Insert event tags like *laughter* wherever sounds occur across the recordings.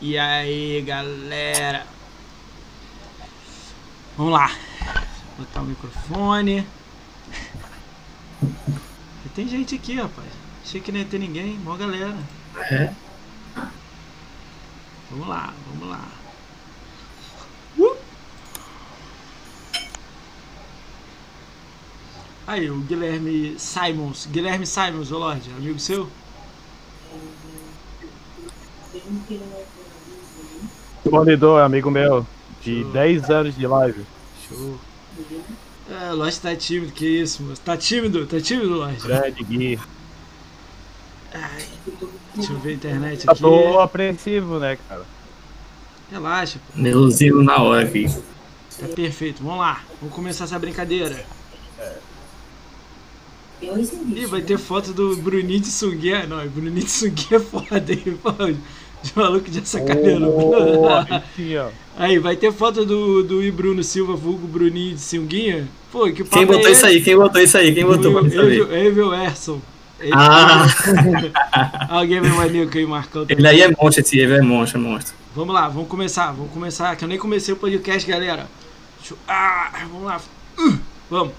E aí, galera? Vamos lá. Vou botar o microfone. E *laughs* tem gente aqui, rapaz. Achei que não ia ter ninguém. Mó galera. É. Vamos lá, vamos lá. Uh! Aí, o Guilherme Simons. Guilherme Simons, ô Lorde, amigo seu? Demolidor, amigo meu, de Show. 10 anos de live. Show. É, o Lorde tá tímido, que isso, moço? Tá tímido? Tá tímido, Lorde? Grande Gui. Ai, deixa eu ver a internet Eu aqui. tô apreensivo, né, cara? Relaxa, pô. Meluzinho na hora aqui. Tá perfeito. Vamos lá. Vamos começar essa brincadeira. Ih, vai ter foto do Bruninho de Sunguinha. Não, o Bruninho de Sunguinha é foda, hein? *laughs* Pô, de maluco de sacaneiro. Oh, aí vai ter foto do, do I. Bruno Silva, vulgo Bruninho de Sunguinha. Pô, que papo Quem é botou esse? isso aí? Quem botou isso aí? Quem botou? Evil, Evil Erson. Ele- Ah, *laughs* Alguém me maníaco aí, Marcão. também. ele aí é monstro, esse ele é monstro, é monstro. Vamos lá, vamos começar, vamos começar, que eu nem comecei o podcast, galera. Deixa eu- Ah, vamos lá. Uh, vamos.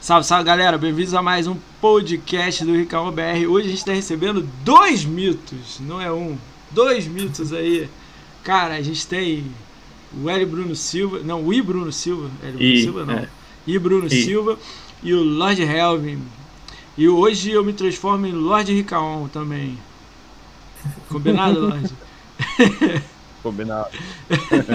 Salve, salve, galera. Bem-vindos a mais um podcast do Ricão BR. Hoje a gente está recebendo dois mitos, não é um. Dois mitos aí. Cara, a gente tem o L. Bruno Silva, não, o I. Bruno Silva. L. Bruno I, Silva, não. é. I. Bruno I. Silva e o Lord Helvin. E hoje eu me transformo em Lord Ricaon também. Combinado, Lorde? Combinado.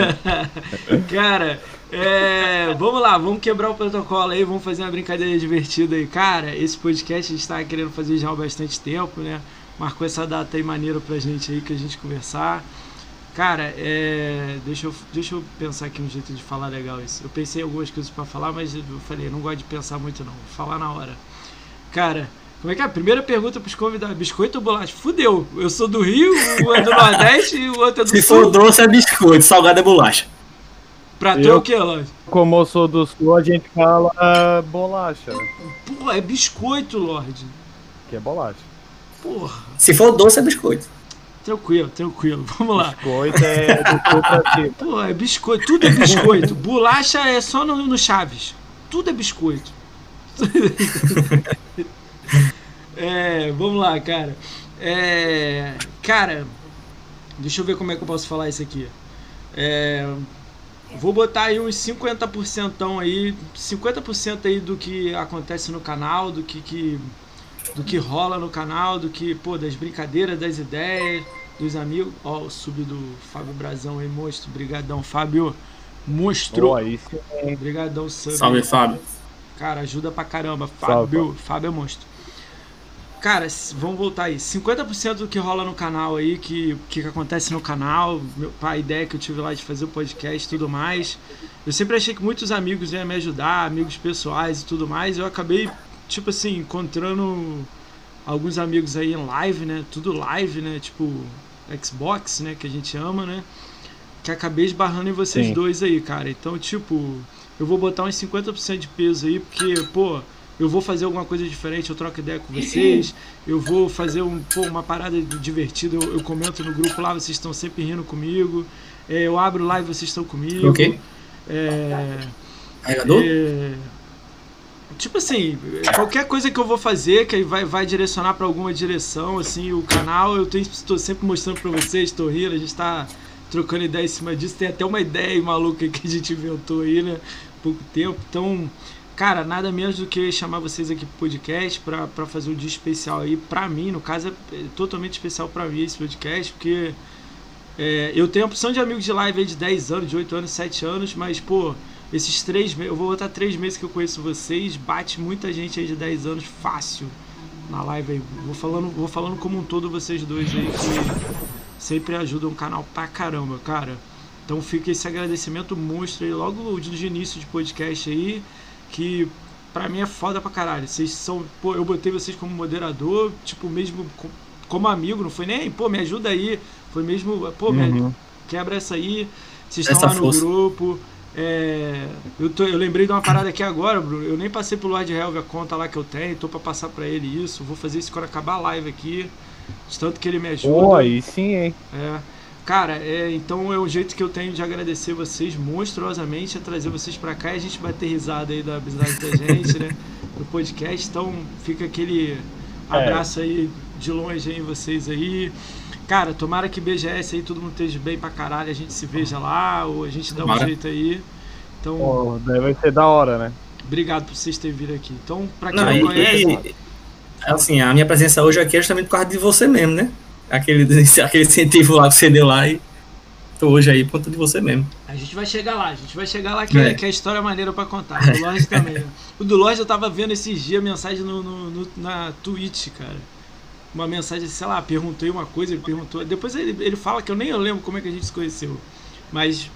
*laughs* Cara, é, vamos lá, vamos quebrar o protocolo aí, vamos fazer uma brincadeira divertida aí. Cara, esse podcast a gente tá querendo fazer já há bastante tempo, né? Marcou essa data aí maneira pra gente aí, que a gente conversar. Cara, é, deixa, eu, deixa eu pensar aqui um jeito de falar legal isso. Eu pensei em algumas coisas pra falar, mas eu falei, não gosto de pensar muito não, vou falar na hora. Cara, como é que é? Primeira pergunta pros convidados, biscoito ou bolacha? Fudeu, eu sou do Rio, o é do Nordeste e o outro é do Se Sul. for doce é biscoito, salgado é bolacha. Pra tu é Eu- o que, Lorde? Como eu sou do sul, a gente fala bolacha, né? Pô, é biscoito, Lorde. Que é bolacha. Porra. Se for doce é biscoito. Tranquilo, tranquilo. *laughs* Vamos lá. Biscoito é do sul pra cima. *laughs* Pô, é biscoito. Tudo é biscoito. *laughs* Bolacha é só no, no Chaves. Tudo é biscoito. é, vamos lá, cara. É, cara, deixa eu ver como é que eu posso falar isso aqui. É, vou botar aí uns 50% aí, 50% aí do que acontece no canal, do que, que do que rola no canal, do que, pô, das brincadeiras, das ideias, dos amigos. Ó, o sub do Fábio Brazão aí, monstro. Brigadão, Fábio. Monstro. Pô, aí sim. Obrigadão, sub. Salve, Fábio. Cara, ajuda pra caramba. Salve, Fábio, Fábio é monstro. Cara, vamos voltar aí. 50% do que rola no canal aí, que, que acontece no canal, meu, a ideia que eu tive lá de fazer o podcast e tudo mais. Eu sempre achei que muitos amigos iam me ajudar, amigos pessoais e tudo mais. Eu acabei, tipo assim, encontrando alguns amigos aí em live, né? Tudo live, né? Tipo, Xbox, né? Que a gente ama, né? Que acabei esbarrando em vocês Sim. dois aí, cara. Então, tipo, eu vou botar uns 50% de peso aí, porque, pô, eu vou fazer alguma coisa diferente, eu troco ideia com *laughs* vocês, eu vou fazer um, pô, uma parada divertida, eu, eu comento no grupo lá, vocês estão sempre rindo comigo, é, eu abro live, vocês estão comigo. Ok. É, é, tipo assim, qualquer coisa que eu vou fazer que vai, vai direcionar pra alguma direção, assim, o canal eu estou sempre mostrando pra vocês, tô rindo, a gente tá trocando ideia em cima disso, tem até uma ideia maluca que a gente inventou aí, né, pouco tempo, então, cara, nada menos do que chamar vocês aqui pro podcast pra fazer um dia especial aí, pra mim, no caso, é totalmente especial pra mim esse podcast, porque é, eu tenho a opção de amigos de live aí de 10 anos, de 8 anos, 7 anos, mas, pô, esses três meses, eu vou botar três meses que eu conheço vocês, bate muita gente aí de 10 anos fácil na live aí. Vou falando, vou falando como um todo vocês dois aí que sempre ajudam o canal pra caramba, cara. Então fica esse agradecimento monstro aí logo de início de podcast aí, que pra mim é foda pra caralho. Vocês são, pô, eu botei vocês como moderador, tipo, mesmo co- como amigo, não foi nem, pô, me ajuda aí. Foi mesmo, pô, me, Uhum. quebra essa aí. Vocês Essa estão lá no força. grupo. É, eu, tô, eu lembrei de uma parada aqui agora, Bruno. Eu nem passei pro Lord Helve a conta lá que eu tenho. Tô pra passar pra ele isso. Vou fazer isso quando acabar a live aqui. De tanto que ele me ajuda. Pô, aí sim, hein? É. Cara, é, então é o jeito que eu tenho de agradecer vocês monstruosamente, é trazer vocês pra cá e a gente bater risada aí da amizade da gente, né? No podcast. Então fica aquele abraço aí de longe aí em vocês aí. Cara, tomara que BGS aí todo mundo esteja bem pra caralho, a gente se veja lá, ou a gente dá um Tomara. jeito aí. Então, Pô, deve ser da hora, né? obrigado por vocês terem vindo aqui. Então, pra quem Não, não, e, conhece, e- assim, a minha presença hoje aqui é justamente por causa de você mesmo, né? Aquele, *laughs* aquele incentivo lá que você deu lá e tô hoje aí por conta de você mesmo. A gente vai chegar lá, a gente vai chegar lá que, É. que a história é maneira pra contar. O do Lorde também. né? *laughs* O do Lorde eu tava vendo esses dias mensagem no, no- no- na Twitch, cara. Uma mensagem, sei lá, perguntei uma coisa, ele perguntou. Depois ele, ele fala que eu nem lembro como é que a gente se conheceu. Mas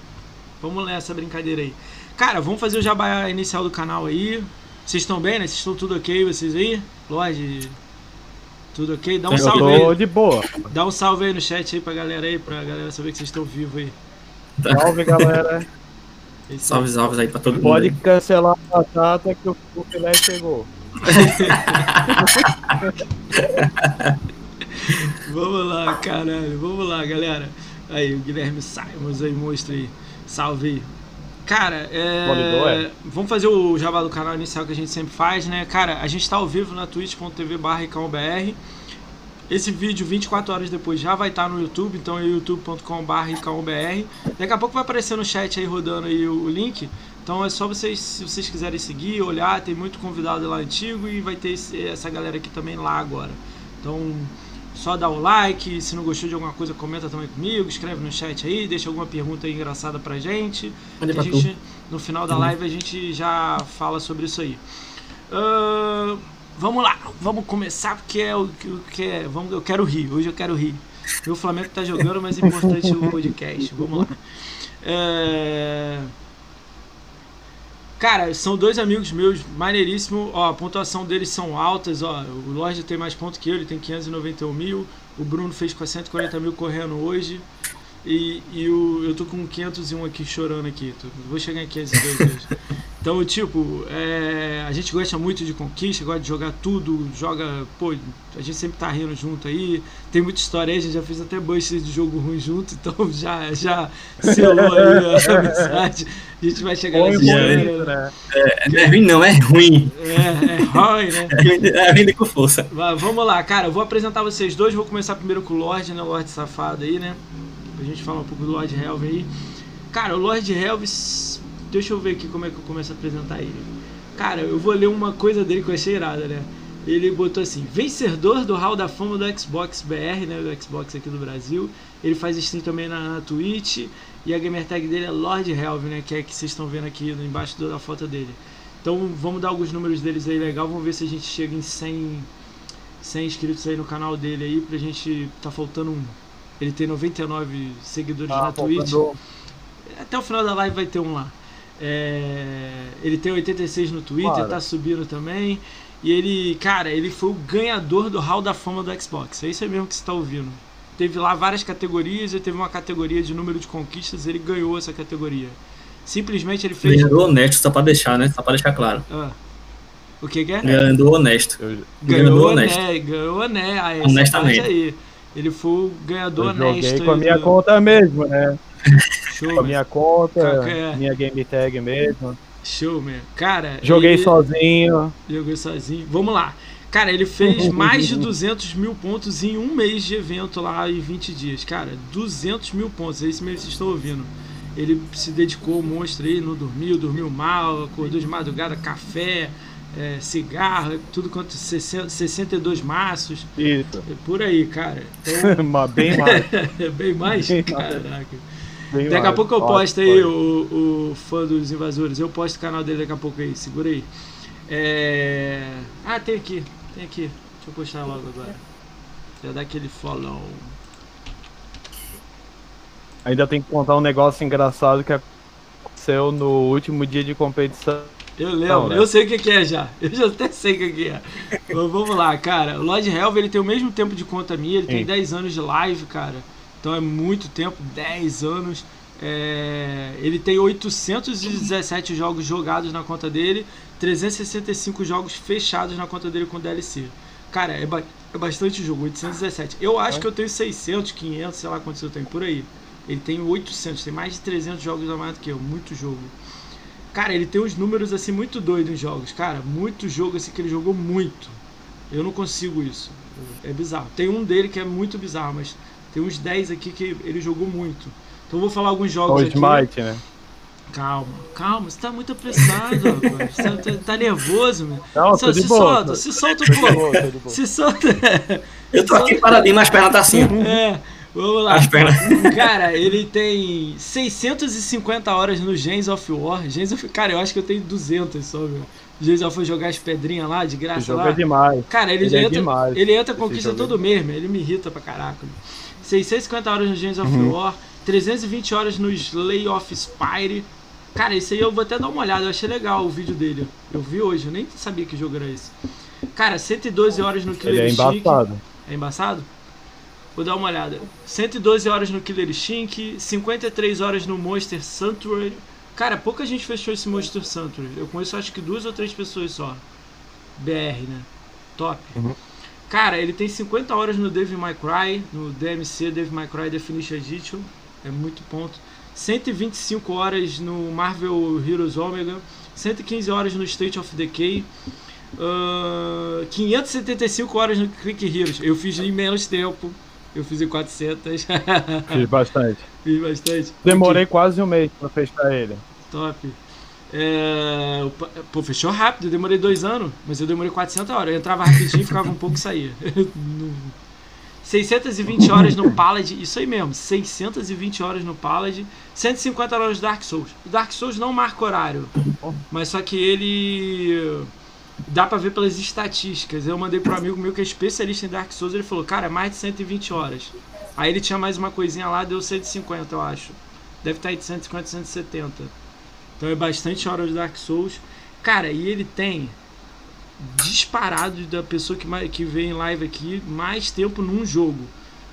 vamos nessa brincadeira aí. Cara, vamos fazer o jabá inicial do canal aí. Vocês estão bem, né? Vocês estão tudo ok, vocês aí? Lorde, tudo ok? Dá um eu salve tô aí. de boa. Dá um salve aí no chat aí pra galera aí, pra galera saber que vocês estão vivos aí. Salve, galera. É isso aí. Salve, salve aí pra todo mundo. Pode aí. cancelar a data que o, o filé chegou. *laughs* Vamos lá, caralho. Vamos lá, galera. Aí, o Guilherme Simons aí, monstro aí. Salve aí. Cara, é... é? vamos fazer o jabá do canal inicial que a gente sempre faz, né? Cara, a gente tá ao vivo na twitch.tv barra Esse vídeo, 24 horas depois, já vai estar no YouTube, então é youtube.com barra br Daqui a pouco vai aparecer no chat aí, rodando aí o, o link. Então é só vocês, se vocês quiserem seguir, olhar, tem muito convidado lá antigo e vai ter esse- essa galera aqui também lá agora. Então, só dá o like, se não gostou de alguma coisa, comenta também comigo, escreve no chat aí, deixa alguma pergunta aí engraçada pra gente. Pra gente, no final da live a gente já fala sobre isso aí. Ahn, vamos lá, vamos começar porque é o que o que é. Vamos, eu quero rir, hoje eu quero rir. O Flamengo tá jogando, mas é importante o podcast. Vamos lá. É, Cara, são dois amigos meus, maneiríssimo. Ó, a pontuação deles são altas. Ó, o Lorde tem mais pontos que eu, ele tem 591 mil. O Bruno fez 440 mil correndo hoje. E, e o, eu tô com 501 aqui chorando aqui. Tô- vou chegar esses dois hoje. *laughs* Então, tipo, é, a gente gosta muito de conquista, gosta de jogar tudo, joga, pô, a gente sempre tá rindo junto aí. Tem muita história aí, a gente já fez até bust de jogo ruim junto, *laughs* então já, já selou aí a *laughs* amizade. A gente vai chegar Foi nessa bom, história. bonito, né? É ruim não, é ruim. É, é ruim, né? *laughs* É ruim, é ruim com força. Va- Vamos lá, cara, eu vou apresentar vocês dois. Vou começar primeiro com o Lorde, né? O Lorde Safado aí, né? Pra gente falar um pouco do Lorde Helve aí. Cara, o Lorde Helve, deixa eu ver aqui como é que eu começo a apresentar ele. Cara, eu vou ler uma coisa dele que eu achei irada, né? Ele botou assim: vencedor do Hall da Fama do Xbox BR, né? Do Xbox aqui do Brasil. Ele faz stream também na, na Twitch. E a gamer tag dele é Lord Helve, né? Que é que vocês estão vendo aqui embaixo da foto dele. Então vamos dar alguns números deles aí legal. Vamos ver se a gente chega em 100, 100 inscritos aí no canal dele aí. Pra gente. Tá faltando um. Ele tem 99 seguidores Tá na Twitch. faltando- Até o final da live vai ter um lá. É, ele tem 86 no Twitter, tá subindo também. E ele, cara, ele foi o ganhador do Hall da Fama do Xbox. É isso aí mesmo que você tá ouvindo. Teve lá várias categorias, ele teve uma categoria de número de conquistas, ele ganhou essa categoria. Simplesmente ele fez. Ganhador honesto, só pra deixar, né? Só pra deixar claro. Ah, o que, que é? Ganhador honesto. Eu, Ganhou Ganhador né? honesto. Ganhou né? Ah, Honestamente. aí. Ele foi o ganhador eu joguei honesto. com a aí minha do- conta mesmo, né? Show, minha conta, é? minha game tag mesmo. show, man. Cara, Joguei ele- sozinho. Jogou sozinho. Vamos lá. Cara, ele fez *laughs* mais de 200 mil pontos em um mês de evento lá em 20 dias. Cara, 200 mil pontos. É isso mesmo que vocês estão ouvindo. Ele se dedicou ao monstro aí, não dormiu, dormiu mal, acordou de madrugada, café, é, cigarro, tudo quanto 60, 62 maços. Isso. É por aí, cara. *laughs* Então, Mas bem mais. *laughs* é bem mais? Bem mais. Caraca. Daqui a pouco eu posto aí o, o fã dos invasores. Eu posto o canal dele daqui a pouco aí, segura aí. É... Ah, tem aqui, tem aqui. Deixa eu postar logo agora. Já dá aquele follow. Ainda tem que contar um negócio engraçado que aconteceu no último dia de competição. Eu lembro, Não, né? eu sei o que, é já. Eu já até sei o que, é. Mas vamos lá, cara. O Lord Helve ele tem o mesmo tempo de conta minha, ele tem Sim. 10 anos de live, cara. Então é muito tempo, 10 anos. É, Ele tem 817 jogos jogados na conta dele, 365 jogos fechados na conta dele com DLC. Cara, é, ba- é bastante jogo, 817. Eu acho É. que eu tenho 600, 500, sei lá quantos eu tenho por aí. Ele tem 800, tem mais de 300 jogos a mais do que eu, muito jogo. Cara, ele tem uns números assim muito doidos em jogos, cara, muito jogo assim que ele jogou muito. Eu não consigo isso. É bizarro. Tem um dele que é muito bizarro, mas tem uns 10 aqui que ele jogou muito. Então eu vou falar alguns jogos O aqui. Smite, né? Calma, calma, você tá muito apressado, *laughs* rapaz. Você tá, tá nervoso, meu. Não, se, tô de se boa, solta, tô- se solta um Tô de pouco. boa, tô de boa. Se solta. *laughs* Eu tô aqui paradinho, mas as pernas tá assim. *laughs* É, vamos lá. As pernas. Cara, ele tem 650 horas no Gens of War. Gens of... Cara, eu acho que eu tenho 200 só, meu. Gens of War jogar as pedrinhas lá, de Esse graça jogo lá. é demais. Cara, ele, Ele é entra, demais. ele entra Esse conquista é- todo mês, meu. ele me irrita pra caraca. meu. 650 horas no Gens of Uhum. War, 320 horas no Slay of Spire. Cara, esse aí eu vou até dar uma olhada, eu achei legal o vídeo dele. Eu vi hoje, eu nem sabia que jogo era esse. Cara, 112 horas no Killer Ele é embaçado. É embaçado? Vou dar uma olhada. 112 horas no Killer Instinct, 53 horas no Monster Sanctuary. Cara, pouca gente fechou esse Monster Sanctuary. Eu conheço acho que duas ou três pessoas só. BR, né? Top. Uhum. Cara, ele tem 50 horas no Devil May Cry, no DMC Devil May Cry Definition Edition. É muito ponto. 125 horas no Marvel Heroes Omega. 115 horas no State of Decay. Ah, 575 horas no Click Heroes. Eu fiz em menos tempo. Eu fiz em 400. Fiz bastante. *laughs* fiz bastante. Demorei quase um mês pra fechar ele. Top. É, pô, fechou rápido. Eu demorei dois anos, mas eu demorei 400 horas. Eu entrava rapidinho, ficava um pouco e saía. *laughs* Não- 620 horas no Paladin, isso aí mesmo, 620 horas no Paladin, 150 horas no Dark Souls. O Dark Souls não marca horário, mas só que ele dá pra ver pelas estatísticas. Eu mandei pro amigo meu que é especialista em Dark Souls, ele falou: "Cara, é mais de 120 horas". Aí ele tinha mais uma coisinha lá, deu 150, eu acho. Deve estar aí de 150, 170. Então é bastante hora de Dark Souls. Cara, e ele tem disparado da pessoa que, mais, que vem em live aqui mais tempo num jogo.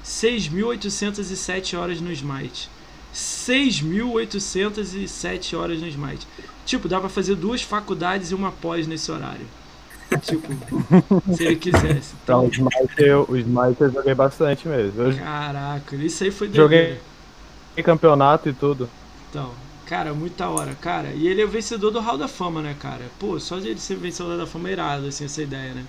6.807 horas no Smite. 6.807 horas no Smite. Tipo, dá pra fazer duas faculdades e uma pós nesse horário. Tipo, *laughs* se ele quisesse. Então, o Smite, eu, o Smite eu joguei bastante mesmo. Eu caraca, isso aí foi Joguei. doideira. joguei campeonato e tudo. Então, cara, muita hora, cara. E ele é o vencedor do Hall da Fama, né, cara? Pô, só de ele ser vencedor do Hall da Fama é irado, assim, essa ideia, né?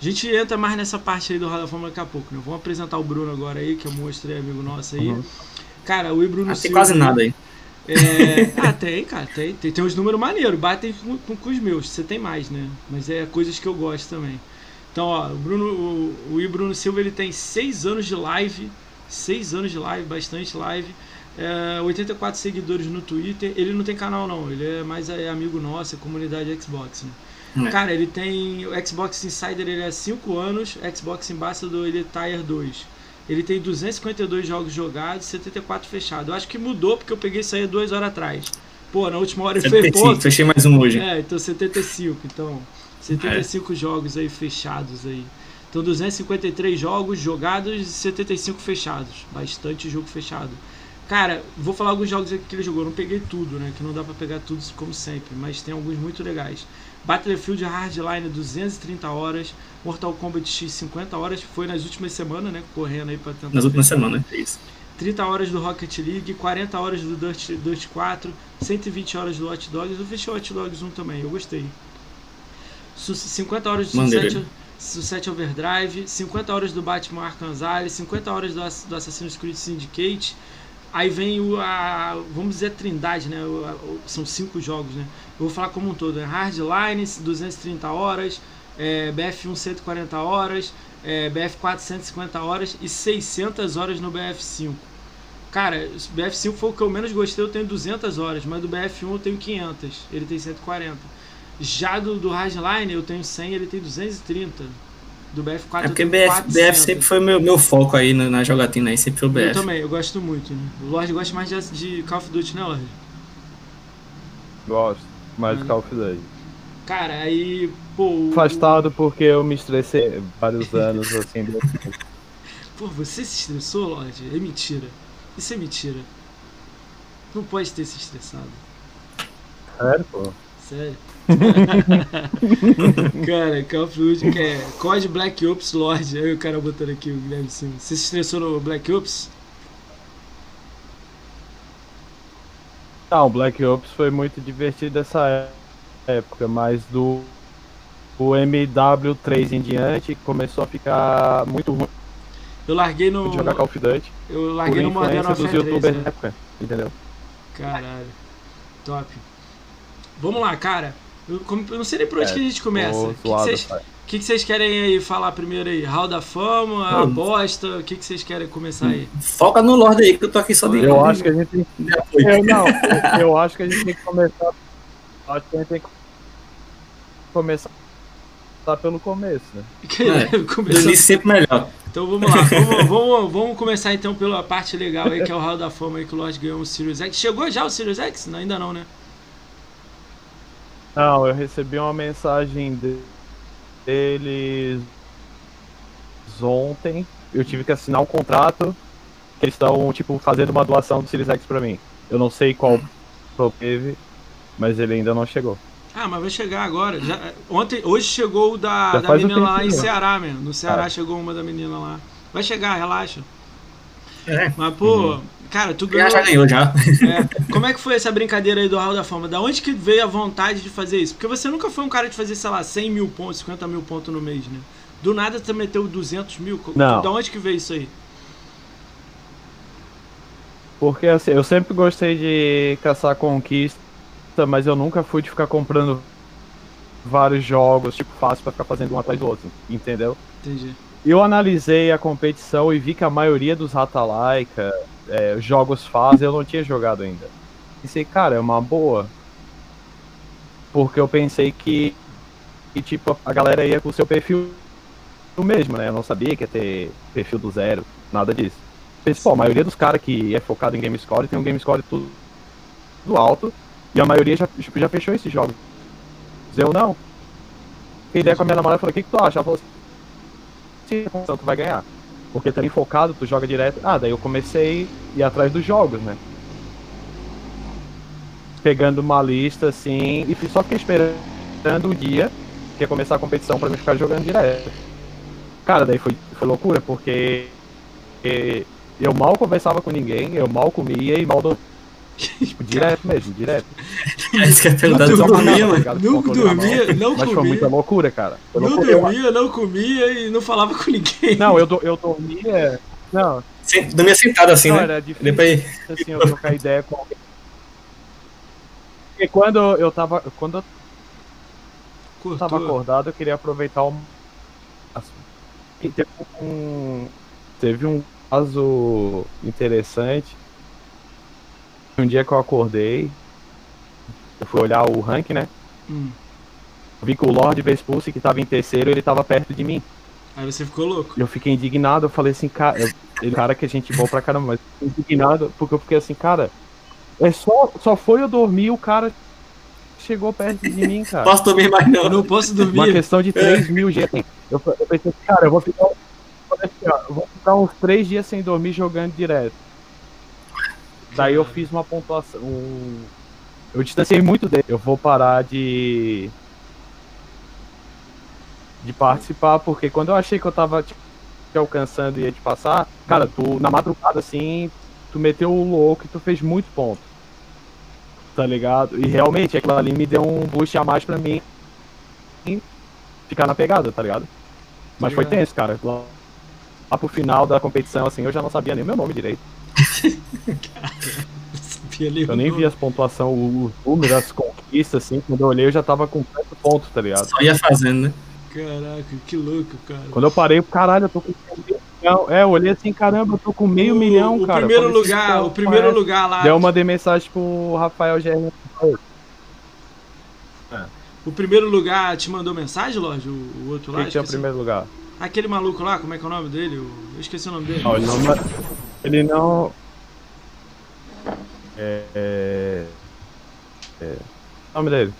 A gente entra mais nessa parte aí do Hall da Fama daqui a pouco, né? Vamos apresentar o Bruno agora aí, que monstro aí, amigo nosso aí. Uhum. Cara, o Bruno Ah, tem Silva. quase nada aí. É... *laughs* Ah, tem, cara, tem. Tem, tem uns números maneiros, batem com, com, com os meus. Você tem mais, né? Mas é coisas que eu gosto também. Então, ó, o Bruno, o, o I. Bruno Silva, ele tem 6 anos de live. 6 anos de live, bastante live. É, 84 seguidores no Twitter. Ele não tem canal, não. Ele é mais é, amigo nosso, é comunidade Xbox, né? É. Cara, ele tem. O Xbox Insider ele é 5 anos, Xbox Ambassador ele é Tier 2. Ele tem 252 jogos jogados, 74 fechados. Eu acho que mudou porque eu peguei isso aí duas horas atrás. Pô, na última hora ele fez 75, ponto. fechei mais um hoje. É, então 75. Então, 75 jogos aí fechados aí. Então 253 jogos jogados e 75 fechados. Bastante jogo fechado. Cara, vou falar alguns jogos que ele jogou. Eu não peguei tudo, né? Que não dá pra pegar tudo como sempre, mas tem alguns muito legais. Battlefield Hardline 230 horas, Mortal Kombat X 50 horas, foi nas últimas semanas, né? Correndo aí pra tentar. Nas últimas semanas, é isso. 30 horas do Rocket League, 40 horas do Dust, Dust 4, 120 horas do Hot Dogs. Eu fechei o Hot Dogs 1 também, eu gostei. Su 50 horas do Sunset, Sunset Overdrive, 50 horas do Batman Arkham Asylum, 50 horas do, do Assassin's Creed Syndicate. Aí vem o, a, vamos dizer, trindade, né? O- a- são cinco jogos, né? Eu vou falar como um todo, né? Hardline, 230 horas, é, BF1 140 horas, é, BF4 150 horas e 600 horas no BF5. Cara, o BF5 foi o que eu menos gostei, eu tenho 200 horas, mas do BF1 eu tenho 500, ele tem 140. Já do, do Hardline eu tenho 100, ele tem 230. Do BF4 É porque eu BF, 400. BF sempre foi meu, meu foco aí na, na jogatina aí, sempre foi o Eu BF. também, eu gosto muito, né? O Lorde gosta mais de, de Call of Duty, né, Lorde? Gosto. Mais Uhum. Call of Duty. Cara, aí, pô. Afastado porque eu me estressei vários anos assim. *laughs* Pô, você se estressou, Lorde? É mentira. Isso é mentira. Não pode ter se estressado. Sério, pô. Sério. *laughs* cara, Call of Duty que é COD Black Ops Lorde. Aí o cara botando aqui o Guilherme Cima. Você se estressou no Black Ops? Não, Black Ops foi muito divertido nessa época, mas do o MW3 em diante começou a ficar muito ruim Eu larguei no. de jogar Call of Duty. Eu larguei no Modern Warfare 3. youtubers né? época, entendeu? Caralho. Top. Vamos lá, cara. Eu, não sei nem por onde É, que a gente começa. O que, que vocês, pai. que, que vocês querem aí falar primeiro aí? Hall da Fama, a aposta? O que, que vocês querem começar aí? Foca no Lorde aí, que eu tô aqui só de, Eu acho que a gente. Eu não, eu- acho que a gente tem que começar. Acho que a gente tem que começar pelo começo, *laughs* né? Começando- início sempre melhor. Então vamos lá, vamos, vamos, vamos começar então pela parte legal aí, que é o Hall da Fama aí que o Lorde ganhou o Sirius X. Chegou já o Sirius X? Não, ainda não, né? Não, eu recebi uma mensagem de- deles ontem. Eu tive que assinar um contrato que eles estão, tipo, fazendo uma doação do Series X pra mim. Eu não sei qual problema teve, mas ele ainda não chegou. Ah, mas vai chegar agora. Já, ontem, hoje chegou o da, Já da faz um menina lá em tempinho. Ceará, mesmo. No Ceará É. chegou uma da menina lá. Vai chegar, relaxa. É. Mas, pô, cara, tu ganhou. já ganhou já. É. Como é que foi essa brincadeira aí do Hall da Fama? Da onde que veio a vontade de fazer isso? Porque você nunca foi um cara de fazer, sei lá, 100 mil pontos, 50 mil pontos no mês, né? Do nada você meteu 200 mil. Não. Da onde que veio isso aí? Porque assim, eu sempre gostei de caçar conquista, mas eu nunca fui de ficar comprando vários jogos, tipo, fácil pra ficar fazendo um atrás do outro, entendeu? Entendi. Eu analisei a competição e vi que a maioria dos Ratalaika, é, jogos fase, eu não tinha jogado ainda. Pensei, cara, é uma boa. Porque eu pensei que, que tipo, a galera ia com o seu perfil mesmo, né? Eu não sabia que ia ter perfil do zero, nada disso. Pensei, pô, a maioria dos caras que é focado em game score tem um game score tudo, tudo alto. E a maioria já, tipo, já fechou esses jogos. Eu não. Fiquei ideia com a minha namorada e falei, o que, que tu acha? Ela falou assim, então tu vai ganhar. Porque tá focado, tu joga direto. Ah, daí eu comecei a ir atrás dos jogos, né? Pegando uma lista assim, e só fiquei esperando o dia que ia começar a competição pra mim ficar jogando direto. Cara, daí foi, foi loucura, porque eu mal conversava com ninguém, eu mal comia e mal dormia. Tipo, direto mesmo, direto. É isso que eu perguntar. Não dormia, mano. Não dormia, não Mas foi comia. muita loucura, cara. Foi Não loucura. Dormia, não comia e não falava com ninguém. Não, eu, do- eu dormia. Não, Sen- Dormia sentado assim, não né? era difícil. Depois assim, eu trocar ideia com alguém. Porque quando eu tava. Quando eu Cortou. tava acordado, eu queria aproveitar o. E teve um. Teve um caso interessante. Um dia que eu acordei, eu fui olhar o rank, né? Hum. Vi que o Lord Vespulse, que tava em terceiro, ele tava perto de mim. Aí você ficou louco. Eu fiquei indignado, eu falei assim, cara, eu- ele é cara que a gente boa pra caramba, mas indignado porque eu fiquei assim, cara, é só, só foi eu dormir o cara chegou perto de mim, *laughs* cara. posso dormir mais Eu não. não posso Uma dormir. questão de 3 mil dias. Eu, eu pensei, cara, eu vou ficar, assim, eu vou ficar uns 3 dias sem dormir jogando direto. Daí eu fiz uma pontuação. um- Eu distanciei muito dele. Eu vou parar de. de participar, porque quando eu achei que eu tava te te alcançando e ia te passar, cara, tu na madrugada assim, tu meteu o louco e tu fez muito ponto. Tá ligado? E realmente aquilo ali me deu um boost a mais pra mim ficar na pegada, tá ligado? Mas foi tenso, cara. Lá, lá pro final da competição, assim, eu já não sabia nem o meu nome direito. Sabia ali o Eu nem vi as pontuações, o número, as conquistas, assim. Quando eu olhei, eu já tava com 50 pontos, tá ligado? Só ia fazendo, né? Caraca, que louco, cara. Quando eu parei, caralho, eu tô com meio milhão. É, eu olhei assim, caramba, eu tô com meio O- milhão, o cara. Primeiro falei lugar, o primeiro parece- lugar lá. Daí eu mandei mensagem pro Rafael Gerri. O primeiro lugar te mandou mensagem, Lorde? O, o outro lá? Quem tinha o primeiro lugar? Aquele maluco lá, como é que é o nome dele? Eu esqueci o nome dele. Ó, ele não. Ele não. É. é... é... O nome dele?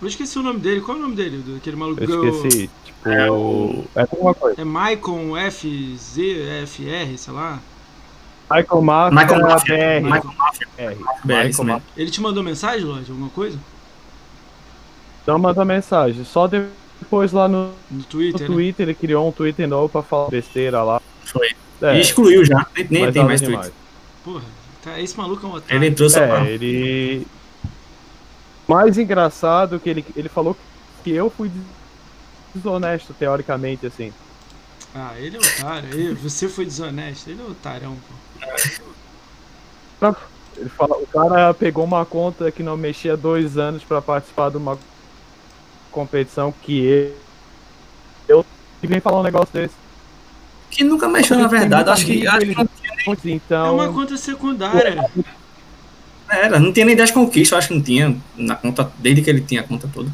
Eu esqueci o nome dele. Qual é o nome dele? do- Aquele maluco Eu esqueci. Tipo. É o- É alguma coisa. É Maicon FZ, FR, sei lá. Michael Mafia Michael Mafia. BR. Michael Mafia. BR, Michael. Mafia. Ele te mandou mensagem, Lorde? Alguma coisa? Então manda mensagem. Só depois lá no, No no Twitter, né? Twitter ele criou um Twitter novo pra falar besteira lá. Foi. É, E excluiu já. Nem, nem tem mais demais. tweet. Porra, Tá, esse maluco é um otário. Ele entrou só pra... É, ele. Mais engraçado que ele, ele falou que eu fui desonesto, teoricamente, assim. Ah, ele é otário. Ele- você foi desonesto. Ele é otário, pô. Ele fala, o cara pegou uma conta que não mexia há dois anos pra participar de uma competição que ele. Eu e vem falar um negócio desse. Que nunca mexeu, na verdade. Acho que, acho que não, É Então. uma conta secundária. era, não tinha nem 10 conquistas, eu acho que não tinha na conta, desde que ele tinha a conta toda.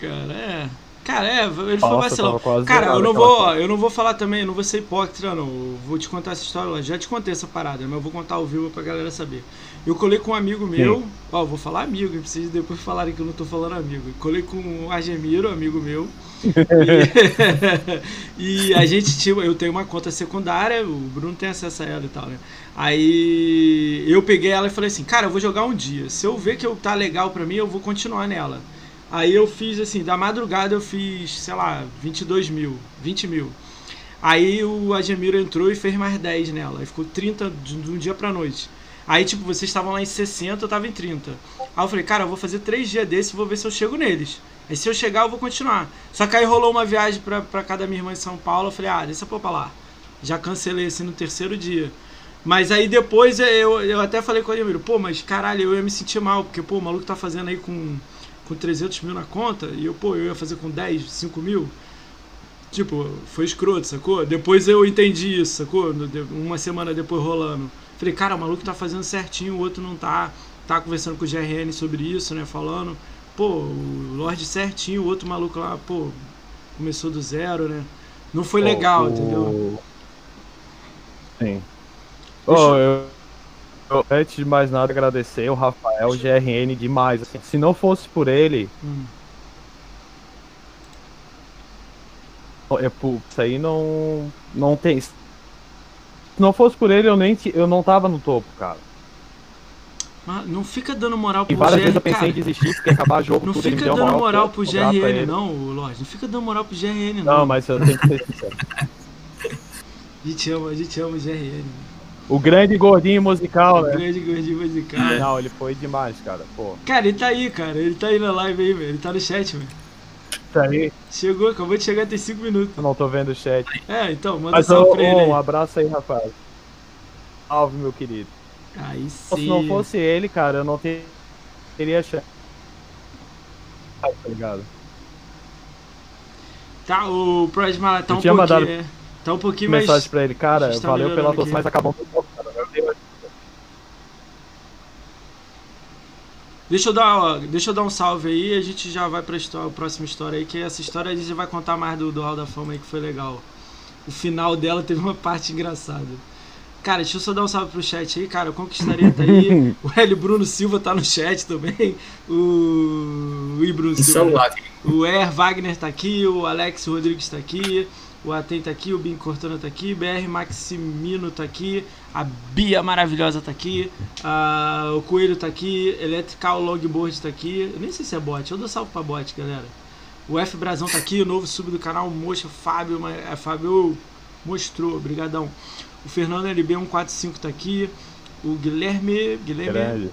Cara, é. Cara, é, ele foi vacilão. Cara, eu não vou, eu não vou falar também, eu não vou ser hipócrita, não. Eu vou te contar essa história, eu já te contei essa parada, mas eu vou contar ao vivo pra galera saber. Eu colei com um amigo meu, ó, eu vou falar amigo, pra vocês depois falarem que eu não tô falando amigo. Eu colei com o Argemiro, amigo meu. E, *laughs* e a gente tinha, eu tenho uma conta secundária, o Bruno tem acesso a ela e tal, né? Aí eu peguei ela e falei assim, cara, eu vou jogar um dia. Se eu ver que eu tá legal pra mim, eu vou continuar nela. Aí eu fiz assim, da madrugada eu fiz, sei lá, 22 mil, 20 mil. Aí o Ademiro entrou e fez mais 10 nela. Aí ficou 30 de, de um dia pra noite. Aí, tipo, vocês estavam lá em 60, eu tava em 30. Aí eu falei, cara, eu vou fazer três dias desses e vou ver se eu chego neles. Aí se eu chegar, eu vou continuar. Só que aí rolou uma viagem pra, pra casa da minha irmã em São Paulo. Eu falei, ah, deixa eu pra lá. Já cancelei assim no terceiro dia. Mas aí depois eu, eu até falei com o Ademiro, pô, mas caralho, eu ia me sentir mal, porque, pô, o maluco tá fazendo aí com, com 300 mil na conta, e eu, pô, eu ia fazer com 10, 5 mil. Tipo, foi escroto, sacou? Depois eu entendi isso, sacou? Uma semana depois rolando. Falei, cara, o maluco tá fazendo certinho, o outro não tá. Tá conversando com o GRN sobre isso, né? Falando, pô, o Lorde certinho, o outro maluco lá, pô, começou do zero, né? Não foi legal, o- entendeu? Sim. Ô, eu, eu- antes de mais nada, agradecer o Rafael GRN demais. assim. se não fosse por ele, Hum. é, isso aí não, não tem. Se não fosse por ele, eu nem eu não tava no topo, cara. Mas não fica dando moral pro várias vezes eu pensei em cara. desistir, porque acabar *laughs* jogo, Não fica dando moral pro a GRN, não, Lorde. Não fica dando moral pro GRN, não. Não, mas eu tenho que ser sincero. *laughs* A gente ama, a gente ama o GRN. O grande gordinho musical, O né? grande gordinho musical. Não, ele foi demais, cara. Pô, Cara, ele tá aí, cara. Ele tá aí na live aí, velho. Ele tá no chat, velho. Isso aí, Chegou, acabou de chegar tem 5 minutos. eu não tô vendo o chat. É, então, manda Mas salve ô, pra ele aí. um abraço aí, Rafael. Salve, meu querido. Aí Se sim. não fosse ele, cara, eu não ter- teria chance. Tá ligado? Tá, o Prodmala tá Eu um tinha pouquinho. mandado é, tá um pouquinho mais. Mensagem pra ele, cara, tá valeu pela aqui. mas acabou um pouco, cara. Eu dei- Deixa eu, dar, ó, deixa eu dar um salve aí e a gente já vai pra história, a próxima história aí, que essa história a gente vai contar mais do, do Hall da Fama aí, que foi legal. O final dela teve uma parte engraçada. Cara, deixa eu só dar um salve pro chat aí, cara. O Conquistaria tá aí. *laughs* o Hélio Bruno Silva tá no chat também. O. O I. Bruno No Silva. celular. O Er Wagner tá aqui, o Alex Rodrigues tá aqui, o Aten tá aqui, o Bin Cortana tá aqui, BR Maximino tá aqui, a Bia maravilhosa tá aqui, a- o Coelho tá aqui, Electrical Longboard tá aqui. Eu nem sei se é bot, eu dou salve pra bot, galera. O F Brasão tá aqui, o novo sub do canal, Mocha, Fábio, é, Fábio mostrou, brigadão. O Fernando LB145 tá aqui, o Guilherme, Guilherme Grande.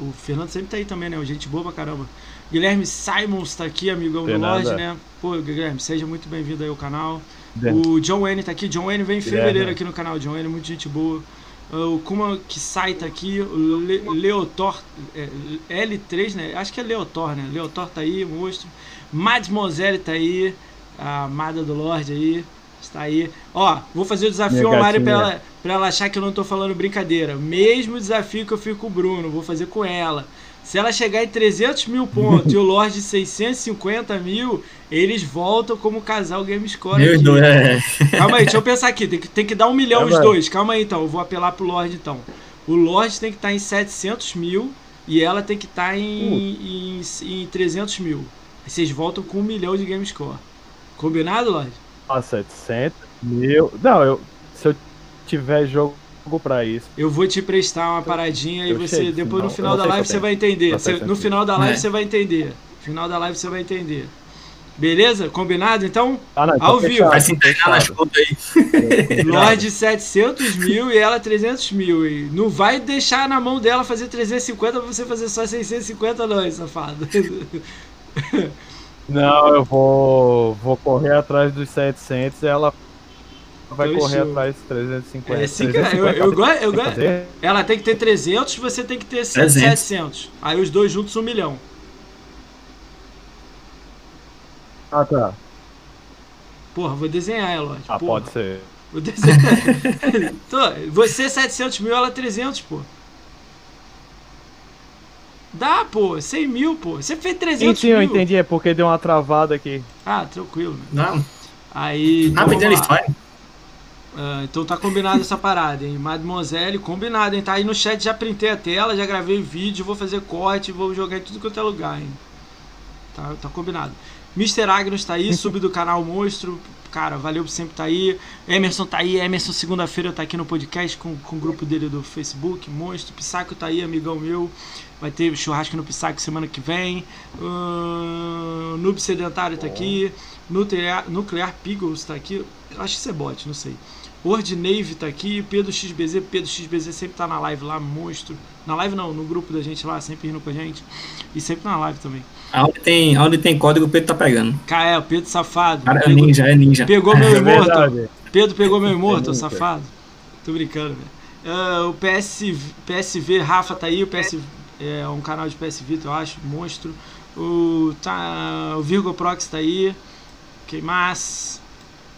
o Fernando sempre tá aí também, né? Gente boa pra caramba. Guilherme Simons tá aqui, amigão do Lorde, né? Pô, Guilherme, seja muito bem-vindo aí ao canal. O John Wayne tá aqui. John Wayne vem em fevereiro aqui no canal. John Wayne, muito gente boa. Uh, O Kuma Kisai tá aqui. O Le Leotor. é, L3, né? Acho que é Leotor, né? Leotor tá aí, monstro. Mademoiselle tá aí. A amada do Lorde aí. Está aí. Ó, vou fazer o desafio online pra ela, pra ela achar que eu não tô falando brincadeira. Mesmo desafio que eu fico com o Bruno, vou fazer com ela. Se ela chegar em 300 mil pontos e o Lorde 650 mil, eles voltam como casal Game Score. Meu aqui. Deus, é. Calma aí, deixa eu pensar aqui. Tem que, tem que dar um milhão É, os dois. Calma aí então, eu vou apelar pro Lorde então. O Lorde tem que estar em 700 mil e ela tem que estar em, em, em 300 mil. Aí vocês voltam com um milhão de Game Score. Combinado, Lorde? Ah, 700 mil. Não, eu, se eu tiver jogo pra isso. Eu vou te prestar uma paradinha e eu você, chego, depois no não, final eu da live eu você vai entender. Você- no final da live É. você vai entender. No final da live você vai entender. Beleza? Combinado? Então, Ah, não, Ao tá vivo. Vai se entregar nas contas aí. *laughs* Lorde 700 mil e ela 300 mil. E não vai deixar na mão dela fazer 350 pra você fazer só 650, não, hein, safado. *laughs* Não, eu vou, vou correr atrás dos 700 e ela vai Então, correr show. atrás dos 350. É que é. Eu, eu, gosto- eu, gosto- fazer? Ela tem que ter 300, você tem que ter 300. 700. Aí os dois juntos, um milhão. Ah, tá. Porra, vou desenhar ela. Ah, Porra. pode ser. Vou desenhar. *laughs* Você 700 mil, ela 300, pô. Dá, pô. 100 mil, pô. Você fez Sim, 300 sim, mil. eu entendi. É porque deu uma travada aqui. Ah, tranquilo. Não, Aí. então rapidinho vamos ele lá. Ah, então tá combinado essa parada, hein? Mademoiselle, combinado, hein? Tá aí no chat, já printei a tela, já gravei vídeo, vou fazer corte, vou jogar em tudo quanto é lugar, hein? Tá, tá combinado. Mr. Agnos tá aí, sub do canal Monstro. Cara, valeu por sempre tá aí. Emerson tá aí. Emerson, segunda-feira, tá aqui no podcast com, com o grupo dele do Facebook, Monstro. Pissaco tá aí, amigão meu. Vai ter churrasco no Pissaco semana que vem. Ahn, Noob Sedentário tá aqui. Nuclear, Nuclear Piggles tá aqui. Eu Acho que isso é bot, não sei. Word Nave tá aqui. Pedro XBZ. Pedro XBZ sempre tá na live lá, monstro. Na live não, no grupo da gente lá, sempre rindo com a gente. E sempre na live também. Aonde tem, aonde tem código, o Pedro tá pegando. Cara, é, o Pedro safado. Cara, é Pegou- ninja, é ninja. Pegou meu *laughs* É imorto. verdade. Pedro pegou meu imorto, nunca. safado. Tô brincando, velho. Ah, o PS, PSV, Rafa tá aí, o PS é um canal de PS Vita, eu acho, monstro. O, tá, o Virgo Prox tá aí. Quem mais?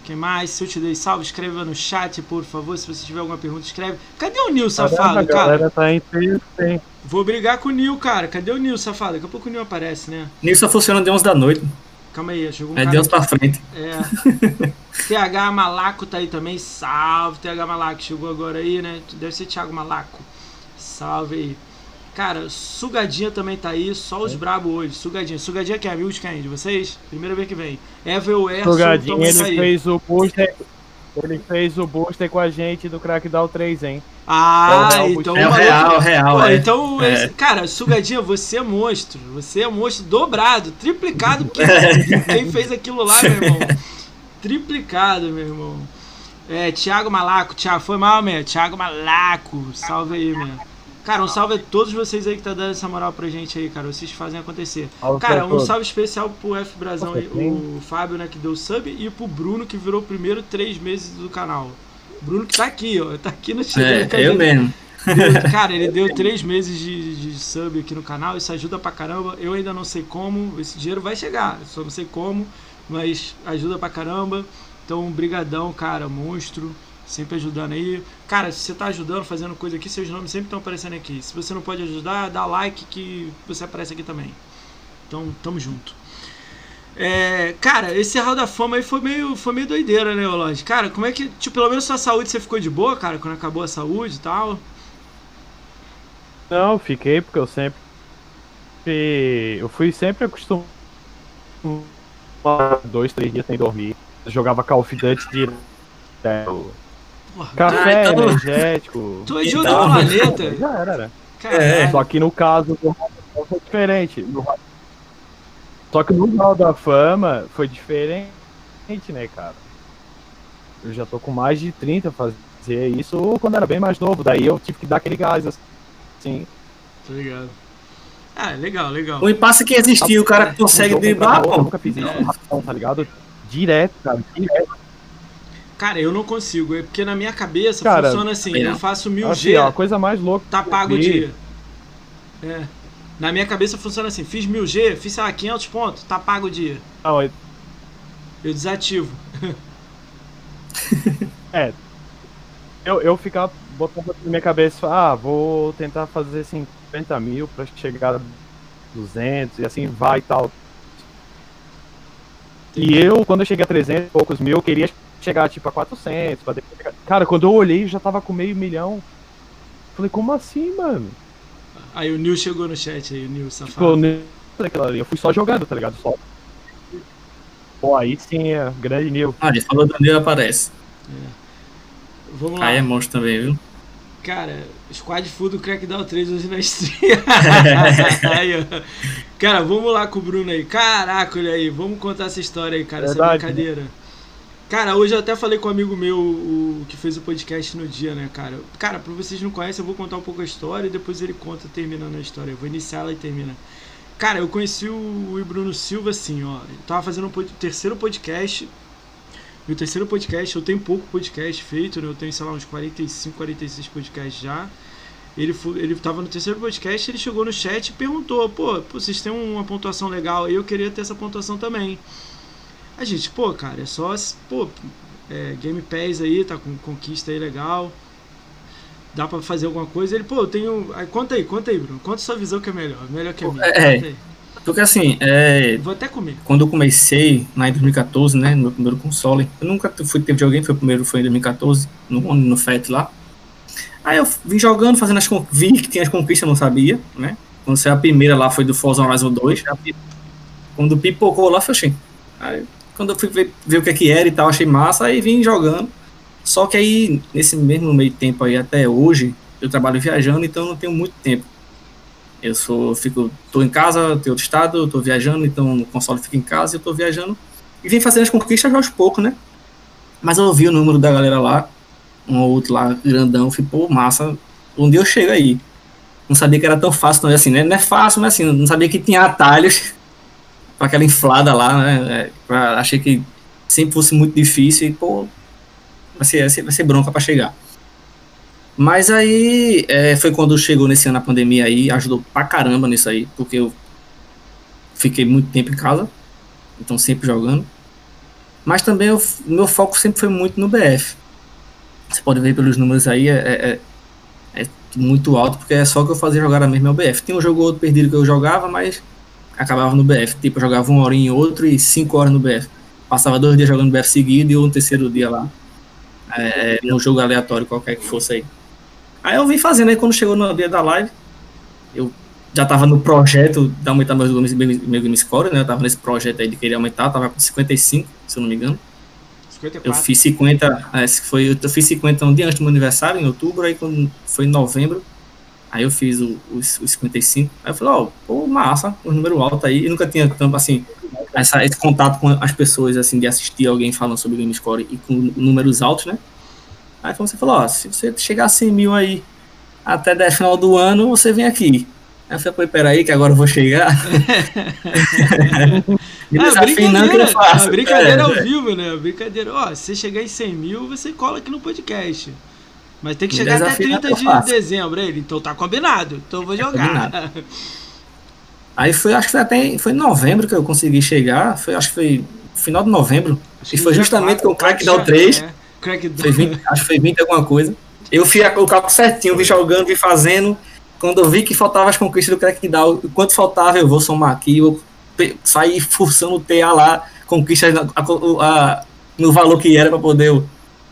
Quem mais? Se eu te dei salve, escreva no chat, por favor. Se você tiver alguma pergunta, escreve. Cadê o Nil, Caramba, safado, a cara? galera tá em peso, hein? Vou brigar com o Nil, cara. Cadê o Nil, safado? Daqui a pouco o Nil aparece, né? Nisso só funciona de 11 da noite. Calma aí, chegou um É de cara 11 pra frente. É. *laughs* TH Malaco tá aí também. Salve, TH Malaco. Chegou agora aí, né? Deve ser Thiago Malaco. Salve aí. Cara, Sugadinha também tá aí. Só os brabo hoje. Sugadinha. Sugadinha que é amigo de quem? De vocês? Primeira vez que vem. Evel Erson também ele aí. fez o booster. Ele fez o booster com a gente do Crackdown 3, hein? Ah, É o real, então É o maluco- real, real. Pô, é. então, É. cara, Sugadinha, você é monstro. Você é monstro dobrado, triplicado. Porque *laughs* quem fez aquilo lá, meu irmão? Triplicado, meu irmão. É, Thiago Malaco. Thiago, foi mal, meu. Thiago Malaco. Salve aí, meu. Cara, um salve a todos vocês aí que tá dando essa moral pra gente aí, cara. Vocês fazem acontecer. Salve Cara, um salve especial pro F Brazão aí, o Fábio, né, que deu sub, e pro Bruno, que virou o primeiro três meses do canal. Bruno que tá aqui, ó. Tá aqui no chat. É, eu mesmo. Deu- cara, ele *laughs* deu três meses de, de sub aqui no canal, isso ajuda pra caramba. Eu ainda não sei como, esse dinheiro vai chegar, só não sei como, mas ajuda pra caramba. Então, brigadão, cara, monstro, sempre ajudando aí. Cara, se você tá ajudando, fazendo coisa aqui, seus nomes sempre estão aparecendo aqui. Se você não pode ajudar, dá like que você aparece aqui também. Então, tamo junto. É, cara, esse Hall da Fama aí foi meio, foi meio doideira, né, Lodge? Cara, como é que, tipo, pelo menos sua saúde você ficou de boa, cara, quando acabou a saúde e tal? Não, fiquei porque eu sempre. Eu fui sempre acostumado. Dois, três dias sem dormir. Eu jogava Call of Duty. Porra, Café, Ah, então- Tu energético. é de Então- outro planeta. *laughs* Já era, né? Só que no caso do foi diferente. No- Só que no Hall da Fama foi diferente, né, cara? Eu já tô com mais de 30 fazer isso quando era bem mais novo. Daí eu tive que dar aquele gás assim. Tô ligado. Ah, legal, legal. O impasse que existia, o cara consegue driblar, o pô. nunca fiz isso tá ligado? Direto, cara. Direto. Cara, eu não consigo, é porque na minha cabeça Cara, funciona assim, eu não. faço 1000G, Assim, ó, a coisa mais louca. tá que eu pago o dia. É. Na minha cabeça funciona assim, fiz 1000G, fiz, sei lá, 500 pontos, tá pago o dia. Não, é- Eu desativo. *laughs* é. Eu, eu ficava botando na minha cabeça, ah, vou tentar fazer 50 mil pra chegar a 200 e assim vai e tal. E eu, quando eu cheguei a 300 e poucos mil, eu queria chegar tipo a 400. Pra depois chegar- Cara, quando eu olhei, eu já tava com meio milhão. Falei, como assim, mano? Aí o Nil chegou no chat aí, o Nil Tipo, safado. ali, eu fui só jogando, tá ligado? Só. Pô, aí sim, é grande nível. Ah, ele falou do Nil aparece. Vamos lá. Aí é monstro também, viu? Cara, Squad Full do Crackdown 3 hoje na stream. *laughs* Aí, ó. cara, vamos lá com o Bruno aí. Caraca, olha aí. Vamos contar essa história aí, cara. Verdade, essa brincadeira. Cara, hoje eu até falei com um amigo meu, o que fez o podcast no dia, né, cara? Cara, pra vocês não conhecem, eu vou contar um pouco a história e depois ele conta terminando a história. Eu vou iniciar ela e termina. Cara, eu conheci o Bruno Silva assim, ó. Eu tava fazendo um terceiro podcast. Meu terceiro podcast, eu tenho pouco podcast feito, né? Eu tenho, sei lá, uns 45, 46 podcasts já. Ele, ele tava no terceiro podcast, ele chegou no chat e perguntou, pô, vocês têm uma pontuação legal, eu queria ter essa pontuação também. A gente, pô, cara, é só, pô, é, Game Pass aí, tá com conquista aí legal. Dá pra fazer alguma coisa. Ele, pô, eu tenho. Aí, conta aí, conta aí, Bruno. Conta sua visão que é melhor. Melhor que a minha. É, porque assim, é, Vou até comer. quando eu comecei, lá em 2014, né, no meu primeiro console, eu nunca fui ter videogame, foi o primeiro, foi em 2014, no, no FET lá. Aí eu vim jogando, fazendo as conquistas, vi que tinha as conquistas, eu não sabia, né? Quando saiu a primeira lá foi do Forza Horizon 2. Quando pipocou lá, foi assim. Aí, quando eu fui ver, ver o que é que era e tal, achei massa, aí vim jogando. Só que aí, nesse mesmo meio tempo aí, até hoje, eu trabalho viajando, então não tenho muito tempo. Eu sou, fico, tô em casa, tenho outro estado, tô viajando, então o console fica em casa e eu tô viajando. E vim fazendo as conquistas aos poucos, né? Mas eu vi o número da galera lá, um ou outro lá, grandão, pô, massa, dia eu chego aí. Não sabia que era tão fácil, não é assim, né? Não é fácil, mas assim, não sabia que tinha atalhos *laughs* para aquela inflada lá, né? É, pra, achei que sempre fosse muito difícil e, pô, vai ser, vai ser bronca para chegar. Mas aí é, foi quando chegou nesse ano a pandemia aí, ajudou pra caramba nisso aí, porque eu fiquei muito tempo em casa, então sempre jogando. Mas também o meu foco sempre foi muito no BF. Você pode ver pelos números aí, é, é, é muito alto, porque é só que eu fazia jogar a mesma BF. Tem um jogo ou outro perdido que eu jogava, mas acabava no BF. Tipo, eu jogava uma hora em outro e cinco horas no BF. Passava dois dias jogando BF seguido e um terceiro dia lá. É, num jogo aleatório qualquer que fosse aí. Aí eu vim fazendo, aí quando chegou no dia da live, eu já tava no projeto de aumentar meu, meu, meu game score, né? Eu tava nesse projeto aí de querer aumentar, tava com 55, se eu não me engano. 54. Eu fiz 50, é, foi, eu fiz 50 um dia antes do meu aniversário, em outubro, aí quando foi em novembro, aí eu fiz o, os, os 55. Aí eu falei, ó, oh, pô, massa, um número alto aí. E nunca tinha tanto, assim, essa, esse contato com as pessoas, assim, de assistir alguém falando sobre game score e com números altos, né? Aí você falou, ó, se você chegar a 100 mil aí até o final do ano, você vem aqui. Aí eu falei, pô, peraí, que agora eu vou chegar. *laughs* Ah, brincadeira, que faço. A brincadeira é, ao vivo, né? Brincadeira. Ó, se você chegar em 100 mil, você cola aqui no podcast. Mas tem que chegar até 30 de dezembro, ele. Então tá combinado. Então eu vou jogar. É *laughs* Aí foi, acho que foi até foi em novembro que eu consegui chegar. Foi, acho que foi final de novembro. Acho e foi justamente com o Crackdown 3. É. Crackdown. Foi 20, acho que foi 20 alguma coisa. Eu fiz o cálculo certinho, vi jogando, vi fazendo. Quando eu vi que faltava as conquistas do Crackdown, quanto faltava, eu vou somar aqui, eu sair forçando o TA lá, conquistas a, a, a, no valor que era para poder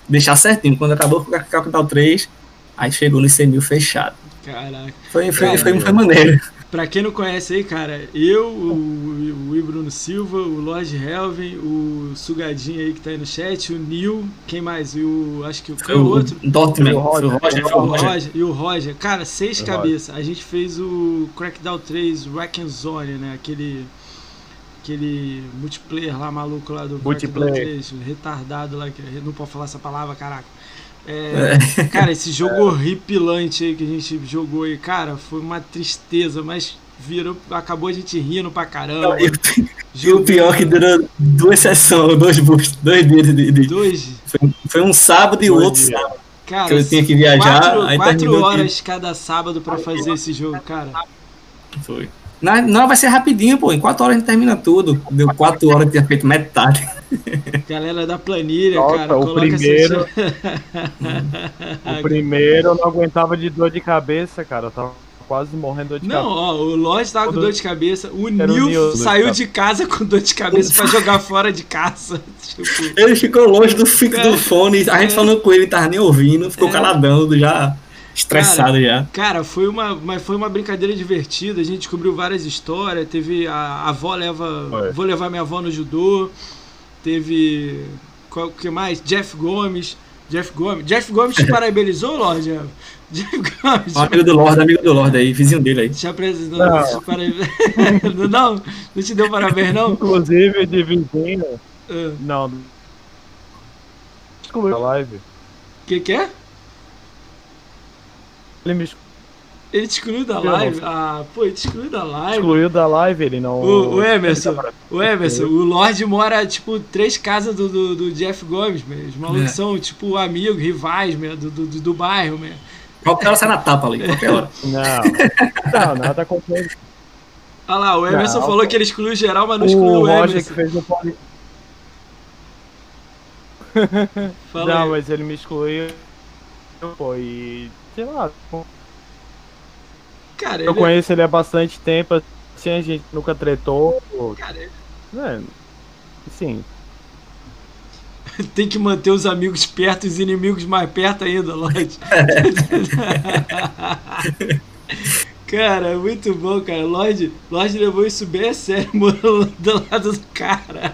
deixar certinho. Quando acabou o Crackdown 3, aí chegou no 100 mil fechado. Caraca. Foi, foi, foi, foi maneiro. Pra quem não conhece aí, cara, eu, o, o Bruno Silva, o Lord Helvin, o Sugadinho aí que tá aí no chat, o Neil, quem mais? E o. Acho que o, o outro. Dortmund, o Roger, o Roger, o Roger, E o Roger. Cara, seis cabeças. A gente fez o Crackdown 3 Wreck Zone, né? Aquele. Aquele multiplayer lá maluco lá do multiplayer. Crackdown 3, retardado lá, que não pode falar essa palavra, caraca. É, é. Cara, esse *laughs* jogo horripilante aí que a gente jogou aí, cara, foi uma tristeza, mas virou, acabou a gente rindo pra caramba. E, e o pior é que durou duas sessões, dois dois dias de. de dois? Foi, foi, um sábado e dois outro dias. sábado. Cara, que eu tinha que viajar. Quatro, quatro horas cada sábado pra fazer esse jogo, cara. Foi. Não, não, vai ser rapidinho, pô. Em quatro horas a gente termina tudo. Deu quatro horas que tinha feito metade. *laughs* Galera da planilha, Nossa, cara. O primeiro. *laughs* o primeiro eu não aguentava de dor de cabeça, cara. Eu tava quase morrendo de não, cabeça. Não, ó, o Lodge tava com dor de cabeça. O Nil saiu de casa com dor de cabeça pra *laughs* jogar fora de casa. Tipo... Ele ficou longe do fico do fone. A gente é. falando com ele, tava nem ouvindo. Ficou é. caladão já estressado cara, já. Cara, foi uma, mas foi uma brincadeira divertida. A gente descobriu várias histórias. Teve a, a avó leva. Foi. Vou levar minha avó no judô. Teve. Qual que mais? Jeff Gomes. Jeff Gomes. Jeff Gomes te *laughs* parabenizou, Lorde? Jeff Gomes. Amigo do Lorde, amigo do Lorde aí, vizinho dele aí. Te apresentou. Não. *laughs* não, não te deu parabéns, não? Inclusive, de vizinho. Ah, Não. Excluiu a live. O que, que é? Ele me Ele te excluiu da live? Ah, pô, ele te excluiu da live. excluiu da live, ele não. O, o Emerson, tá o Emerson, o Lorde mora, tipo, três casas do, do, do Jeff Gomes, meu. Os malucos É. são, tipo, amigos, rivais, meu, do, do, do, bairro, meu. Qualquer hora sai na tapa ali, qualquer hora. *laughs* Não. Não, nada contra ele. Olha lá, o Emerson Não, falou pô. que ele excluiu geral, mas não excluiu O o, Roger Emerson. que fez o. Fala Não, aí. mas ele me excluiu. Pô, e. Sei lá. Cara, Eu ele, conheço ele há bastante tempo, assim, a gente nunca tretou. cara, ele né? Sim. *laughs* tem que manter os amigos perto e os inimigos mais perto ainda, Lorde. *laughs* Cara, muito bom, cara. Lorde, Lorde levou isso bem a sério, *laughs* morando do lado do cara.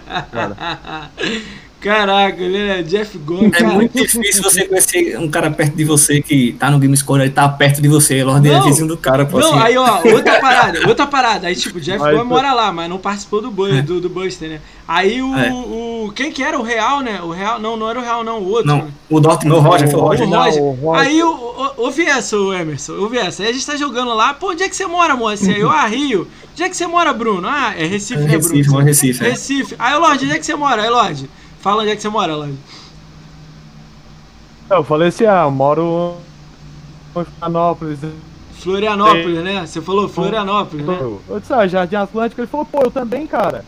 Caraca, ele é Jeff Gomes. É cara. muito difícil você conhecer um cara perto de você que tá no Game Score, ele tá perto de você, Lorde é Não. vizinho do cara, pô, Não, assim. aí ó, *laughs* outra parada, outra parada. Aí tipo, o Jeff pô. mora lá, mas não participou do, Bu- É. do, do Buster, né? Aí o, É. o. Quem que era o Real, né? O Real. Não, não era o Real, não, o outro. Não, o Dortmund, o Roger, foi o Roger. O Não, Roger. o Roger. Aí o, o, ouvi essa, o Emerson, ouvi essa. Aí a gente tá jogando lá, pô, onde é que você mora, moça? Aí eu, ah, Rio. Onde é que você mora, Bruno? Ah, é Recife, É né, Recife, Bruno? mora em Recife, é. Recife. Aí, Lorde, onde é que você mora? Aí, Lorde, fala onde é que você mora, Lorde. Eu falei assim, ah, eu moro em Florianópolis. Florianópolis, né? Você falou Florianópolis, né? Eu disse, ah, Jardim Atlântico. Ele falou, pô, eu também, cara.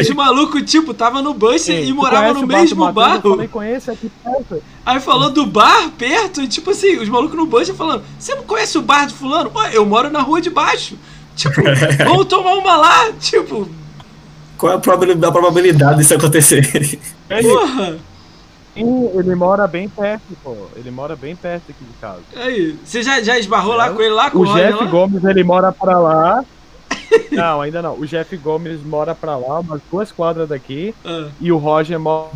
Os malucos, tipo, tava no Sim, e morava no Bar mesmo Matheus? Eu falei, conheço aqui perto. Aí falou do bar perto, e tipo assim, os malucos no Buster falando: Você não conhece o bar de Fulano? Pô, eu moro na rua de baixo. Tipo, *laughs* vamos tomar uma lá. Tipo, Qual é a probabilidade, a probabilidade disso acontecer? Ele, porra. Sim, ele mora bem perto, pô. Ele mora bem perto aqui de casa. Aí, você já, já esbarrou lá É. com ele lá, com O o Jeff lá? Gomes, ele mora pra lá. *laughs* Não, ainda não. O Jeff Gomes mora pra lá, umas duas quadras daqui. Ah, E o Roger mora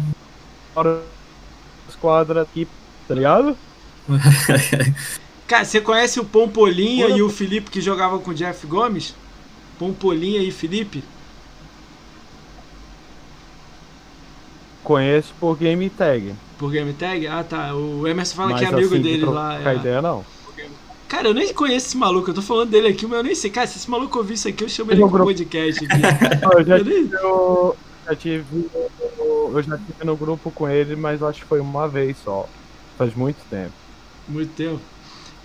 duas quadras aqui, tá ligado? *laughs* Cara, você conhece o Pompolinha Porra. e o Felipe que jogava com o Jeff Gomes? Pompolinha e Felipe? Conheço por Game Tag. Por Game Tag? Ah, tá. O Emerson fala mas que é amigo assim, de dele lá. é. ideia, não. Cara, eu nem conheço esse maluco. Eu tô falando dele aqui, mas eu nem sei. Cara, se esse maluco ouvir isso aqui, eu chamo ele Eu pro vou- podcast aqui. *laughs* Eu já Eu nem- tive, eu já tive, eu já tive no grupo com ele, mas acho que foi uma vez só. Faz muito tempo. Muito tempo.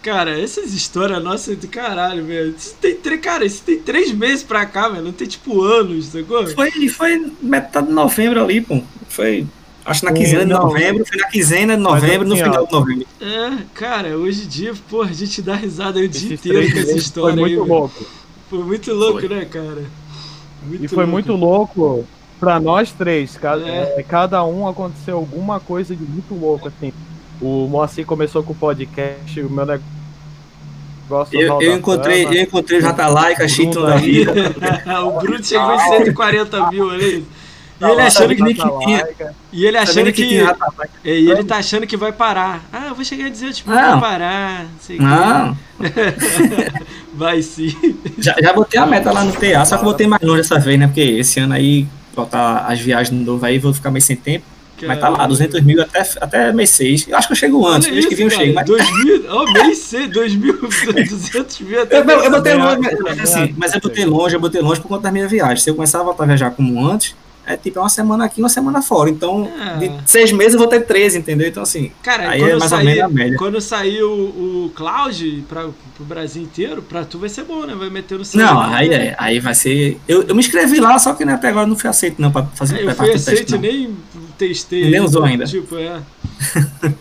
Cara, essas histórias nossas de caralho, velho. Isso tem três, cara, isso tem três meses pra cá, velho. Não tem tipo anos, sacou? Foi, foi metade de novembro ali, pô. Foi, acho que na quinzena de Não. novembro, foi na quinzena de novembro, no final de novembro. É, cara, hoje em dia, pô, a gente dá risada aí o dia inteiro com essa história foi muito aí. louco. Foi muito louco, Foi. né, cara? Muito E foi louco. muito louco pra nós três. Cada, É. é, cada um aconteceu alguma coisa de muito louco, assim. O Moacir começou com o podcast, o meu negócio. Do Eu, eu encontrei, eu encontrei o Jatalaica, Chito Bruno da aí. vida. o Bruno chegou em 140 mil, olha isso. E Tá ele lá, achando que. que tinha-. E ele Tá achando que Jatalaica? E ele tá achando que vai parar. Ah, eu vou chegar a dizer, tipo, Não. vai parar. Não sei. Não, *laughs* Vai sim. já, já botei a meta lá no TA, só que eu botei mais longe dessa vez, né? Porque esse ano aí, botar as viagens no novo aí, vou ficar meio sem tempo. Mas tá lá, 200 mil até, até mês 6. Eu acho que eu chego antes, mês que vem eu chego. Mas... 2000, ó, mês C, 2000, 200 mil até Eu, eu, eu botei longe, mas, assim, mas eu botei longe, eu botei longe por conta das minhas viagens. Se eu começar a voltar a viajar como antes, é tipo é uma semana aqui, uma semana fora. Então, Ah. de seis meses eu vou ter 13, entendeu? Então, assim, Cara, Aí é mais ou sair, menos a média. quando sair o, o Cloud pra, pro Brasil inteiro, pra tu vai ser bom, né? Vai meter no não, celular. aí, é, aí vai ser. Eu, eu me inscrevi lá, só que né, até agora não fui aceito, não, pra fazer É, eu fui teste, aceito não. e nem testei. Nem usou ainda. Tipo, é. *laughs*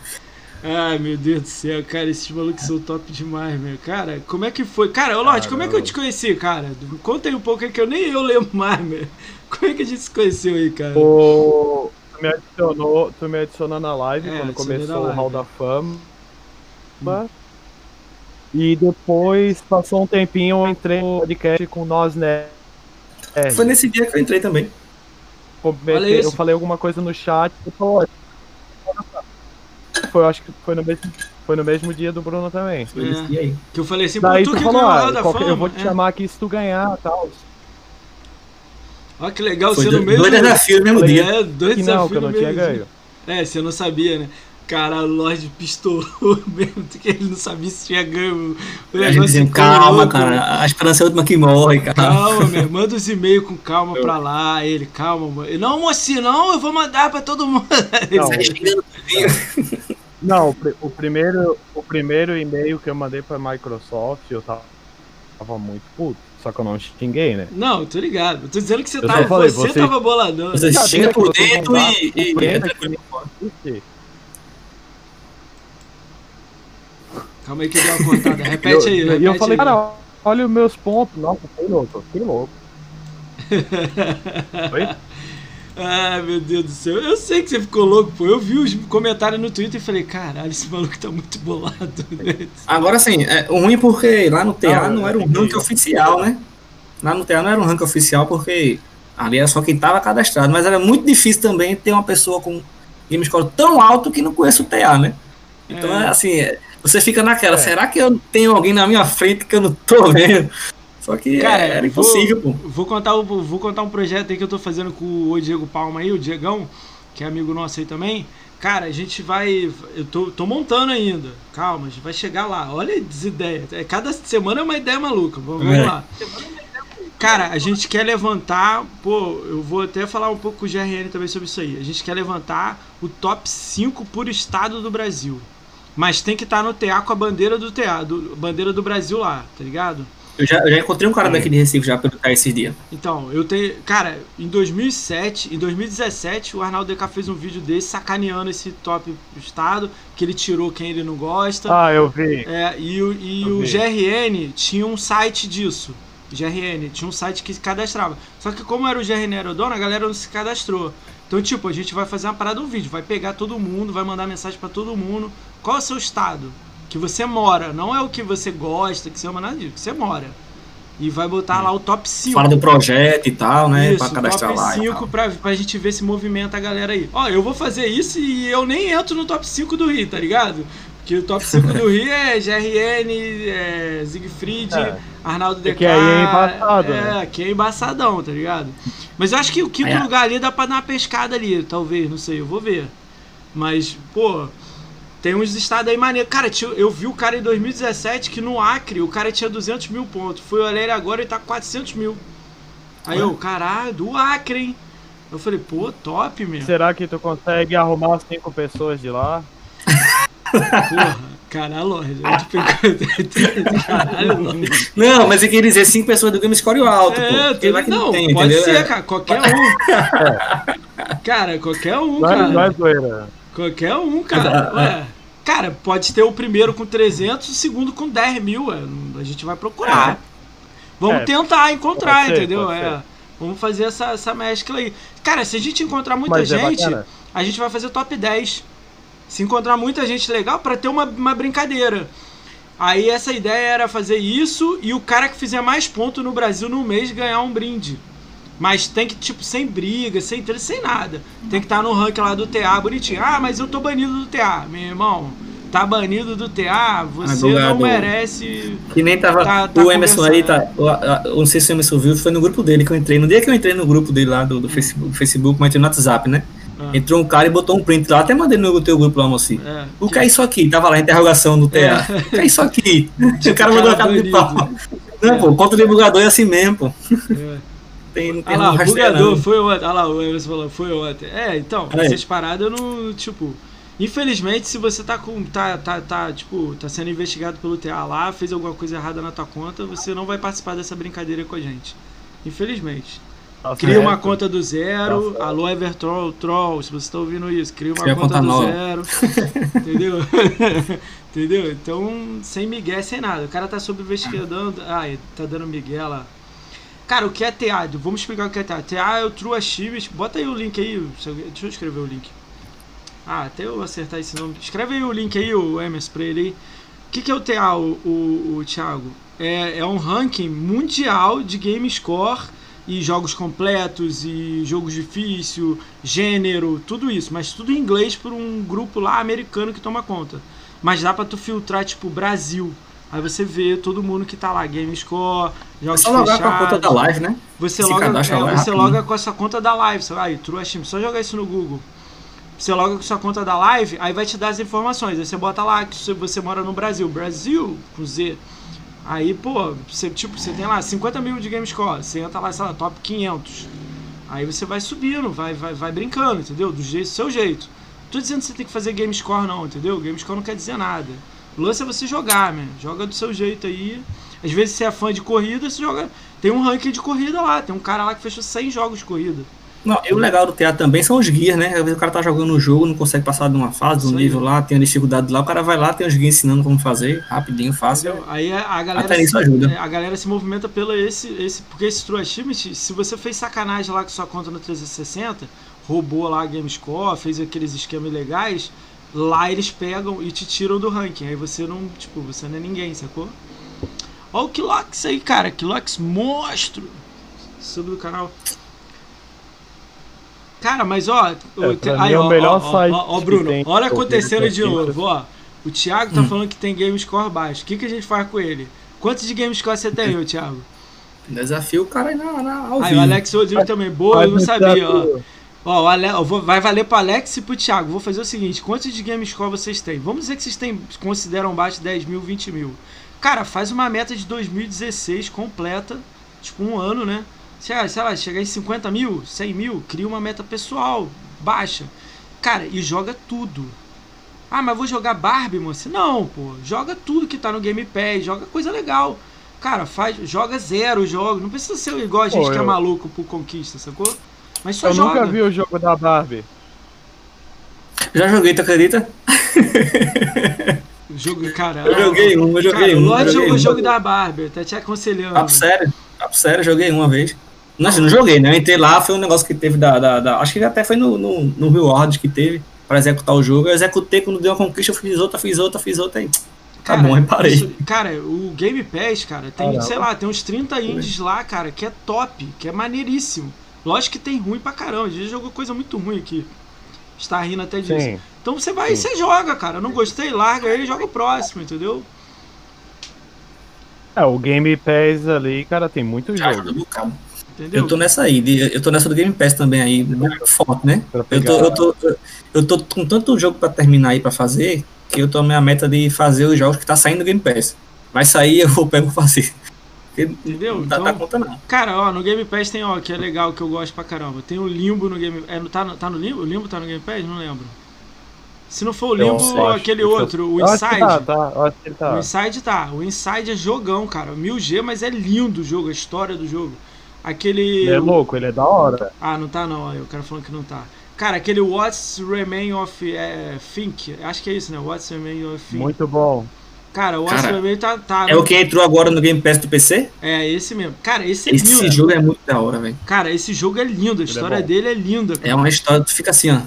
Ai, meu Deus do céu, cara, esses malucos são top demais, meu. Cara, como é que foi? Cara, ô Lorde, como é que eu te conheci, cara? Conta aí um pouco aí que eu nem eu lembro mais, meu. Como é que a gente se conheceu aí, cara? O... Tu me adicionou, tu me adicionou na live É, quando começou na o live. Hall da Fama. E depois, passou um tempinho, eu entrei no podcast com nós, né? É, Foi nesse dia que eu entrei também. Isso. eu falei alguma coisa no chat. Eu falei, "Ó, foi, eu acho que foi no mesmo, foi no mesmo dia do Bruno também. Aí. Que eu falei assim, Daí tu tu que falou, ganhou ah, Hall da qualquer- Fama. eu vou te é. chamar aqui se tu ganhar e tal. Olha que legal, Foi você do- no mesmo... dois desafios no mesmo dia. É, dois desafios que eu não no tinha mesmo dia. ganho. É, você não sabia, né? Cara, o Lorde pistolou *laughs* mesmo, que ele não sabia se tinha ganho. O A gente negócio ficou calma, louco, cara, a esperança é a última que morre, cara. Calma, meu, manda os e-mails com calma pra lá. Ele, calma, mano. Não, mocinho, não, eu vou mandar pra todo mundo. *laughs* Não. *laughs* Não, o primeiro, o primeiro e-mail que eu mandei pra Microsoft, eu tava, tava muito puto. Só que eu não xinguei, né? Não, tô ligado. Tô dizendo que você Eu tava. falei, você você- tava boladão. Você Brincadeira xinga por dentro e. e- que- Ixi, Calma aí que deu uma cortada. E *laughs* Repete aí, e repete eu falei, aí. cara, olha os meus pontos. Nossa, fiquei louco, fiquei louco. *laughs* Oi? Ah, meu Deus do céu. Eu sei que você ficou louco, pô. Eu vi os comentários no Twitter e falei, caralho, esse maluco tá muito bolado. *laughs* né? Agora sim, é ruim porque lá no TA Não, não, era um eu- ranking oficial, né? Lá no TA não era um ranking oficial porque ali era só quem tava cadastrado, mas era muito difícil também ter uma pessoa com game score tão alto que não conhece o TA, né? Então É. é, assim, é, você fica naquela, É. será que eu tenho alguém na minha frente que eu não tô vendo? Só que Cara, é, era vou- impossível, pô. Vou contar, vou contar um projeto aí que eu tô fazendo com o Diego Palma aí, o Diegão, que é amigo nosso aí também. Cara, a gente vai. Eu tô, tô montando ainda. Calma, a gente vai chegar lá. Olha as ideias. É, Cada semana é uma ideia maluca. Vamos, vamos É. lá. Cara, a gente quer levantar. Pô, eu vou até falar um pouco com o GRN também sobre isso aí. A gente quer levantar o top 5 por estado do Brasil. Mas tem que estar no TA com a bandeira do TA, do, bandeira do Brasil lá, tá ligado? Eu já, eu já encontrei um cara daqui de Recife já pelo esses dias. Então, eu tenho. Cara, em 2007, em 2017, o Arnaldo DK fez um vídeo desse sacaneando esse top estado, que ele tirou quem ele não gosta. Ah, eu vi. É, e o, e Eu o vi. GRN tinha um site disso. GRN, tinha um site que se cadastrava. Só que como era o GRN era o dono, a galera não se cadastrou. Então, tipo, a gente vai fazer uma parada do vídeo, vai pegar todo mundo, vai mandar mensagem pra todo mundo. Qual é o seu estado? Que você mora, não é o que você gosta, que você ama nada disso, que você mora. E vai botar lá o top 5. Fala do projeto e tal, né? Isso, pra cadastrar top lá. e 5 tal. pra, pra gente ver se movimenta a galera aí. Ó, eu vou fazer isso e eu nem entro no top 5 do Rio, tá ligado? Porque o top 5 do Rio é *laughs* GRN, é Siegfried, É. Arnaldo É DK. que aí é embaçado, É, né? aqui é embaçadão, tá ligado? Mas eu acho que o quinto É. lugar ali dá pra dar uma pescada ali, talvez, não sei, eu vou ver. Mas, pô, tem uns estados aí maneiros. Cara, eu vi o cara em 2017 que no Acre o cara tinha 200 mil pontos. Fui olhar ele agora e tá com 400 mil. Aí Ué? eu, caralho, do Acre, hein? Eu falei, pô, top, meu. Será que tu consegue arrumar cinco pessoas de lá? Porra, caralho, Lorde. a gente pegou- *laughs* Caralho, Lorde. Não, mas eu queria dizer cinco pessoas do game score alto, É, pô. Porque vai que não, não tem, pode entendeu? ser, É. cara, qualquer um. *laughs* Cara, qualquer um, Não é, não cara. é zoeira. Qualquer um, cara. *laughs* Ué. Cara, pode ter o primeiro com 300, o segundo com 10 mil. ué. A gente vai procurar. Vamos É. tentar encontrar, ser, entendeu? É. Vamos fazer essa, essa mescla aí. Cara, se a gente encontrar muita Mas é gente, a gente vai fazer top 10. Se encontrar muita gente legal, pra ter uma, uma brincadeira. Aí essa ideia era fazer isso e o cara que fizer mais pontos no Brasil no mês ganhar um brinde. Mas tem que, tipo, sem briga, sem treta, sem nada. Tem que estar no ranking lá do TA bonitinho. Ah, mas eu tô banido do TA. Meu irmão, tá banido do TA, você não merece. Que nem tava. Tá- tá o Emerson aí tá. a- Eu não sei se o Emerson viu, foi no grupo dele que eu entrei. No dia que eu entrei no grupo dele lá do, do Facebook, do Facebook, mas entrei no WhatsApp, né? Ah, Entrou um cara e botou um print lá, até mandei no teu grupo lá, mocinho. é, O que é isso aqui? Tava lá, interrogação do TA. O que é isso aqui? *laughs* o cara mandou a cara de pau. Não, pô, contra o divulgador é assim mesmo, pô. É. Tem, não tem Ah lá, não o bugador foi ontem. Ah lá, o Emerson falou, foi ontem. É, então, Aí. essas paradas eu não, tipo. Infelizmente, se você tá com. tá, tá, tá, tipo, tá sendo investigado pelo TA lá, fez alguma coisa errada na tua conta, você não vai participar dessa brincadeira com a gente. Infelizmente. Tá Cria certo. uma conta do zero. Tá. Alô, Evertroll, Troll, se você tá ouvindo isso, cria uma Cria conta, conta do nova. zero. *laughs* entendeu? *laughs* entendeu? Então, sem Miguel, sem nada. O cara tá sob investigando. Ai, tá dando Miguel lá. Cara, o que é TA? Vamos explicar o que é TA. TA é o True Achievement. Bota aí o link aí. Deixa eu escrever o link. Ah, até eu acertar esse nome. Escreve aí o link aí, o Emerson, pra ele aí. O que, que é o TA, o, o, o Thiago? É, é um ranking mundial de game score e jogos completos e jogos difícil, gênero, tudo isso, mas tudo em inglês por um grupo lá americano que toma conta. Mas dá pra tu filtrar tipo Brasil. Aí você vê todo mundo que tá lá, GameScore, É jogos só logar com a conta da live, né? Você Se loga, é, lá você loga com a sua conta da live. Você, aí, True Steam, só jogar isso no Google. Você loga com sua conta da live, aí vai te dar as informações. Aí você bota lá que você- você mora no Brasil. Brasil, com Z. Aí, pô, você, tipo, você tem lá 50 mil de GameScore. Você entra lá, sei lá, top 500. Aí você vai subindo, vai, vai, vai brincando, entendeu? Do jeito, do seu jeito. Não tô dizendo que você tem que fazer GameScore, não, entendeu? GameScore não quer dizer nada. O lance é você jogar, man. Joga do seu jeito aí. Às vezes você é fã de corrida, você joga. Tem um ranking de corrida lá, tem um cara lá que fechou 100 jogos de corrida. Não, e o legal do teatro também são os guias, né? Às vezes o cara tá jogando um jogo, não consegue passar de uma fase, de Isso um aí. nível lá, tem uma dificuldade lá, o cara vai lá, tem os guias ensinando como fazer, rapidinho, fácil. Aí a, a galera Até se, isso ajuda. é, a galera se movimenta pelo esse, esse porque esse True Achievement, se você fez sacanagem lá com sua conta no 360, roubou lá a GameScore, fez aqueles esquemas legais, lá eles pegam e te tiram do ranking. Aí você não, tipo, você não é ninguém, sacou? Ó o Kilox aí, cara, Kilox monstro. Sub do canal. Cara, mas ó, o- pra aí, é o ó, melhor ó, ó, ó, ó, Bruno, tem olha acontecendo de novo, ó. O Thiago tá Hum. falando que tem game score baixo. O que, que a gente faz com ele? Quantos de game score você tem, ô Thiago? Desafio o cara aí na, na, ao Aí vivo. o Alex Rodrigo também. Boa, eu não sabia, ó. Ó, o Ale... vou- vai valer pro Alex e pro Thiago. Vou fazer o seguinte: quantos de game score vocês têm? Vamos dizer que vocês têm, consideram baixo 10 mil, 20 mil. Cara, faz uma meta de 2016 completa, tipo um ano, né? Sei lá, sei lá, chegar em 50 mil, 100 mil, cria uma meta pessoal, baixa. Cara, e joga tudo. Ah, mas vou jogar Barbie, moça? Não, pô. Joga tudo que tá no Game Pass, joga coisa legal. Cara, faz, joga zero jogos. Não precisa ser igual a gente Pô, que é eu- maluco por conquista, sacou? Mas só Eu joga. nunca vi o jogo da Barbie. Já joguei, tu acredita? O jogo, cara. Eu joguei um, eu joguei cara, um. O Lorde jogou o um. jogo da Barbie, tá te aconselhando. Papo sério, papo sério, joguei uma vez. Não, assim, não joguei, né? Eu entrei lá, foi um negócio que teve da. da, da- acho que até foi no, no, no Reward que teve pra executar o jogo. Eu executei, quando deu uma conquista, eu fiz outra, fiz outra, fiz outra aí. Tá bom, aí parei. isso- cara, o Game Pass, cara, tem, Caramba. sei lá, tem uns 30 indies lá, cara, que é top, que é maneiríssimo. Lógico que tem ruim pra caramba. A gente jogou coisa muito ruim aqui. Está rindo até disso. Sim. Então você vai e você joga, cara. Não gostei, larga ele e joga o próximo, entendeu? É, o Game Pass ali, cara, tem muito jogo. Entendeu? Eu tô nessa aí, eu tô nessa do Game Pass também aí, muito forte, né? Eu tô, eu, tô, eu tô com tanto jogo pra terminar aí pra fazer, que eu tô a minha meta de fazer os jogos que tá saindo do Game Pass. Vai sair, *laughs* eu vou pego fazer. Entendeu? Não dá, dá Então- conta não. Cara, ó, no Game Pass tem, ó, que é legal, que eu gosto pra caramba. Tem o Limbo no Game é, no- tá, no- tá no Limbo? O Limbo tá no Game Pass? Não lembro. Se não for o Limbo, aquele outro, o Eu acho que Inside. tá, tá. Eu acho que ele O tá. Inside tá. O Inside é jogão, cara. 1000G, mas é lindo o jogo, a história do jogo. Aquele. Ele é louco, ele é da hora. Ah, não tá não, aí o cara falando que não tá. Cara, aquele What's Remain of é, Think, acho que é isso, né? What's Remain of Think. Muito bom. Cara, o Cara, Remain tá. tá É o que entrou agora no Game Pass do PC? É, esse mesmo. Cara, esse é lindo. Esse jogo é muito da hora, velho. Cara, esse jogo é lindo, a é história bom. dele é linda. cara. É uma história, tu fica assim, ó.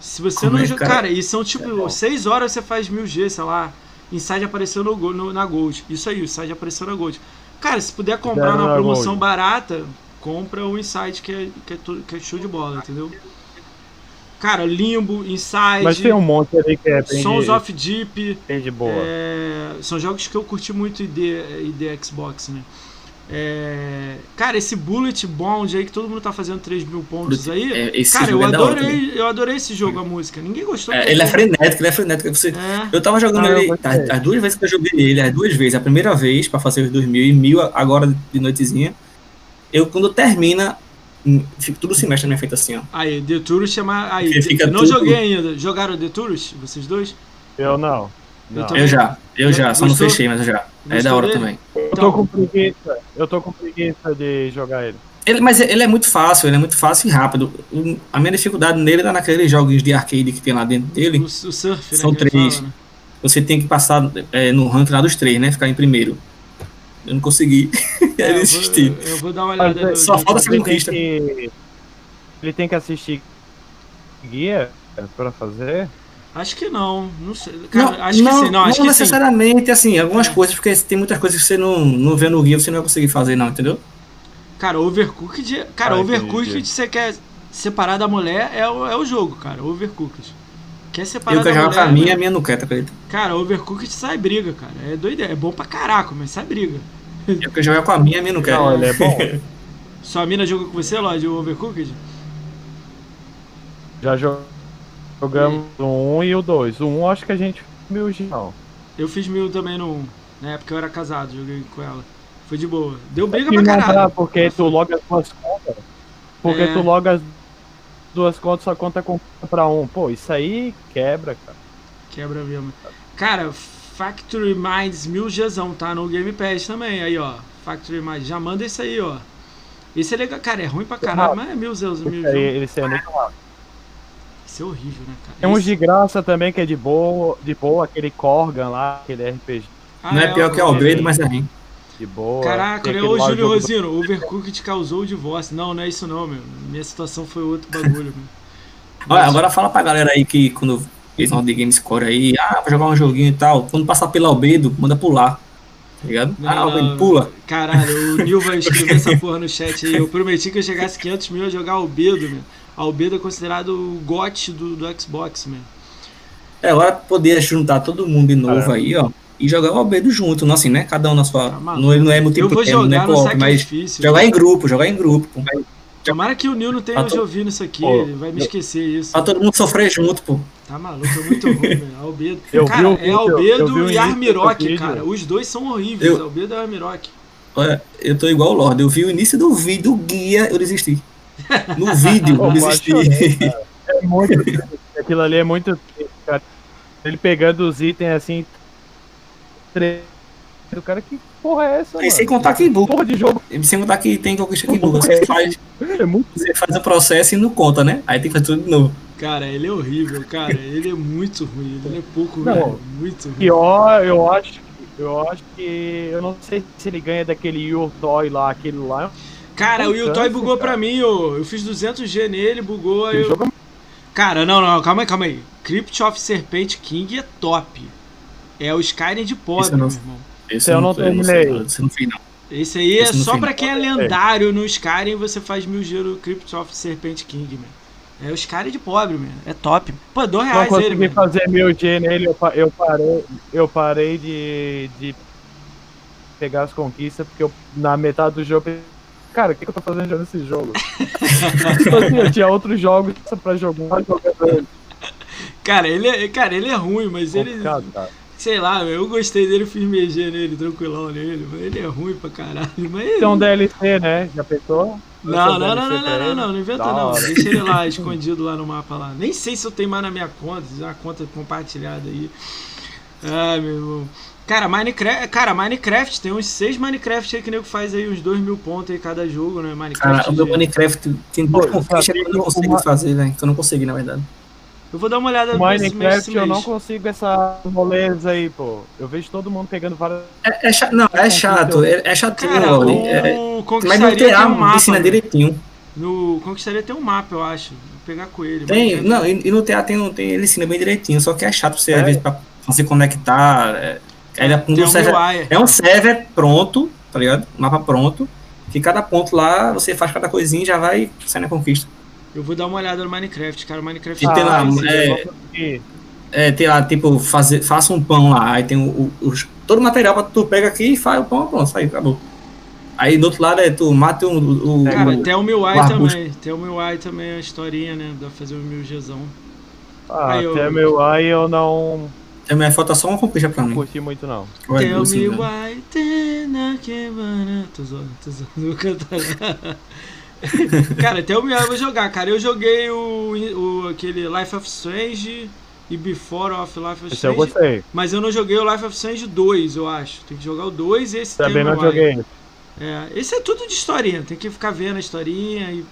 Se você Como não é, joga. cara? Cara, e são tipo 6 horas você faz 1000G, sei lá. Inside apareceu no, no- na Gold. Isso aí, o Inside apareceu na Gold. Cara, se puder comprar numa na promoção Gold. barata, compra o Inside que é, que, é que é show de bola, entendeu? Cara, Limbo, Inside, Mas tem um monte ali que é bem Sons de, of Deep. bem de boa. É, são jogos que eu curti muito ID, ID Xbox, né? É, cara, esse Bullet Bond aí que todo mundo tá fazendo 3 mil pontos aí. É, esse cara, eu é adorei, eu adorei esse jogo, a música. Ninguém gostou. É, ele é frenético, ele é frenético. Você, É. Eu tava jogando Ah, ele as, as duas vezes que eu joguei ele, as duas vezes. A primeira vez pra fazer os 2000 e mil agora de noitezinha. Eu, quando termina, fico tudo semestre na minha frente assim, ó. Aí, The Tourist chama. Aí, fica não tudo- joguei ainda. Jogaram The Tourist, vocês dois? Eu não. não. também. Eu já, eu já, só não Gostou? fechei, mas eu já. É Gostou da hora dele? também. Eu tô com preguiça. Eu tô com preguiça de jogar ele. Ele, mas ele é muito fácil, ele é muito fácil e rápido. O- A minha dificuldade nele tá naqueles jogos de arcade que tem lá dentro O, dele. o Surf, né? São ele três. fala, né? Você tem que passar é, no ranking lá dos três, né? Ficar em primeiro. Eu não consegui. *laughs* É, eu eu, vou, eu vou dar uma olhada. Mas, no- só falta ser Ele tem conquista. que, ele tem que assistir guia pra fazer. Acho que não. Não sei. Cara, não, acho não, que sim. Não, acho que sim. necessariamente, assim, algumas É. coisas, porque tem muitas coisas que você não, não vê no guia, você não vai conseguir fazer, não, entendeu? Cara, Overcooked. Cara, Ah, Overcooked entendi. você quer separar da mulher é o, é o jogo, cara. Overcooked. Quer separar Eu da mulher. com a minha, a minha não quer, tá? Cara, Overcooked sai briga, cara. É doideira. É bom pra caraca, mas sai briga. Eu que jogo com a minha, a minha não quer. Não, ele é bom. *laughs* Sua mina jogou com você, Lorde, o Overcooked? Já jo- jogamos o 1 e o 2. O 1 acho que a gente mil não. Eu fiz mil também no 1. Na época eu era casado, joguei com ela. Foi de boa. Deu briga pra caralho. porque tu loga as duas contas. Porque É. tu loga as duas contas, só conta com pra um. Pô, isso aí quebra, cara. Quebra mesmo. Cara, Factory Minds 1000 Gzão, tá no Game Pass também. Aí, ó. Factory Minds. Já manda isso aí, ó. Esse é legal. Cara, é ruim pra caralho, mas é mil Zeus, mil Esse é muito rápido. Isso é horrível, né, cara? Tem uns de graça também que é de boa, de boa, aquele Corgan lá, aquele RPG Ah, não é pior que o Albedo, mas é ruim. de boa. Caraca, né? Ô, Júlio Rosino, o Overcooked causou o divórcio. Não, não é isso não, meu. Minha situação foi outro bagulho, meu. Olha, agora fala pra galera aí que quando eles vão de Gamescore aí, ah, vou jogar um joguinho e tal. Quando passar pelo Albedo, manda pular. Tá ligado? Não, ah, Albedo, não. pula. Caralho, o Nil vai escrever *laughs* essa porra no chat aí. Eu prometi que eu chegasse 500 mil a jogar Albedo, meu. Albedo é considerado o GOT do, do Xbox, meu. É, agora poder juntar todo mundo de novo É. aí, ó. E jogar o Albedo junto, não assim, né? Cada um na sua. Tá maluco. não, não é Eu vou multiplayer, não é jogar no co-op, mas jogar em grupo, jogar em grupo. pô. Tomara que o Nil não tenha Tá ouvindo isso aqui, Pô, ele vai me esquecer isso. Pra todo mundo sofrer junto, pô. Tá maluco, é muito ruim, velho. Albedo. Eu vi cara, o é vídeo, eu vi Albedo o e vídeo. cara. Os dois são horríveis, Eu- Albedo e Armirok. Olha, eu tô igual o Lorde. Eu vi o início do vídeo, do guia, eu desisti. No vídeo, *laughs* eu desisti. É muito triste. Aquilo ali é muito triste, cara. Ele pegando os itens assim. tre- Do cara, que porra é essa? E sem contar que buga. Porra de jogo. Sem contar que tem conquista que buga. Você faz, É muito. você faz o processo e não conta, né? Aí tem que fazer tudo de novo. Cara, ele é horrível, cara. Ele é muito ruim. Ele é pouco Não. ruim. Muito ruim. Pior, eu acho. Eu acho que. Eu não sei se ele ganha daquele Your Toy lá, aquele lá. Cara, o cansa, bugou cara. pra mim, ô. Eu fiz 200G nele, bugou. Aí eu... jogo é Cara, não, não, calma aí, calma aí. Crypt of Serpent King é top. É o Skyrim de pobre, meu irmão. Esse eu não terminei. Você não fez, não. Esse aí é Esse no só fim. pra quem é lendário no Skyrim, você faz mil giro Crypt of Serpent King, man. É o Skyrim de pobre, man. É top. Pô, dois Não reais ele, consegui mano. fazer mil G nele, eu, pa- eu parei, eu parei de, de pegar as conquistas, porque eu, na metade do jogo, eu pensei, cara, o que, que eu tô fazendo já nesse jogo? *laughs* Tipo assim, eu tinha outros jogos pra jogar, jogando Cara, ele é, cara, ele é ruim, mas ele. cara. Sei lá, eu gostei dele, fiz MG nele, tranquilão nele, mas ele é ruim pra caralho. Mas... Tem um DLC, né? Já pensou? Não, não, não, DLC não, não, não, ele? não, não inventa não. Deixa ele lá, *laughs* escondido lá no mapa lá. Nem sei se eu tenho mais na minha conta, se é uma conta compartilhada aí. Ai, meu irmão. Cara, Minecraft, cara, Minecraft, tem uns seis Minecraft aí que nego faz aí uns dois mil pontos aí cada jogo, né? Minecraft. Cara, o meu Minecraft tem Pô, conquistas que eu não consegui fazer, velho. Que eu não consegui, na verdade. Eu vou dar uma olhada O nesse mês, Minecraft eu não consigo essa moleza aí, pô. Eu vejo todo mundo pegando várias. É, é chato, não, é chato. É, é chatinho, Cara, Lorde. o É, mas no Conquistaria tem TA um mapa. ensina direitinho. No Conquistaria tem um mapa, eu acho. Vou pegar com ele. Tem, mas- não, e, e no TA tem, tem, ele ensina bem direitinho, só que é chato você, É. às vezes, pra você conectar. É, no um server- é um server pronto, tá ligado? Mapa pronto. Que cada ponto lá, você faz cada coisinha e já vai sair na conquista. Eu vou dar uma olhada no Minecraft, cara. O Minecraft E tem lá, é, não. É, tem lá, tipo, fazer, faça um pão lá, aí tem o, o- os- todo o material pra tu pega aqui e faz o pão, pronto, sai, acabou. Aí do outro lado é tu mata o. o, Cara, o- tem o Miwai o arbusto. também. Tem o Miwai também, a historinha, né? Dá pra fazer o mil Gzão. Ah, Aí eu- até meu ai eu não Também falta só uma conquista pra mim. curti muito, não. É o tem na queimana. Tô zoando, tô zoando. Vou cantar. *laughs* *laughs* Cara, até o eu vou jogar, cara. Eu joguei o, o aquele Life of Strange e Before of Life of Esse eu Strange. gostei. Mas eu não joguei o Life of Strange 2, eu acho. Tem que jogar o 2 e esse Também o não joguei. É, esse é tudo de historinha, tem que ficar vendo a historinha e.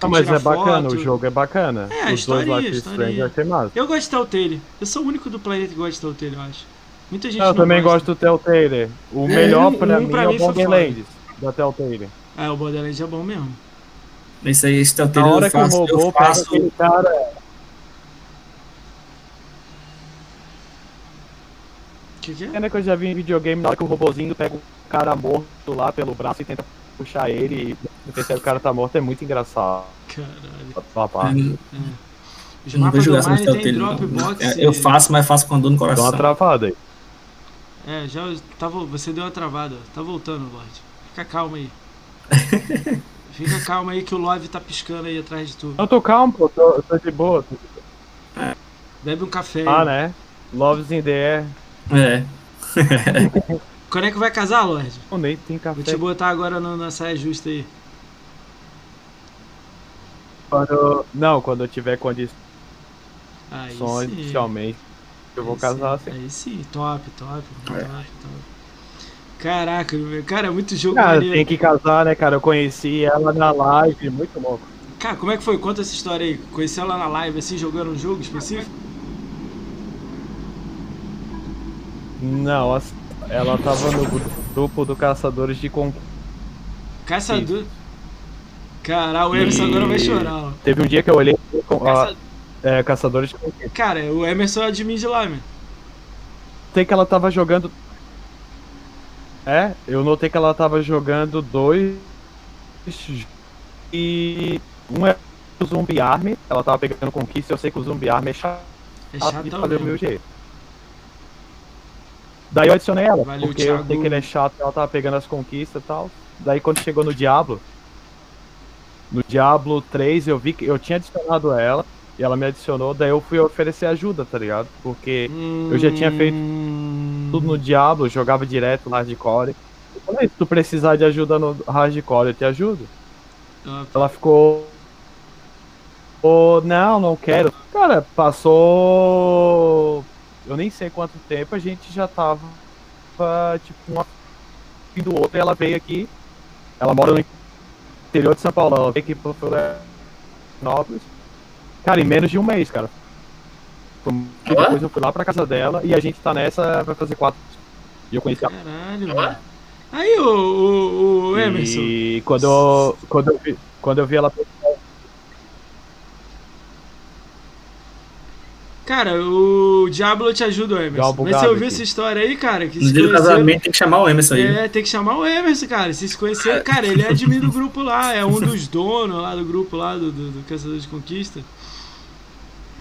Ah, mas é bacana, foto. o jogo é bacana. É, Os dois historinha, Life historinha. Strange eu achei massa. Eu gosto de Telltale. Eu sou o único do planeta que gosta de Telltale, eu acho. Muita gente eu não também gosta. gosto do Telltale. O É, *laughs* melhor pra um mim pra é mim o foi Borderlands da Telltale. Ah, o Borderlands é bom mesmo. Esse aí, telltale hora eu que o faço, robô eu faço aquele cara. Que, que é? Pena que eu já vi em videogame na hora que o robozinho pega o cara morto lá pelo braço e tenta puxar ele e percebe que o cara tá morto é muito engraçado. Caralho. Parte. Os Eu não graça no Mine tem. Dropbox. É, Eu faço, mas faço com dor no Dá uma coração. travada aí. É, já tava, você deu uma travada. Tá voltando, Lorde. Fica calmo aí. *laughs* Fica calmo aí que o Love tá piscando aí atrás de tu. Eu tô calmo, pô, tô, eu tô de boa. tô de boa. Bebe um café. Ah, aí. né? Loves in the air. É. *laughs* Quando é que vai casar, Lorde? Não, nem tem café. Vou te botar agora no- na saia justa aí. Quando... Não, quando eu tiver condições Aí sim. oficialmente, eu vou Aí casar sim, assim. Aí sim, top, top, top, É. top. Caraca, cara, é muito jogo Cara, maneiro. tem que casar, né, cara? Eu conheci ela na live, muito louco. Cara, como é que foi? Conta essa história aí. Conheceu ela na live, assim, jogando um jogo específico? Não, ela tava no gru- grupo do Caçadores de Conquista. Caçador. Caralho, o Emerson agora vai chorar, ó. Teve um dia que eu olhei com a, Caça- é, Caçadores de Conquista. Cara, o Emerson é admin de lá, meu. Notei que ela tava jogando. É, eu notei que ela tava jogando dois. E. Um é o Zumbi Army, ela tava pegando conquista, eu sei que o Zumbi Army é chato É de chatão fazer o meu jeito. Daí eu adicionei ela, Valeu, porque eu Thiago. sei que ele é chato, ela tava pegando as conquistas e tal. Daí quando chegou no Diablo, no Diablo 3 eu vi que eu tinha adicionado ela, e ela me adicionou, daí eu fui oferecer ajuda, tá ligado? Porque Eu já tinha feito Hum, tudo no Diablo, eu jogava direto no hardcore. Eu falei, se tu precisar de ajuda no hardcore, eu te ajudo. top. Ela ficou. Oh, não, não quero. Cara, passou. Eu nem sei quanto tempo a gente já tava. Tipo, um fim do outro. E ela veio aqui. Ela mora no interior de São Paulo. Ela veio aqui pro Florianópolis. Cara, em menos de um mês, cara. E Ué? depois eu fui lá pra casa dela. E a gente tá nessa. Vai fazer quatro. E eu conheci ela. Caralho, mano. Aí, o, o, o Emerson. E quando eu, quando eu, vi, quando eu vi ela Cara, o Diablo te ajuda, uma Emerson. Mas você ouviu aqui. essa história aí, cara? Que No se dia do casamento tem que chamar o Emerson aí. É, tem que chamar o Emerson, cara. Vocês se conheceram, cara, ele é admin do grupo lá, é um dos donos lá do grupo lá do, do, do Caçador de Conquista.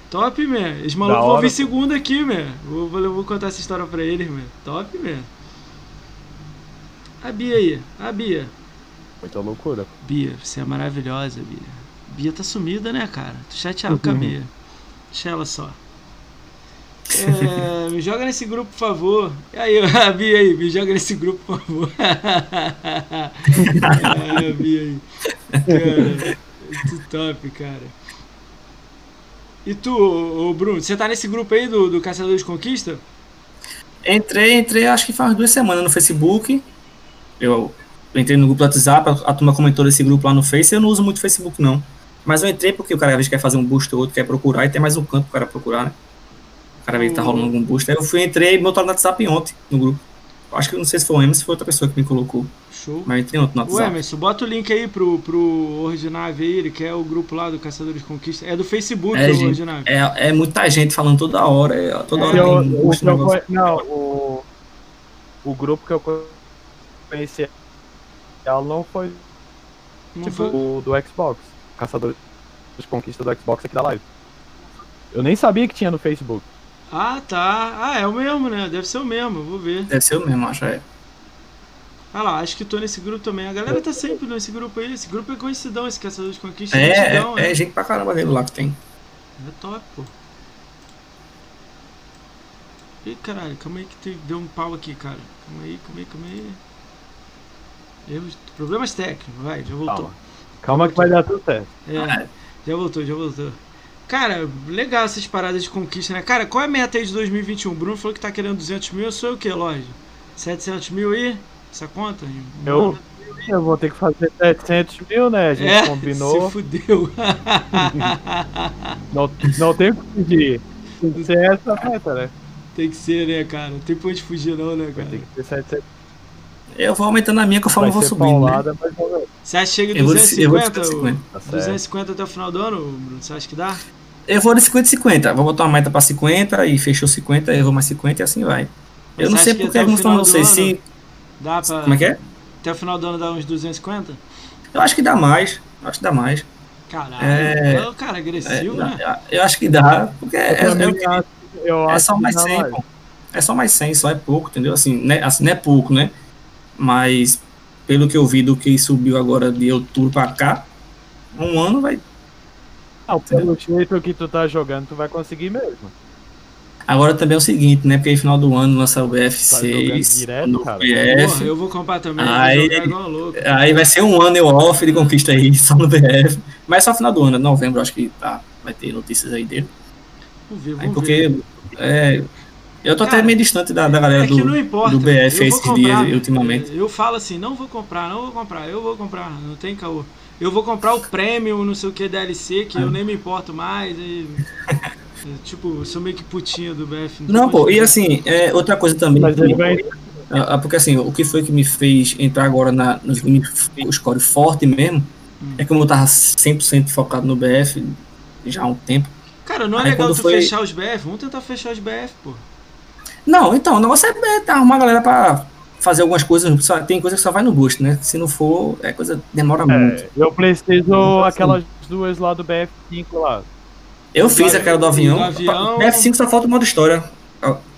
Top, man. Os malucos vão vir segunda aqui, man. Vou, vou, vou contar essa história pra eles, man. Top, man. A Bia aí, a Bia. Muita loucura. Bia, você é maravilhosa, Bia. Bia tá sumida, né, cara? Tô chateado com a Bia. Deixa ela só. É, me joga nesse grupo, por favor. E aí, *laughs* a Bia aí, me joga nesse grupo, por favor. *laughs* é, a Bia aí. Cara, muito top, cara. E tu, Bruno, você tá nesse grupo aí do, do Caçador de Conquista? Entrei, entrei acho que faz duas semanas no Facebook. Eu entrei no grupo do WhatsApp, a, a turma comentou desse grupo lá no Face. Eu não uso muito Facebook, não. Mas eu entrei porque o cara às vezes quer fazer um boost ou outro, quer procurar, e tem mais um canto pro cara procurar, né? O cara vê que tá rolando algum boost. Aí eu fui, entrei e botaram no WhatsApp ontem no grupo. Acho que não sei se foi o Emerson, se foi outra pessoa que me colocou. Show. Mas entrei ontem no O WhatsApp. Emerson, bota o link aí pro, pro Ordinave aí, ele quer o grupo lá do Caçadores de Conquista. É do Facebook, É, o gente, Ordinave. É, é muita gente falando toda hora. é- toda É, hora Eu- tem o eu não, o, o grupo que eu conheci ela não foi Não tipo foi? o do Xbox. Caçador de conquista do Xbox aqui da live. Eu nem sabia que tinha no Facebook. Ah, tá. Ah, é o mesmo, né? Deve ser o mesmo, vou ver. Deve ser o mesmo, acho. É. Ah lá, acho que tô nesse grupo também. A galera tá sempre nesse grupo aí. Esse grupo é conhecidão, esse Caçador de Conquista. É, conhecidão, é, é gente pra caramba dele lá que tem. É top, pô. Ih, caralho, calma aí que te- deu um pau aqui, cara. Calma aí, calma aí, calma aí. Erros, problemas técnicos, vai, já voltou. Calma. Calma que vai dar tudo certo. É, já voltou, já voltou. Cara, legal essas paradas de conquista, né? Cara, qual é a meta aí de 2021? O Bruno falou que tá querendo 200 mil, eu sou o quê, loja? 700 mil aí? Essa conta? Eu, eu vou ter que fazer 700 mil, né? A gente é, combinou. se fudeu. Não, não tem o que pedir. Tem que ser essa meta, né? Tem que ser, né, cara? Não tem pra onde fugir não, né, cara? ter que ser 700 Eu vou aumentando a minha conforme Vai eu vou subindo. Né? paulada, mas não vai. Você acha que chega em Eu vou de, eu vou de 250? 50. Tá certo. 250 até o final do ano, Bruno? Você acha que dá? Eu vou de 50 50. Vou botar uma meta pra 50 e fechou 50, eu vou mais 50 e assim vai. Mas Eu não sei que porque, como estão vocês, ano se. Dá pra... Como é que é? Até o final do ano dá uns 250? Eu acho que dá mais. Eu acho que dá mais. Caralho, É. é... cara agressivo, É, né? Eu acho que dá, porque é, Eu é, eu é acho só mais dá 100, mais. pô. É só mais 100, só é pouco, entendeu? Assim, né, assim, não é pouco, né? Mas pelo que eu vi do que subiu agora de outubro pra cá, um ano vai. Não, pelo jeito que tu tá jogando, tu vai conseguir mesmo. Agora também é o seguinte, né? Porque aí final do ano lança o Tá jogando BF6, direto, no cara? BF. Porra, eu vou comprar também, Aí- louco. Aí vai ser um ano eu off de conquista aí, *laughs* só no BF. Mas só final do ano, novembro, acho que tá, vai ter notícias aí dele. Vamos ver, Aí vamos porque ver. é, eu tô Cara, até meio distante da, da galera É que do, importa. do BF eu vou esses comprar, dias ultimamente. Eu falo assim, não vou comprar, não vou comprar, eu vou comprar, não tem caô. Eu vou comprar o Premium, não sei o que, DLC, que Ah. eu nem me importo mais. E, *laughs* tipo, eu sou meio que putinha do BF. tem Não, pô, e assim, é, outra coisa também. Mas que- ele vai. Ah, ah, porque assim, o que foi que me fez entrar agora na, nos no score forte mesmo, Hum. é como eu tava 100% focado no BF já há um tempo. Cara, não é Aí legal tu foi- fechar os BF? Vamos tentar fechar os BF, pô. Não, então, o negócio é é arrumar a galera pra fazer algumas coisas, só- tem coisa que só vai no boost, né? Se não for, é coisa demora muito. É, eu preciso Então, assim. aquelas duas lá do BF5 lá. Eu fiz do- aquela do avião, avião- BF5 só falta o modo história.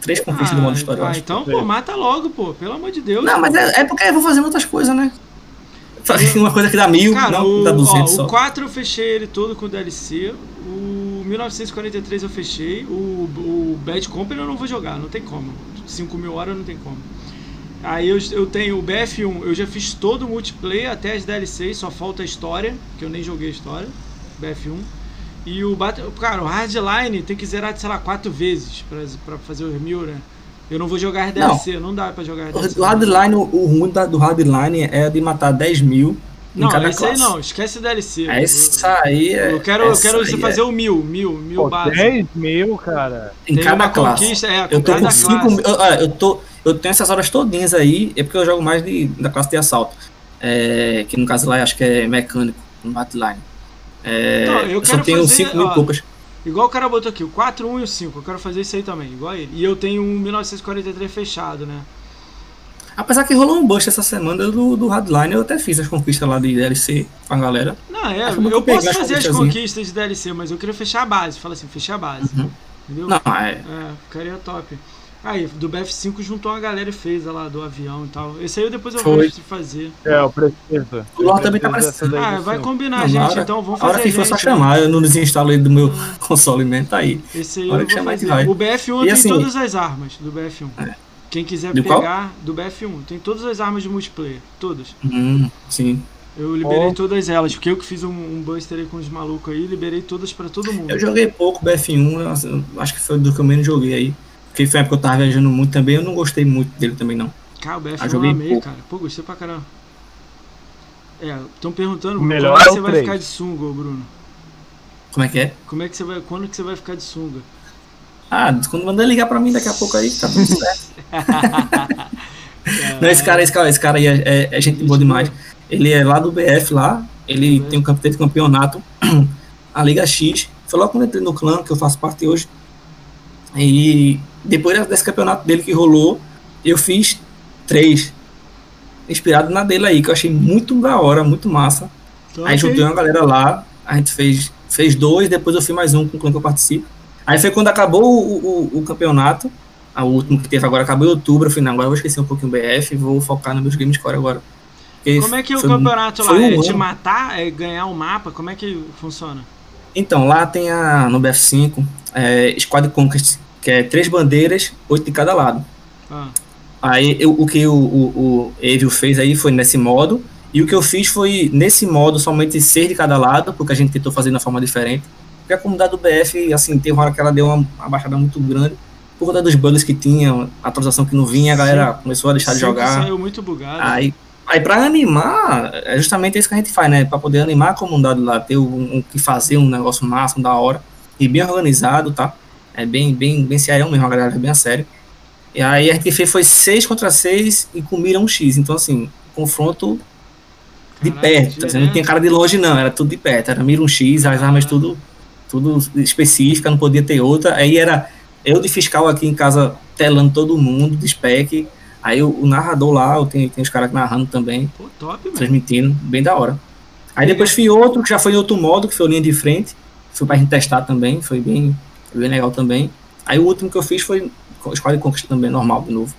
Três conquistas do modo história, eu ah, acho. então, pô, mata logo, pô, pelo amor de Deus. Não, mas é, é porque eu vou fazendo outras coisas, né? Uma coisa que dá mil, Cara, não o, dá 200 ó, só. o 4 eu fechei ele todo com DLC. O 1943 eu fechei. O, o Bad Company eu não vou jogar, não tem como. 5 mil horas não tem como. Aí eu, eu tenho o BF1, eu já fiz todo o multiplayer até as DLCs, só falta a história, que eu nem joguei a história. BF1. E o Battle. Cara, o Hardline tem que zerar, sei lá, 4 vezes pra, pra fazer os mil, né? Eu não vou jogar as Não. DLC, não, dá pra jogar DLC. O hardline, o o ruim do hardline é de matar 10 mil em Não, cada esse aí classe. não, esquece DLC. Essa aí é. Eu quero, eu quero aí você é fazer o mil, mil, mil Pô, base. 10 mil, cara. em Tem cada classe. conquista, é, Eu tô com 5 classe. mil. Eu, ah, eu, tô, eu tenho essas horas todinhas aí, é porque eu jogo mais de, da classe de assalto. É, que no caso lá acho que é mecânico, no hardline. É, Não, eu eu, só quero tenho fazer, 5 mil e poucas. Igual o cara botou aqui, o 4, 1 e o 5. Eu quero fazer isso aí também, igual ele. E eu tenho um 1943 fechado, né? Apesar que rolou um bust essa semana do, do hardline, eu até fiz as conquistas lá de DLC com a galera. Não, é, eu pegar posso fazer as conquistas de DLC, mas eu queria fechar a base. Fala assim, fechar a base. Uhum. Entendeu? Não, é. É, ficaria top. Aí, do BF5 juntou uma galera e fez lá do avião e tal. Esse aí eu depois eu Foi. gosto de fazer. É, eu preciso. O Lorde Eu também tá daí Ah, vai combinar, Não, gente. hora- então vamos fazer que a for só gente, chamar, eu não desinstalo ele do meu *laughs* console mesmo, tá aí. Esse aí hora eu que vou chamar, fazer. O BF1 E tem assim- todas as armas do BF1. É. Quem quiser Do qual? pegar do BF1, tem todas as armas de multiplayer. Todas. Hum, sim. Eu liberei Oh. todas elas, porque eu que fiz um, um buster aí com os malucos aí, liberei todas pra todo mundo. Eu joguei pouco BF1, eu eu acho que foi do que eu menos joguei aí. Porque foi uma época que eu tava viajando muito também, eu não gostei muito dele também não. Cara, o BF1 Ah, eu joguei amei, pouco. cara. Pô, gostei pra caramba. É, estão perguntando O melhor como é que é você vai três. ficar de sunga, ô Bruno. Como é que é? Como é que você vai. Quando que você vai ficar de sunga? Ah, quando mandar ligar pra mim daqui a pouco aí, tá tudo certo. É, *laughs* Não, esse cara, esse cara, esse cara aí é, é- é gente boa demais. Ele é lá do BF lá, ele tem um, campe- teve campeonato, *clears throat* a Liga X. Foi logo quando eu entrei no clã, que eu faço parte hoje. E depois desse campeonato dele que rolou, eu fiz três. Inspirado na dele aí, que eu achei muito da hora, muito massa. Então, Aí ok. juntei uma galera lá, a gente fez, fez dois, depois eu fiz mais um com o que eu participo. Aí foi quando acabou o, o, o campeonato, a última que teve agora acabou em outubro, eu falei, não, agora eu vou esquecer um pouquinho o BF e vou focar no meus game score agora. Porque Como é que é o campeonato lá? um É te ano. matar? É ganhar um mapa? Como é que funciona? Então, lá tem a, no BF5, é, Squad Conquest, que é três bandeiras, oito de cada lado. Ah, Aí eu- o que o, o, o Evil fez aí foi nesse modo. E o que eu fiz foi nesse modo somente seis de cada lado, porque a gente tentou fazer de uma forma diferente. Porque a comunidade do BF, assim, teve uma hora que ela deu uma, uma baixada muito grande. Por conta dos bugs que tinha, atualização que não vinha, a galera começou a deixar de cinco jogar. saiu muito bugado. Aí, aí pra animar, é justamente isso que a gente faz, né? Pra poder animar a comunidade lá, ter um, um que fazer um negócio massa, um da hora. E bem organizado, tá? É bem, bem, bem sério mesmo, a galera é bem a sério. E aí a gente fez foi 6 contra 6 e com mira 1x. Então, assim, confronto de perto. dizendo? Não tinha cara de longe, não, era tudo de perto. Era mira 1x, as armas tudo, tudo específica, não podia ter outra. Aí era eu de fiscal aqui em casa telando todo mundo, de spec. Aí o, o narrador lá, tem, tem os caras narrando também, Pô, top, mano. transmitindo, bem da hora. Aí depois fui outro, que já foi em outro modo, que foi linha de frente. Foi pra gente testar também, foi bem, bem legal também. Aí o último que eu fiz foi Squad Conquest também, normal, de novo.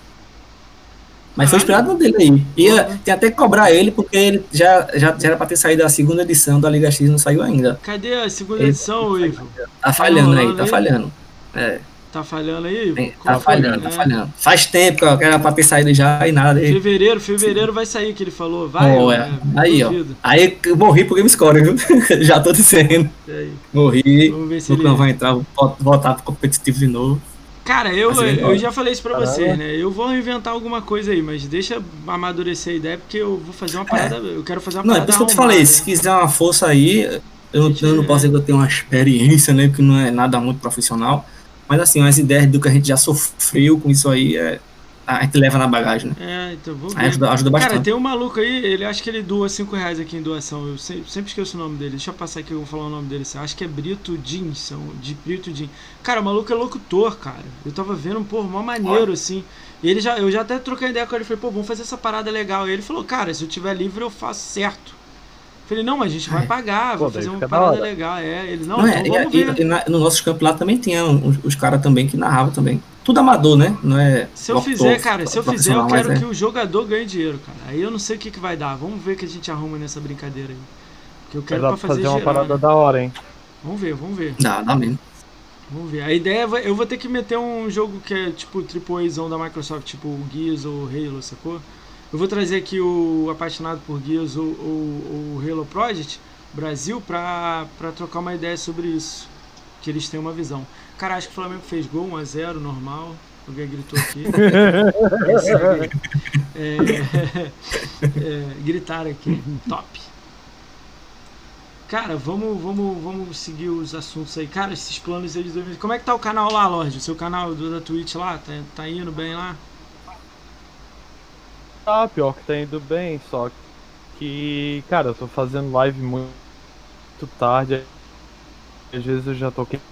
Mas foi Caralho. inspirado dele aí. Ia, tem até que cobrar ele, porque ele já, já, já era pra ter saído a segunda edição da Liga X, não saiu ainda. Cadê a segunda Ele- edição, Ivo? Tá falhando aí, tá falhando. É, Tá falhando aí, Ivo? tem- tá foi? falhando, tá É. falhando. Faz tempo que era pra ter saído já e nada. E, Fevereiro, fevereiro vai sair, que ele falou. Vai, ó, é. é, Aí, ó. Aí eu morri pro GameScore, viu? *laughs* já tô dizendo. Aí, Morri. Vamos ver se O ele... Vai entrar, vou voltar pro competitivo de novo. Cara, eu, é eu já falei isso pra Caramba. vocês, né? Eu vou inventar alguma coisa aí, mas deixa amadurecer a ideia, porque eu vou fazer uma parada. Eu quero fazer uma É. Não, é parada. por isso que eu te falei, né? se quiser uma força aí, eu, não- eu não posso dizer que eu tenho uma experiência, né? Porque não é nada muito profissional. Mas assim, as ideias do que a gente já sofreu com isso aí, é, a gente leva na bagagem, né? É, então vou ver. Ajuda, ajuda Cara, bastante. tem um maluco aí, ele acha que ele doa 5 reais aqui em doação. Eu sempre, sempre esqueço o nome dele. Deixa eu passar aqui, eu vou falar o nome dele. assim. Acho que é Brito Jean, são de Brito Jean. Cara, o maluco é locutor, cara. Eu tava vendo, pô, mó maneiro, assim. E ele já, eu já até troquei ideia com ele. Falei, pô, vamos fazer essa parada legal. E ele falou, cara, se eu tiver livre, eu faço certo. Falei, não, mas a gente vai É. pagar, Pô, vai fazer uma parada hora. legal. É, ele, não, Não, então é, vamos e- ver. e na- no nosso campeonato também tinha os, os caras também que narravam também. Tudo amador, né? Não é. Se eu fizer, cara, se eu fizer, eu quero é. que o jogador ganhe dinheiro, cara. Aí eu não sei o que, que vai dar. Vamos ver o que a gente arruma nessa brincadeira aí. Porque eu quero pra fazer, fazer uma geral, parada né? da hora, hein? Vamos ver, vamos ver. Dá, dá mesmo. Vamos ver. A ideia é eu vou ter que meter um jogo que é tipo AAAzão da Microsoft, tipo o Gears ou o Halo, sacou? Eu vou trazer aqui o apaixonado por Gears ou o, o Halo Project Brasil pra trocar uma ideia sobre isso. Que eles têm uma visão. Cara, acho que o Flamengo fez gol 1x0, normal. Alguém gritou aqui. *laughs* É, *laughs* é, gritaram aqui. Top. Cara, vamos, vamos, vamos seguir os assuntos aí. Cara, esses planos aí de 2020. Como é que tá o canal lá, Lorde? O seu canal do, da Twitch lá? Tá, tá indo bem lá? Ah, pior que tá indo bem, só que, cara, eu tô fazendo live muito, tarde. Às vezes eu já tô querendo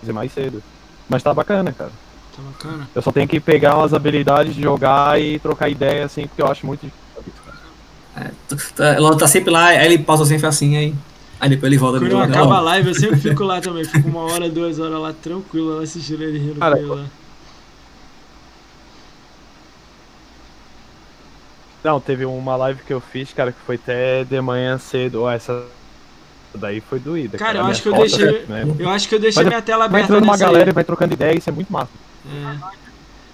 fazer mais cedo. Mas tá bacana, cara. Tá bacana? Eu só tenho que pegar umas habilidades de jogar e trocar ideia, assim, porque eu acho muito difícil. Tá- Ela tá sempre lá, aí ele pausa sempre assim, aí. Aí depois ele volta Quando novo. acabo a Ó, live, eu sempre fico lá *laughs* também. Fico uma hora, duas horas lá tranquilo, lá assistindo ele rindo Cara, com ele lá. Não, teve uma live que eu fiz, cara, que foi até de manhã cedo. Essa daí foi doída. Cara, eu Minha acho que eu deixei- né? Eu acho que eu deixei Mas minha tela Vai aberta entrando uma aí. galera e vai trocando ideia, isso é muito massa. É.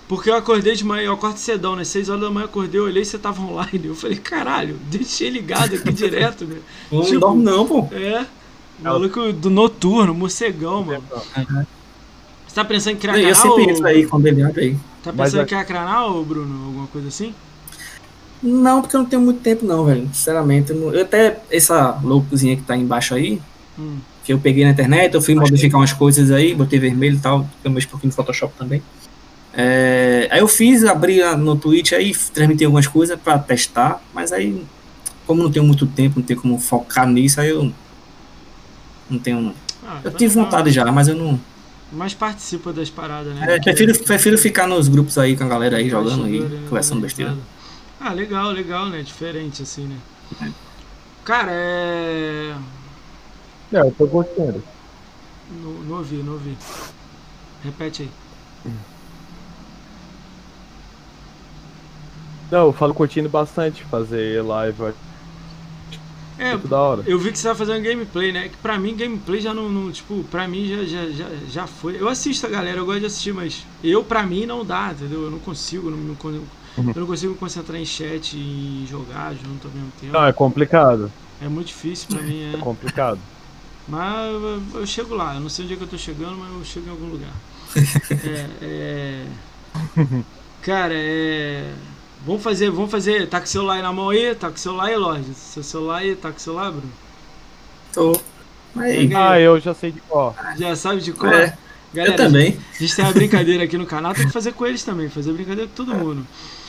Porque eu acordei de manhã, eu acordo cedão, né? 6 horas da manhã eu acordei, eu olhei e você tava online. Eu falei, caralho, deixei ligado aqui *laughs* direto, né? Não tipo- dorme não, pô. É. Maluco do noturno, morcegão, mano. Você tá pensando em criar Eu canal? sempre isso aí, quando ele abre aí. Tá Mas pensando é- em criar canal, Bruno? Alguma coisa assim? Não, porque eu não tenho muito tempo não, velho. Sinceramente. Eu, não- eu até essa loucozinha que tá embaixo aí, Hum. que eu peguei na internet, eu fui modificar umas coisas aí, botei vermelho e tal, eu mexo um pouquinho no Photoshop também. É, aí eu fiz, abri no Twitch aí, transmiti algumas coisas pra testar, mas aí, como não tenho muito tempo, não tenho como focar nisso, aí eu não tenho. Ah, Eu tá tive vontade já, mas eu não. Mas participa das paradas, né? é, prefiro, prefiro ficar nos grupos aí com a galera aí, jogando e né? conversando besteira. Ah, legal, legal, né? Diferente assim, né? Cara, é. É, eu tô gostando. Não, não ouvi, não ouvi. Repete aí. Não, eu falo curtindo bastante fazer live, É, muito da hora. eu vi que você tá fazendo gameplay, né? Que pra mim, gameplay já não. não- tipo, pra mim já, já, já, já foi. Eu assisto a galera, eu gosto de assistir, mas eu, pra mim, não dá, entendeu? Eu não consigo, não, me con- Uhum. eu não consigo me concentrar em chat e jogar junto ao mesmo tempo. Não, é complicado. É muito difícil pra mim, É é. complicado. Mas eu, eu chego lá, eu não sei onde é que eu tô chegando, mas eu chego em algum lugar. *laughs* é, é... Cara, é. Vamos fazer, vamos fazer. Tá com o celular aí na mão aí? Tá com o celular aí, Lorde? Seu celular aí, tá com o celular, Bruno? Tô. Aí, É, Ah, eu já sei de qual. Já sabe de cor? É, Galera, eu também. A gente tem uma brincadeira aqui no canal, tem que fazer com eles também, fazer brincadeira com todo mundo. É,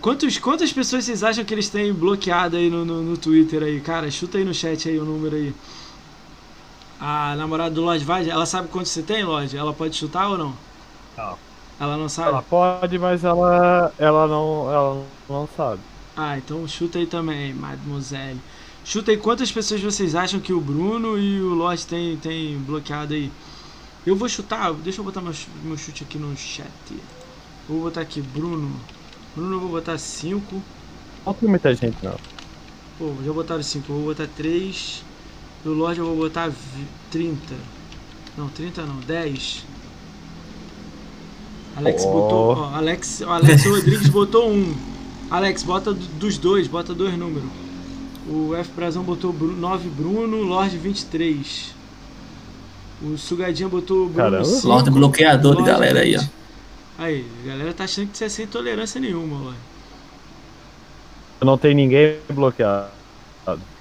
quantos, quantas pessoas vocês acham que eles têm bloqueado aí no, no, no Twitter aí? Cara, chuta aí no chat aí o número aí. A namorada do Lorde vai, ela sabe quantos você tem, Lorde? Ela pode chutar ou não? Não. Ela não sabe? Ela pode, mas ela, ela, não, ela não sabe. Ah, então chuta aí também, mademoiselle. Chuta aí quantas pessoas vocês acham que o Bruno e o Lorde tem, tem bloqueado aí. Eu vou chutar, deixa eu botar meu, meu chute aqui no chat. Vou botar aqui, Bruno. Bruno eu vou botar 5. Não tem muita gente, não. Pô, já botaram 5, eu vou botar 3. E o Lorde eu vou botar 30. Não, 30 não, 10. Alex Oh. botou. Ó, Alex, Alex *laughs* Rodrigues botou 1. Um. Alex, bota do- dos dois, bota dois números. O F Brazão botou 9 Bruno, Lorde 23. O Sugadinha botou Bruno Caramba. 5. Lorde bloqueador de Lorde galera aí, ó. 20. Aí, a galera tá achando que você é sem tolerância nenhuma, Lorde. Não tem ninguém bloqueado.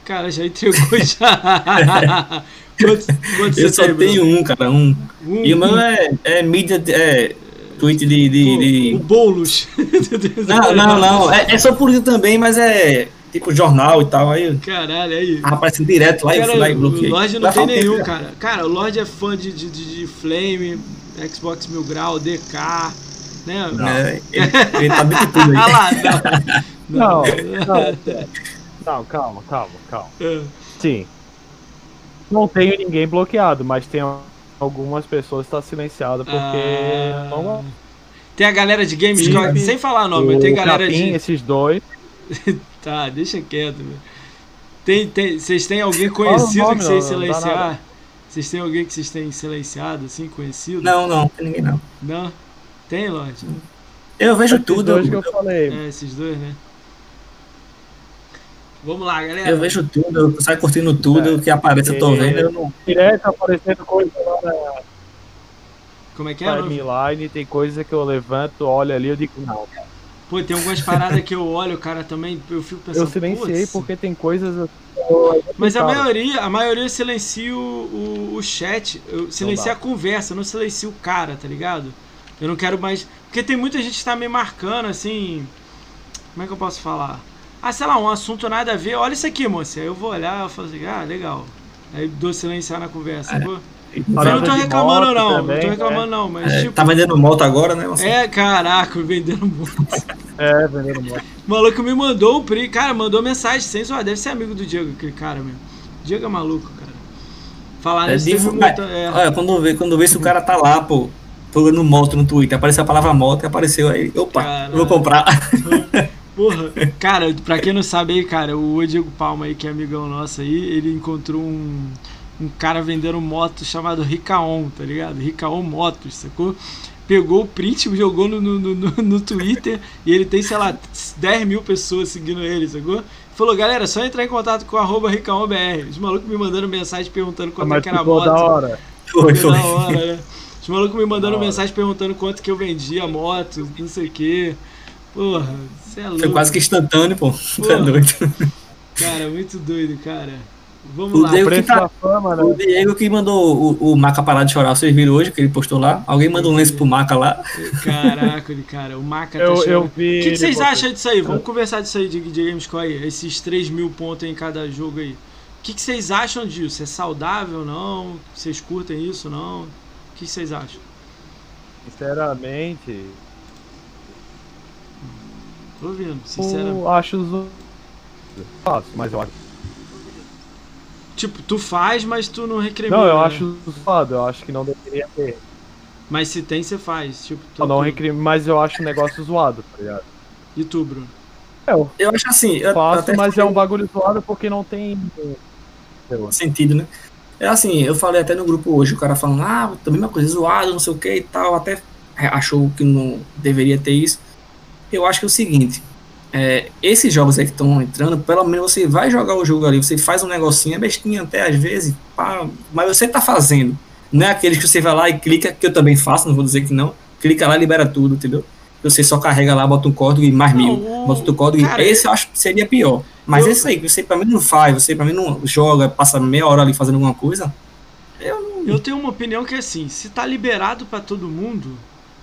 Cara, já entregou já. *laughs* quantos, quantos Eu você só tem, tenho um, cara, um. Um, E o meu é, é mídia, de- é tweet de... de, Pô, de- O Boulos. *laughs* Não, não, não, é, é só por isso também, mas é tipo jornal e tal, aí Caralho, aí. aparecendo direto lá e Cara, fui lá e o bloqueei. Lorde não Vai tem o nenhum, cara? cara. O Lorde é fã de, de, de Flame, Xbox Mil Grau, DK, né? É, ele, ele tá de tudo aí. *laughs* Ah lá, não. Não, não. Não, calma, calma, calma. É. Sim. Não tenho ninguém bloqueado, mas tem algumas pessoas que estão silenciadas porque Ah. não gostam. Tem a galera de games, Sim. que- sem falar nome, mas tem galera Capim, de. esses dois. *laughs* Tá, deixa quieto, velho. Tem, tem, vocês têm alguém conhecido nome, que vocês não, não silenciar? Vocês têm alguém que vocês têm silenciado, assim, conhecido? Não, não, tem ninguém não. Não? Tem, Lorde? Eu vejo Esses tudo, dois eu, que eu falei. É, esses dois, né? Vamos lá, galera. eu vejo tudo, eu saio curtindo tudo, o que aparece eu tô É. vendo, eu não. Direto aparecendo coisa lá na Como é que é? Timeline, tem coisa que eu levanto, olho ali, eu digo, não. Pô, tem algumas *laughs* paradas que eu olho, cara, também, eu fico pensando. Eu silenciei porque tem coisas. assim eu- Mas a maioria, a maioria eu silencio o, o chat, eu silencio dá. a conversa, eu não silencio o cara, tá ligado? Eu não quero mais. Porque tem muita gente que tá me marcando, assim. Como é que eu posso falar? Ah, sei lá, um assunto nada a ver. Olha isso aqui, moça. Aí eu vou olhar e falo assim, ah, legal. Aí dou silenciar na conversa. É. pô. Eu não tô de reclamando, moto não. não também, tô né? reclamando, não. Mas, É, tipo. tá vendendo moto agora, né? Você- É, caraca, *laughs* vendendo muito. É, vendendo moto. O maluco me mandou o print, cara, mandou mensagem sem zoar. Deve ser amigo do Diego, aquele cara mesmo. Diego é maluco, cara. Falar É, divu- muita. É, Olha, quando vê, quando vê se o cara tá lá, pô, procurando moto no Twitter, apareceu a palavra moto e apareceu aí. Opa, Caralho. vou comprar. *laughs* porra. Cara, pra quem não sabe aí, cara, o Diego Palma aí, que é amigão nosso aí, ele encontrou um, um cara vendendo moto chamado Ricaon, tá ligado? Ricaon Motos, sacou? Pegou o print, jogou no, no, no, no Twitter e ele tem, sei lá, 10 mil pessoas seguindo ele, sacou? Falou, galera, é só entrar em contato com arroba RicaonBR. Os malucos me mandando mensagem perguntando quanto é Mas que era a moto. da hora. Foi, Foi da hora, né? Os malucos me mandando mensagem perguntando quanto que eu vendia a moto, não sei o quê. Porra, você é louco. Foi quase que instantâneo, pô. Tá Porra. doido. Cara, muito doido, cara. Vamos O lá. Diego- que tá- fama, né? O Diego que mandou o, o Maca parar de chorar, vocês viram hoje que ele postou lá? Alguém mandou um lenço pro Maca lá? Caraca, ele, cara, o Maca tá Eu, chorando. eu O que, que vocês ele acham disso aí? Vamos conversar disso aí de, de Gamescore aí. Esses 3 mil pontos em cada jogo aí. O que, que vocês acham disso? É saudável ou não? Vocês curtem isso ou não? O que, que vocês acham? Sinceramente, Tô ouvindo, sinceramente. eu acho Faço, mas eu acho. Tipo, tu faz, mas tu não recrimina. Não, eu né? acho zoado, eu acho que não deveria ter. Mas se tem, você faz. Tipo, tu, Eu não tu- recrime, mas eu acho um negócio zoado, tá ligado? E tu, Bruno? É, eu Eu acho assim, eu, faço, até mas é um bagulho zoado porque não tem. sentido, né? É assim, eu falei até no grupo hoje, o cara falando, ah, também uma coisa zoada, não sei o que e tal, até achou que não deveria ter isso. Eu acho que é o seguinte, é, esses jogos aí que estão entrando, pelo menos você vai jogar o jogo ali, você faz um negocinho, é bestinha até às vezes, pá, mas você tá fazendo. Não é aqueles que você vai lá e clica, que eu também faço, não vou dizer que não, clica lá e libera tudo, entendeu? Você só carrega lá, bota um código e mais Não, mil, bota outro código cara, e esse eu acho que seria pior. Mas eu- esse aí, que você pra mim não faz, você pra mim não joga, passa meia hora ali fazendo alguma coisa, Eu tenho uma opinião que é assim, se tá liberado pra todo mundo,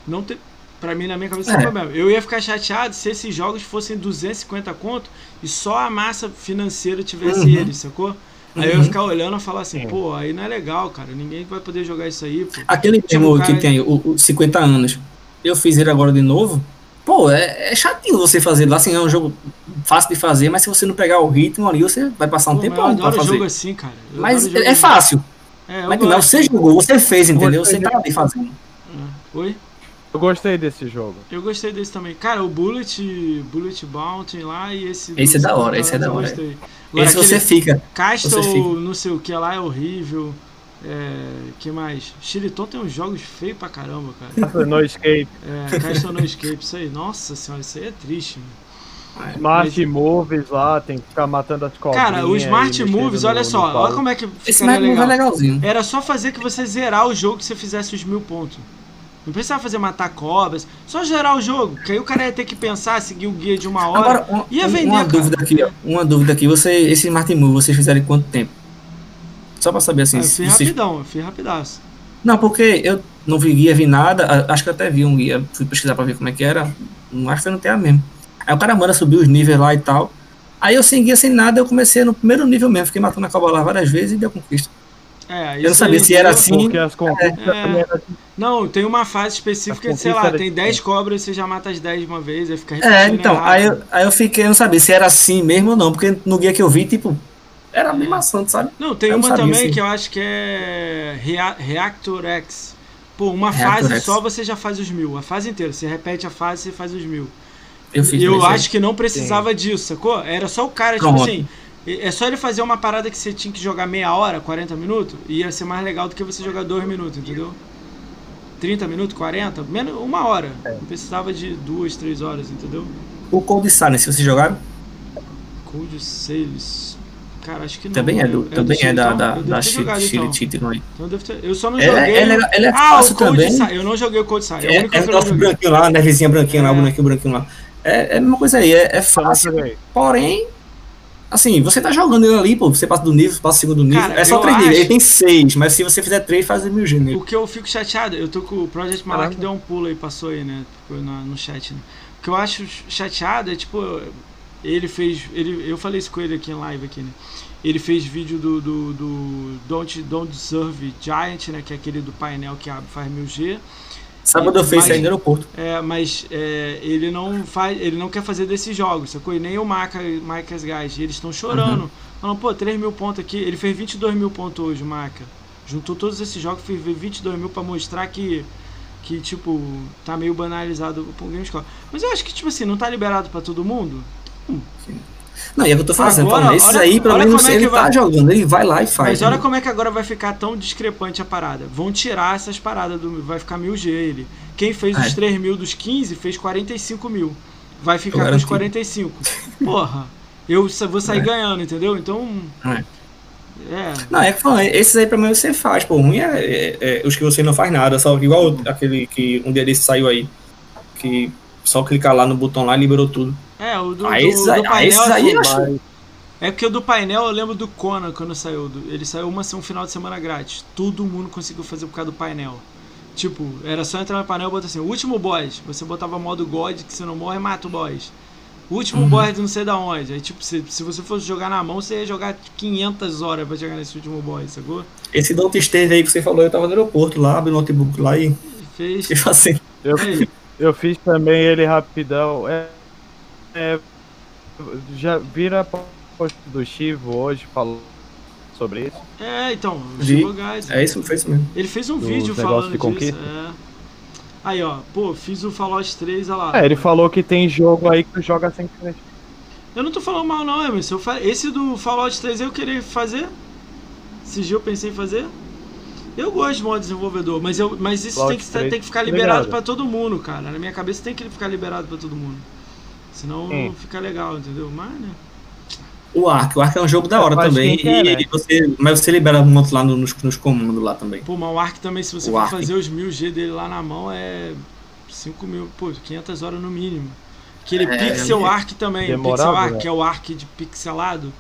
não tem. Pra mim, na minha cabeça, É. não tem problema. Eu ia ficar chateado se esses jogos fossem 250 conto e só a massa financeira tivesse Uhum. eles, sacou? Aí eu ia Uhum. ficar olhando e falar assim, Sim. pô, aí não é legal, cara. Ninguém vai poder jogar isso aí, pô. Aquele Tipo, mesmo cara- que tem o, o 50 anos. eu fiz ele agora de novo. Pô, é, é chatinho você fazer lá, assim, é um jogo fácil de fazer, mas se você não pegar o ritmo ali, você vai passar um Pô, tempão pra fazer. jogo assim, cara. Eu Mas jogo é assim. fácil. É, Mas não, você jogou, você fez, entendeu? Você tá ali fazendo. É. Oi? Eu gostei desse jogo. Eu gostei desse também. Cara, o Bullet, Bullet Bounty lá e esse. Esse é da hora, esse é da hora. gostei. Agora, Esse você fica. Castle, você fica. não sei o que lá é horrível. É, que mais? Xiliton tem uns jogos feios pra caramba, cara. No Escape, É, Castle No Escape, isso aí. Nossa senhora, isso aí é triste, mano. Smart Moves lá, tem que ficar matando as cobrinhas. Cara, o Smart Moves, no- olha no só, pau. olha como é que Esse Move é legal. legalzinho. Era só fazer que você zerar o jogo que você fizesse os mil pontos. Não precisava fazer matar cobras, só zerar o jogo, que aí o cara ia ter que pensar, seguir o guia de uma hora. Agora, um- ia vender, uma cara. dúvida aqui, ó. Uma dúvida aqui. Você, esse Smart Move, vocês fizeram em quanto tempo? Só pra saber assim. Ah, eu fiz vocês- rapidão, eu fiz rapidaço. Não, porque eu não vi guia, vi nada. a- Acho que eu até vi um guia, fui pesquisar pra ver como é que era. Não acho que foi no TA mesmo. Aí o cara manda subir os níveis lá e tal. Aí eu sem guia, sem nada, eu comecei no primeiro nível mesmo. Fiquei matando a cobra lá várias vezes e deu conquista. É, Eu não sabia se era assim. Porque as conquistas É. era Não, tem uma fase específica, As sei lá, tem era 10 cobras, você já mata as 10 de uma vez, aí fica É, então, errado. aí eu, aí eu fiquei, eu não sabia se era assim mesmo ou não, porque no guia que eu vi, tipo, era bem maçante, sabe? Não, tem Eu uma sabia, também sim. que eu acho que é Rea- Reactor X. Pô, uma Reactor fase X. só você já faz os mil. A fase inteira. Você repete a fase, você faz os mil. Eu fiz eu aí. acho que não precisava disso, sacou? Era só o cara, tipo Pronto. assim. É só ele fazer uma parada que você tinha que jogar meia hora, 40 minutos, e ia ser mais legal do que você jogar 2 minutos, entendeu? 30 minutos, 40, menos uma hora. É. Não precisava de duas, três horas, entendeu? O Cold Silence, vocês jogaram? Cold Sales. Cara, acho que não. Também é, do, também é da, Chile, da, então? Da ter Chile, então. Cheating aí. Então eu, devo ter- eu só não Ele joguei. é, ele, é, ele é ah, fácil o Cold Eu não joguei o Cold Side. É o É, é nosso branquinho lá, nevezinha branquinha lá, É. o bonequinho branquinho lá. É, é a mesma coisa aí, é, é fácil. Porém, assim, você tá jogando ele ali, pô, você passa do nível, passa do segundo nível. Cara, é só três níveis, acho- ele tem seis, mas se você fizer três, faz mil G nele. O que eu fico chateado, eu tô com o Project Malak Caramba. deu um pulo aí, passou aí, né? Ficou na- no chat, né? O que eu acho chateado é, tipo, ele fez. Ele, eu falei isso com ele aqui em live aqui, né? Ele fez vídeo do, do, do Don't, Don't Deserve Giant, né? Que é aquele do painel que abre, faz 1000G. Sábado eu fiz aí no aeroporto. É, mas é, ele não faz, ele não quer fazer desses jogos, sacou? E nem o Maca, Macas Guys, eles estão chorando. Uhum. Falando, pô, 3 mil pontos aqui. Ele fez 22 mil pontos hoje, o Maca. Juntou todos esses jogos, fez 22 mil pra mostrar que, que, tipo, tá meio banalizado o Gamescore. Mas eu acho que, tipo assim, não tá liberado pra todo mundo. Não, e é o que eu tô fazendo. Agora, falando, esses olha- aí, pelo menos, é ele tá vai- jogando, ele vai lá e faz. Mas olha né? como é que agora vai ficar tão discrepante a parada. Vão tirar essas paradas do. Vai ficar 1000G ele. Quem fez É. os 3 mil dos 15 fez 45 mil. Vai ficar com os garanti. 45. Porra, eu vou sair É. ganhando, entendeu? Então. É. É. Não, é que falando, esses aí pra mim você faz, pô. Ruim é, é- é os que você não faz nada, só igual aquele que um dia desse saiu aí. Que só clicar lá no botão lá e liberou tudo. É, o do, Ah, do- esses do ah, painel. esses aí assim, eu acho- É porque o do painel eu lembro do Conan quando saiu. do- ele saiu uma um final de semana grátis. Todo mundo conseguiu fazer por causa do painel. Tipo, era só entrar no painel e botar assim, o último boss. Você botava modo God, que você não morre, mata o boss. O último Uhum. boss de não sei da onde. Aí, tipo, se, se você fosse jogar na mão, você ia jogar 500 horas pra chegar nesse último boss, sacou? Esse Don't Steve aí que você falou, eu tava no aeroporto lá, abri o notebook lá e Fez. fiquei *laughs* fazendo. eu, eu fiz também ele rapidão. É, é, já vira post do Chivo hoje falou sobre isso. é, então. Chivo Guys. É isso, foi isso mesmo. Ele fez um Do vídeo falando de disso. É. Aí, ó, pô, fiz o Fallout 3, olha lá. É, ele falou que tem jogo aí que tu joga sem querer. Eu não tô falando mal não, Emerson. Esse do Fallout 3 eu queria fazer. Esse dia eu pensei em fazer. Eu gosto de modo desenvolvedor, mas, eu, mas isso tem que, 3, tem que ficar liberado pra todo mundo, cara. Na minha cabeça tem que ficar liberado pra todo mundo. Senão Sim. não fica legal, entendeu? Mas, né? O Ark, o Ark é um jogo da hora Faz também. quer, e você, mas você libera um monte lá no- nos, nos comandos lá também. Pô, mas o Ark também, se você O for Ark. fazer os 1000G dele lá na mão, é 5 mil, pô, 500 horas no mínimo. Aquele É, Pixel é Arc também, demorado, Pixel Arc, né? que é o Arc de pixelado,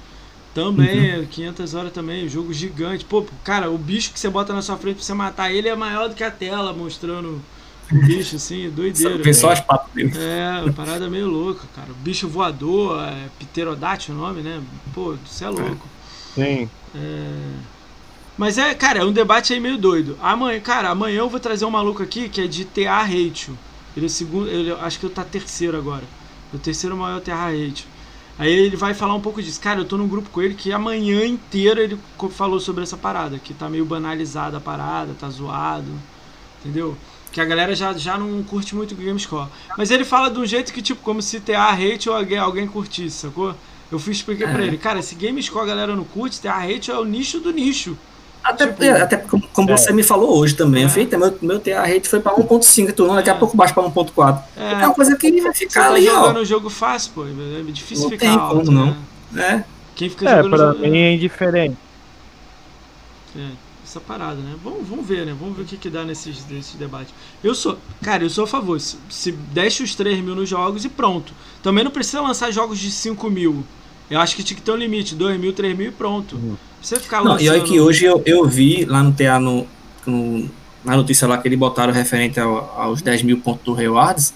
também Uhum. é 500 horas também, jogo gigante. Pô, cara, o bicho que você bota na sua frente pra você matar ele é maior do que a tela, mostrando bicho, assim, doideira. Vê só as patas dele. É, uma parada meio louca, cara. Bicho voador, é pterodátil o nome, né? Pô, você é louco. Sim. É... Mas é, cara, é um debate aí meio doido. Amanhã, cara, amanhã eu vou trazer um maluco aqui que é de TA Ratio. Ele é o segundo, ele, acho que ele tá terceiro agora. O terceiro maior terra rate. Aí ele vai falar um pouco disso. Cara, eu tô num grupo com ele que a manhã inteira ele falou sobre essa parada, que tá meio banalizada a parada, tá zoado, entendeu? Que a galera já, já não curte muito o Gamescore. Mas ele fala de um jeito que, tipo, como se TA hate ou alguém, alguém curtisse, sacou? Eu fui explicar é. pra ele, cara, se Gamescore a galera não curte, TA hate é o nicho do nicho. Até, tipo, é, até como, como é. você me falou hoje também, é. Feita, meu, meu TA rate foi pra 1.5, tu daqui a é. pouco baixa pra 1.4. É. é uma coisa que vai ficar você ali, tá jogando ó. um jogo fácil, pô. É difícil não ficar tem alto, como, né? não. É. Quem fica é, jogando pra jogo... mim é indiferente. É, essa parada, né? Vamos, vamos ver, né? Vamos ver o que, que dá nesses, nesses debates. Eu sou, cara, eu sou a favor. Se, se deixa os 3 mil nos jogos e pronto. Também não precisa lançar jogos de 5 mil. Eu acho que tinha que ter um limite, 2 mil, 3 mil e pronto. Uhum. Você ficar Não, lançando... e olha que hoje eu, eu vi lá no TA, no, no, na notícia lá que eles botaram referente ao, aos 10 mil pontos do Rewards,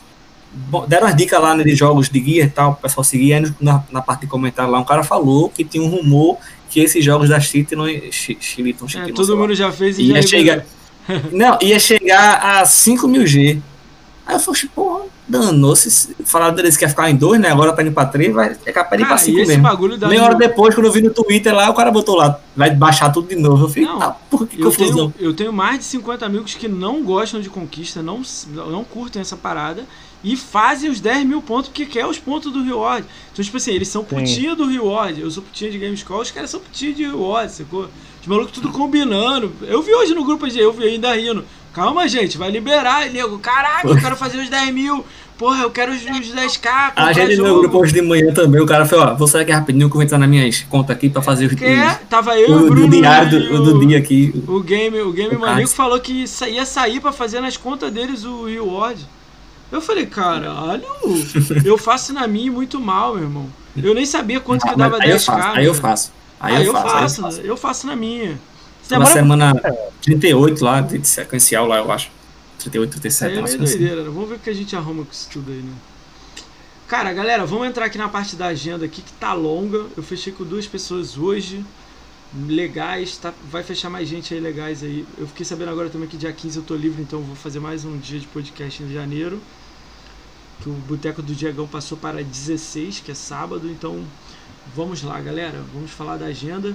deram as dicas lá né, de jogos de guia e tal, o pessoal seguia, aí na, na parte de comentário lá, um cara falou que tinha um rumor que esses jogos da Chile não... Chiliton, É, todo mundo já fez e ia já chegar, *laughs* Não, ia chegar a 5 mil G. Aí eu falei, porra, danou-se. Falaram deles que ia ficar em 2, né? Agora tá indo pra 3, vai, é capaz de ir pra Cara, 5 esse mesmo. bagulho Meia hora depois, quando eu vi no Twitter lá, o cara botou lá, vai baixar tudo de novo. Eu falei, Não, ah, porra, que Eu confusão. tenho, eu tenho mais de 50 amigos que não gostam de conquista, não, não curtem essa parada e fazem os 10 mil pontos porque quer os pontos do reward. Então, tipo assim, eles são Sim. putinha do reward. Eu sou putinha de Gamescore, os caras são putinha de reward, sacou? Os malucos tudo combinando. Eu vi hoje no grupo, eu vi ainda rindo. Calma, gente, vai liberar. E nego, caraca, eu quero fazer os 10 mil. Porra, eu quero os, os 10k. A gente no grupo hoje de manhã também, o cara falou, ó, vou sair aqui rapidinho que eu vou entrar nas minhas contas aqui pra fazer os, É, tava eu e o o, Bruno. do diário do, do o- dia aqui. O game, o game O Manico Cássio. falou que ia sair pra fazer nas contas deles o reward. Eu falei, caralho, *laughs* eu faço na minha muito mal, meu irmão. Eu nem sabia quanto que dava aí eu 10k. faço, aí eu faço. Aí, Aí eu faço, aí eu faço. eu faço na minha. Foi na Semana semana 38 lá, de sequencial lá, eu acho. 38, 37, Aí é meio assim. doideira, né? Vamos ver o que a gente arruma com isso tudo aí, né? Cara, galera, vamos entrar aqui na parte da agenda aqui que tá longa. Eu fechei com duas pessoas hoje. Legais, tá, vai fechar mais gente aí legais aí. Eu fiquei sabendo agora também que dia 15 eu tô livre, então vou fazer mais um dia de podcast em janeiro. Que o Boteco do Diegão passou para 16, que é sábado, então vamos lá, galera. Vamos falar da agenda.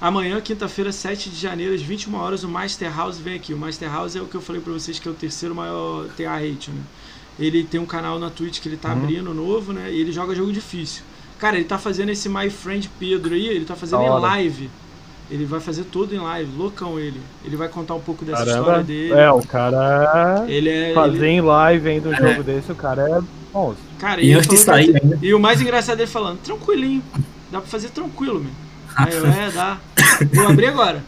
Amanhã, quinta-feira, 7 de janeiro, às 21 horas, o Master House vem aqui. O Master House é o que eu falei pra vocês que é o terceiro maior TA rate, né? Ele tem um canal na Twitch que ele tá Uhum. abrindo novo, né? E ele joga jogo difícil. Cara, ele tá fazendo esse My Friend Pedro aí, ele tá fazendo em live. Ele vai fazer tudo em live, loucão ele. Ele vai contar um pouco dessa Caramba. história dele. É, o cara Ele é. fazer ele- em live ainda um jogo desse, o cara é bom. Cara, E ele antes de que- sair ainda. E o mais engraçado é ele falando, tranquilinho. Dá pra fazer tranquilo, meu. Aí eu, é, dá. *laughs* Vou abrir agora.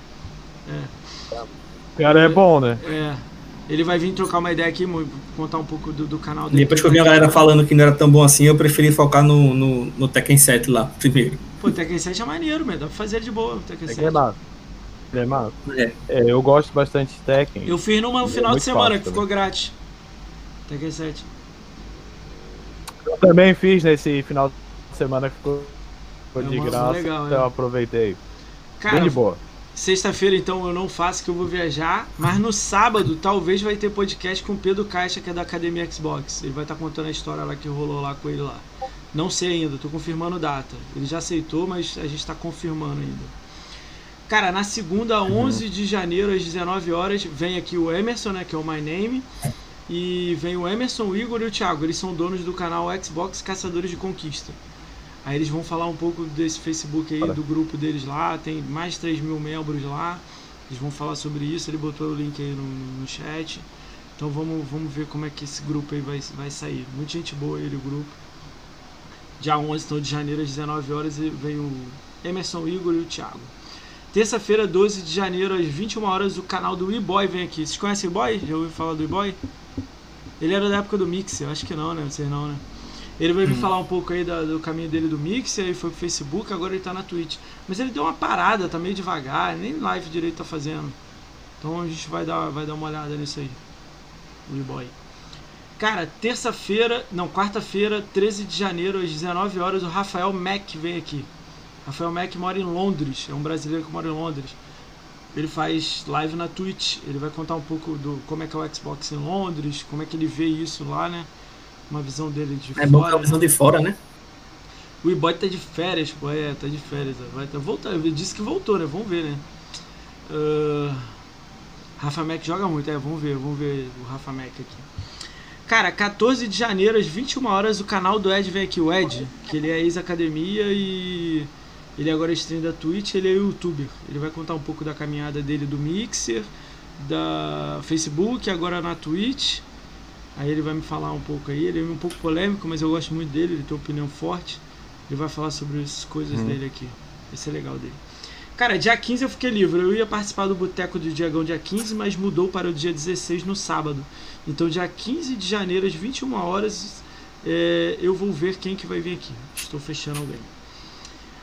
O cara é bom, né? É. Ele vai vir trocar uma ideia aqui, contar um pouco do, do canal dele. Depois que eu vi a galera falando que não era tão bom assim, eu preferi focar no, no, no Tekken 7 lá, primeiro. Pô, o Tekken 7 é maneiro, meu. Dá pra fazer de boa o Tekken É 7. que é massa. É massa. É. É, eu gosto bastante de Tekken. Eu fiz numa É final de semana fácil que ficou grátis. Tekken 7. Eu também fiz nesse final de semana que ficou ficou É de graça, legal, então é. eu aproveitei. Cara, Bem de boa. Sexta-feira, então, eu não faço que eu vou viajar. Mas no sábado, talvez vai ter podcast com o Pedro Caixa, que é da Academia Xbox. Ele vai estar contando a história lá que rolou lá com ele lá. Não sei ainda, tô confirmando data. Ele já aceitou, mas a gente tá confirmando ainda. Cara, na segunda, 11 de janeiro, às 19 horas, vem aqui o Emerson, né, que é o My Name. E vem o Emerson, o Igor e o Thiago. Eles são donos do canal Xbox Caçadores de Conquista. Aí eles vão falar um pouco desse Facebook aí, Olha. do grupo deles lá. Tem mais de 3 mil membros lá. Eles vão falar sobre isso. Ele botou o link aí no, no chat. Então vamos, vamos ver como é que esse grupo aí vai, vai sair. Muita gente boa ele, o grupo. Dia 11 então, de janeiro, às 19 horas, vem o Emerson, o Igor e o Thiago. Terça-feira, 12 de janeiro, às 21 horas, o canal do E-Boy vem aqui. Vocês conhecem o E-Boy? Já ouviu falar do E-Boy? Ele era da época do Mixer, eu acho que não, né? Vocês não, né? Ele vai vir falar um pouco aí da- do caminho dele do Mixer, aí foi pro Facebook, agora ele tá na Twitch. Mas ele deu uma parada, tá meio devagar, nem live direito tá fazendo. Então a gente vai dar, vai dar uma olhada nisso aí. O E-Boy. Cara, terça-feira, não, quarta-feira, 13 de janeiro, às 19 horas, o Rafael Mack vem aqui. Rafael Mack mora em Londres, é um brasileiro que mora em Londres. Ele faz live na Twitch. Ele vai contar um pouco do como é que é o Xbox em Londres, como é que ele vê isso lá, né? Uma visão dele de É bom fora. ter uma visão de fora, né? O e-boy tá de férias, pô, é, tá de férias. Vai tá voltando. Ele disse que voltou, né? Vamos ver, né? Ah, Rafa Mac joga muito, é, vamos ver, vamos ver o Rafa Mac aqui. Cara, 14 de janeiro, às 21 horas, o canal do Ed vem aqui, o Ed, que ele é ex-academia e ele agora é stream da Twitch, ele é youtuber. Ele vai contar um pouco da caminhada dele do Mixer, da Facebook, agora na Twitch. Aí ele vai me falar um pouco aí, ele é um pouco polêmico, mas eu gosto muito dele, ele tem uma opinião forte. Ele vai falar sobre as coisas Hum. dele aqui. Vai ser legal dele. Cara, dia 15 eu fiquei livre. Eu ia participar do Boteco do Diagão dia 15, mas mudou para o dia 16 no sábado. Então, dia 15 de janeiro, às 21 horas, é, eu vou ver quem que vai vir aqui. Estou fechando alguém.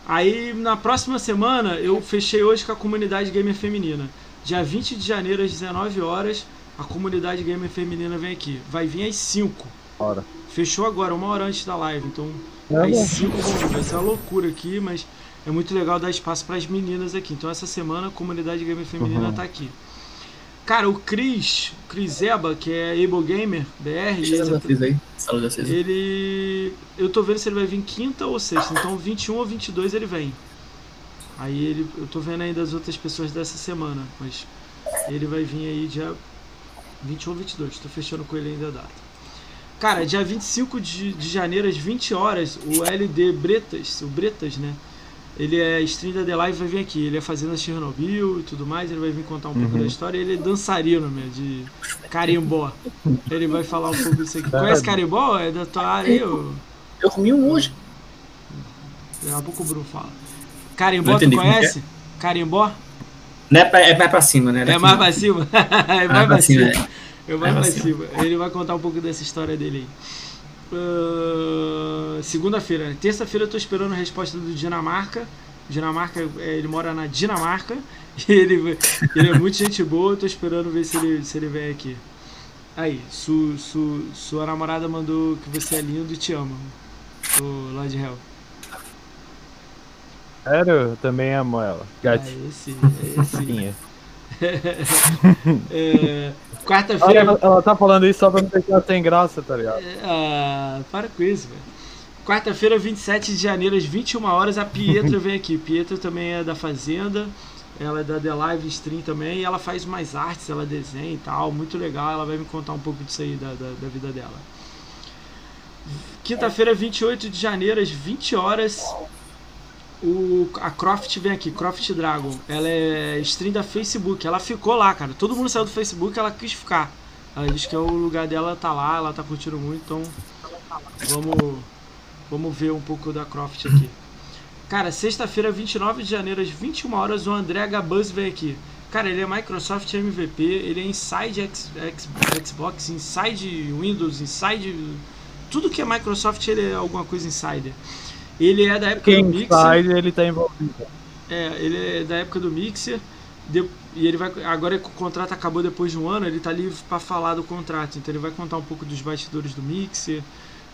Aí, na próxima semana, eu fechei hoje com a comunidade gamer feminina. Dia 20 de janeiro, às 19 horas, a comunidade gamer feminina vem aqui. Vai vir às 5. Hora. Fechou agora, uma hora antes da live. Então, É, às bom. 5 vão vir. Vai ser uma loucura aqui, mas é muito legal dar espaço para as meninas aqui. Então, essa semana, a comunidade gamer feminina Uhum. tá aqui. Cara, o Cris, Cris Eba, que é Able Gamer BR, vocês. ele. Eu tô vendo se ele vai vir quinta ou sexta. Então 21 ou 22 ele vem. Aí ele. Eu tô vendo ainda as outras pessoas dessa semana. Mas ele vai vir aí dia 21 ou 22. Tô fechando com ele ainda a data. Cara, dia 25 de, de janeiro, às 20 horas, o LD Bretas, o Bretas, né? Ele é stream da The Live, vai vir aqui. Ele é fazendo Chernobyl e tudo mais. Ele vai vir contar um pouco Uhum. da história. Ele é dançarino, meu, de carimbó. Ele vai falar um pouco disso aqui. Conhece carimbó? É da tua área aí? ô? Eu comi um hoje. Daqui a pouco o Bruno fala. Carimbó, tu que conhece? Carimbó? É, pra, é mais pra cima, né? É Daqui mais não. pra cima. *laughs* é mais pra cima. É mais É pra cima. Ele vai contar um pouco dessa história dele aí. Ah, Segunda-feira. né? Terça-feira eu tô esperando a resposta do Dinamarca. Dinamarca, é, ele mora na Dinamarca. *laughs* Ele, ele é muito gente boa. Eu tô esperando ver se ele, se ele vem aqui. Aí, su, su, sua namorada mandou que você é lindo e te ama. O Lord Hell. Sério, eu também amo ela. É Gatinha. esse, é esse. *laughs* É, Quarta-feira. ela, ela tá falando isso só pra não deixar sem graça, tá ligado? Ah, para com isso, velho. Quarta-feira, 27 de janeiro, às 21 horas, a Pietra vem aqui. Pietra também é da Fazenda, ela é da The Live Stream também, e ela faz mais artes, ela desenha e tal, muito legal. Ela vai me contar um pouco disso aí da, da, da vida dela. Quinta-feira, 28 de janeiro, às 20 horas, o, a Croft vem aqui, Croft Dragon. Ela é stream da Facebook. Ela ficou lá, cara. Todo mundo saiu do Facebook, ela quis ficar. Ela diz que é o lugar dela tá lá, ela tá curtindo muito, então vamos, vamos ver um pouco da Croft aqui. Cara, sexta-feira, 29 de janeiro, às 21 horas, o André Gabuz vem aqui. Cara, ele é Microsoft MVP, ele é Inside X, X- Xbox, Inside Windows, Inside. Tudo que é Microsoft, ele é alguma coisa insider. Ele é da época Quem do Mixer. sai, ele tá envolvido. É, ele é da época do Mixer. de- e ele vai. Agora que o contrato acabou depois de um ano, ele tá livre pra falar do contrato. Então ele vai contar um pouco dos bastidores do Mixer.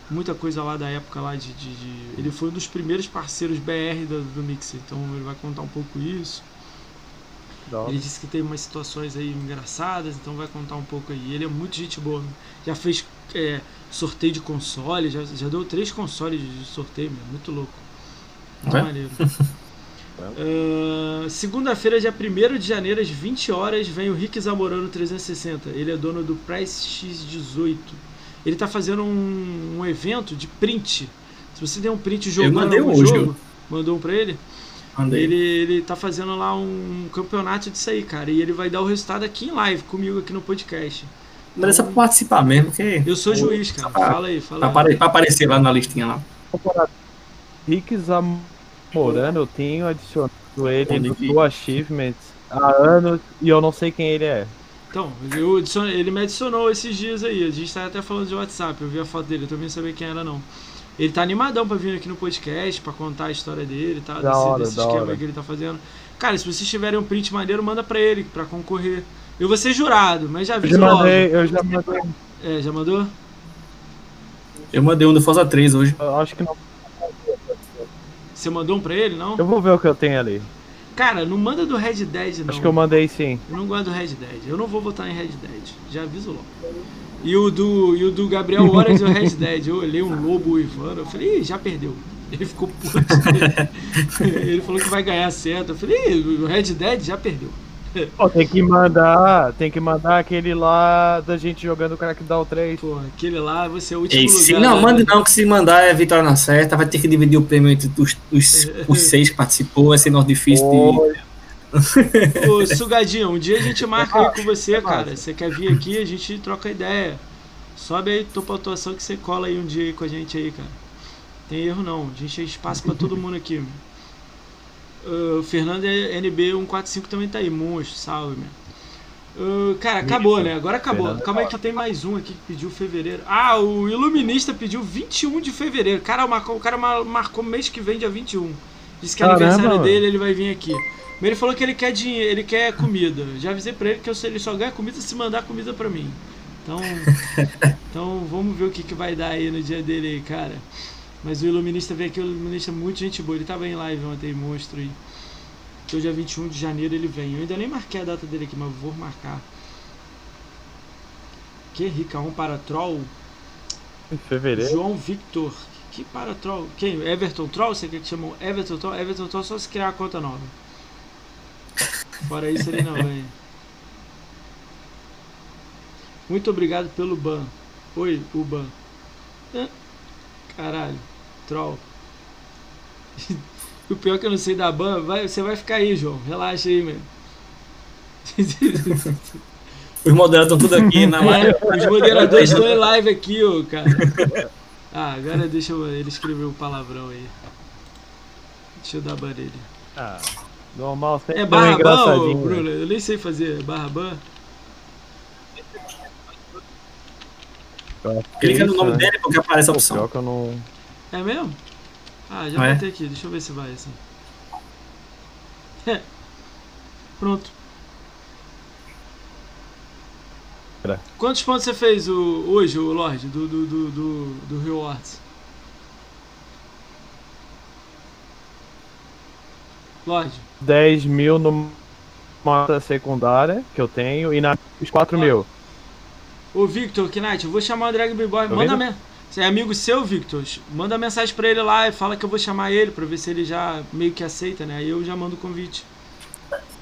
Muita coisa lá da época lá de. de- de- ele foi um dos primeiros parceiros BR do, do Mixer. Então ele vai contar um pouco isso. Ele disse que teve umas situações aí engraçadas, então vai contar um pouco aí. Ele é muito gente boa. Já fez é, sorteio de console, já, já deu três consoles de sorteio, meu, muito louco. Muito É? maneiro. *laughs* Ah, Segunda-feira, dia 1 de janeiro, às 20 horas, vem o Rick Zamorano 360. Ele é dono do Price X18. Ele tá fazendo um, um evento de print. Se você der um print jogando mandei algum hoje, jogo, mandou um pra ele? Ele, ele tá fazendo lá um campeonato disso aí, cara. E ele vai dar o resultado aqui em live, comigo aqui no podcast. Mas é só pra participar mesmo, que. Eu sou juiz, cara. pra- Fala aí, fala Pra, aí. pra aparecer lá na listinha lá. Rick Zamorano, eu tenho adicionado ele no do Achievements há anos e eu não sei quem ele é. Então, eu adicionei- ele me adicionou esses dias aí. A gente tá até falando de WhatsApp. Eu vi a foto dele, eu também não sabia quem era, não. Ele tá animadão pra vir aqui no podcast, pra contar a história dele, tá? Da desse hora, desse esquema hora. que ele tá fazendo. Cara, se vocês tiverem um print maneiro, manda pra ele, pra concorrer. Eu vou ser jurado, mas já Eu aviso já logo. eu já mandei, É, já mandou? Eu mandei um do Forza 3 hoje. eu acho que não. Você mandou um pra ele, não? Eu vou ver o que eu tenho ali. Cara, não manda do Red Dead, não. Acho que eu mandei sim. Eu não gosto do Red Dead. Eu não vou votar em Red Dead. Já aviso logo. E o do, e o do Gabriel *laughs* Horas é o Red Dead. Eu olhei um lobo uivando. Eu falei, Ih, já perdeu. Ele ficou puto. *laughs* Ele falou que vai ganhar certo. Eu falei, Ih, o Red Dead já perdeu. Pô, tem que mandar. Tem que mandar aquele lá da gente jogando Crackdown 3. Pô, aquele lá, você é o último Ei, se, lugar. não, né? mande não, que se mandar é vitória na certa, vai ter que dividir o prêmio entre os, os, *laughs* os seis que participou, vai ser nós difícil de. Pô, Ô, Sugadinho, um dia a gente marca aí com você, cara. Você quer vir aqui, a gente troca ideia. Sobe aí tua pontuação que você cola aí um dia aí com a gente aí, cara. Tem erro não, a gente tem espaço pra todo mundo aqui. Uh, O Fernando é NB145 também tá aí, monstro, salve, meu. Uh, cara, acabou, né? Agora acabou. Fernando Calma aí que tem mais um aqui que pediu fevereiro. Ah, o Iluminista pediu 21 de fevereiro. Cara, marcou, o cara mar- marcou mês que vem, dia 21. Disse que é Caramba, aniversário mano. dele, ele vai vir aqui. Mas ele falou que ele quer dinheiro, ele quer comida. Já avisei pra ele que eu, ele só ganha comida se mandar comida pra mim. Então, *laughs* então vamos ver o que, que vai dar aí no dia dele aí, cara. Mas o Iluminista veio aqui, o Iluminista é muito gente boa. Ele tava em live ontem, monstro aí. Que hoje é 21 de janeiro ele vem. Eu ainda nem marquei a data dele aqui, mas vou marcar. Que rica, um para troll. em fevereiro. João Victor. Que para troll? Quem? Everton Troll? Você quer que chamou Everton Troll? Everton Troll só se criar a conta nova. Fora isso ele não vem. Muito obrigado pelo ban. Oi, o ban. Caralho, troll. *laughs* o pior é que eu não sei da ban, vai, você vai ficar aí, João. Relaxa aí, meu. *laughs* Os moderadores estão tudo aqui na live. *laughs* É, os moderadores estão em live aqui, ô, cara. Ah, agora deixa eu, ele escrever o palavrão aí. Deixa eu dar ban nele. Ah, normal, sempre É um barra ban, ô, engraçadinho. Bruno? Eu nem sei fazer barra ban. né? Clica no nome dele porque aparece a opção. pior que eu não. É mesmo? Ah, já Ah, é? botei aqui, deixa eu ver se vai assim. É. *laughs* Pronto. Quantos pontos você fez o, hoje, o Lorde, do, do, do, do, do Rewards? Lorde, 10 mil no mata secundária que eu tenho e na os 4 mil. Ô Victor, Knight, eu vou chamar o Drag Boy. Tá Manda vendo? É amigo seu, Victor? Manda mensagem pra ele lá e fala que eu vou chamar ele pra ver se ele já meio que aceita, né? Aí eu já mando o convite.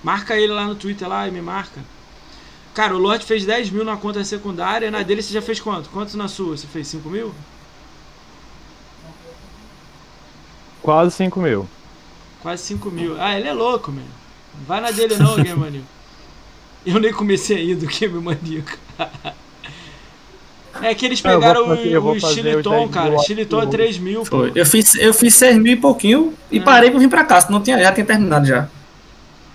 Marca ele lá no Twitter lá e me marca. Cara, o Lorde fez 10 mil na conta secundária. Na dele você já fez quanto? Quanto na sua? Você fez 5 mil? Quase 5 mil. Quase 5 mil. Ah, ele é louco, meu. Não vai na dele não, *laughs* Game Maníaco. Eu nem comecei ainda o Game Maníaco. É que eles Ah, pegaram fazer- o, o 10 cara. mil Chiliton é aqui. 3 mil, pô. Eu fiz, eu fiz 6 mil e pouquinho e É. parei pra vir pra cá, senão tinha, já tinha terminado já.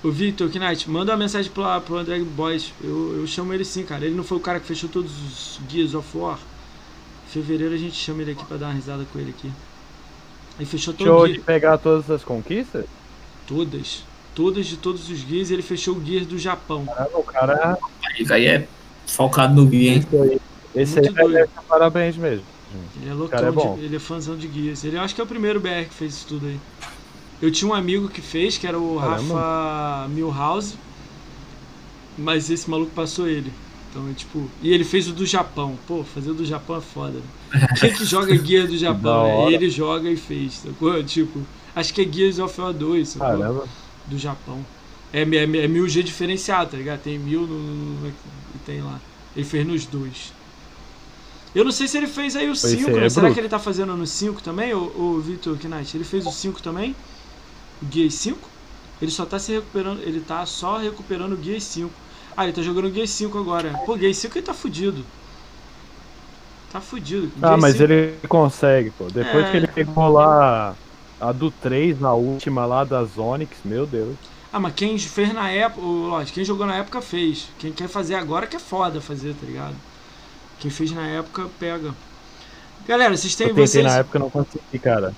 O Victor Knight, manda uma mensagem pro, pro André Boys. Eu, eu chamo ele sim, cara. Ele não foi o cara que fechou todos os Gears of War. Em fevereiro a gente chama ele aqui pra dar uma risada com ele aqui. Ele fechou todo Show de pegar todas as conquistas? todas. Todas de todos os Gears e ele fechou o Gears do Japão. Caramba, o cara. Aí, aí é focado no guia, hein? Esse aí, aí Muito merece um parabéns mesmo. Ele é cara é bom. de- ele é fãzão de Gears. Ele acho que é o primeiro BR que fez isso tudo aí. Eu tinha um amigo que fez, que era o Caramba. Rafa Milhouse, mas esse maluco passou ele. Então, é tipo. E ele fez o do Japão. Pô, fazer o do Japão é foda. Né? *laughs* Quem que joga Gears do Japão? né? ele joga e fez. Sacou? Tipo, acho que é Gears of War 2, sacou? Caramba. do Japão. É, é, é 1000G diferenciado, tá ligado? Tem 1000 no, no- no- e tem lá. Ele fez nos dois. Eu não sei se ele fez aí o Esse 5, aí né? é Será bruto. que ele tá fazendo no 5 também, o, o Victor Knight? Ele fez o 5 também? O Gears 5? Ele só tá se recuperando, ele tá só recuperando o Gears 5. Ah, ele tá jogando o Gears 5 agora. Pô, o Gears 5 ele tá fudido. Tá fudido. Ah, Gears mas 5 ele consegue, pô. Depois É. que ele pegou lá a do 3, na última lá das Onyx, meu Deus. Ah, mas quem fez na época, ô, lógico, quem jogou na época fez. Quem quer fazer agora que é foda fazer, tá ligado? Quem fez na época pega. Galera, vocês têm Eu tentei vocês. na época não consegui, cara.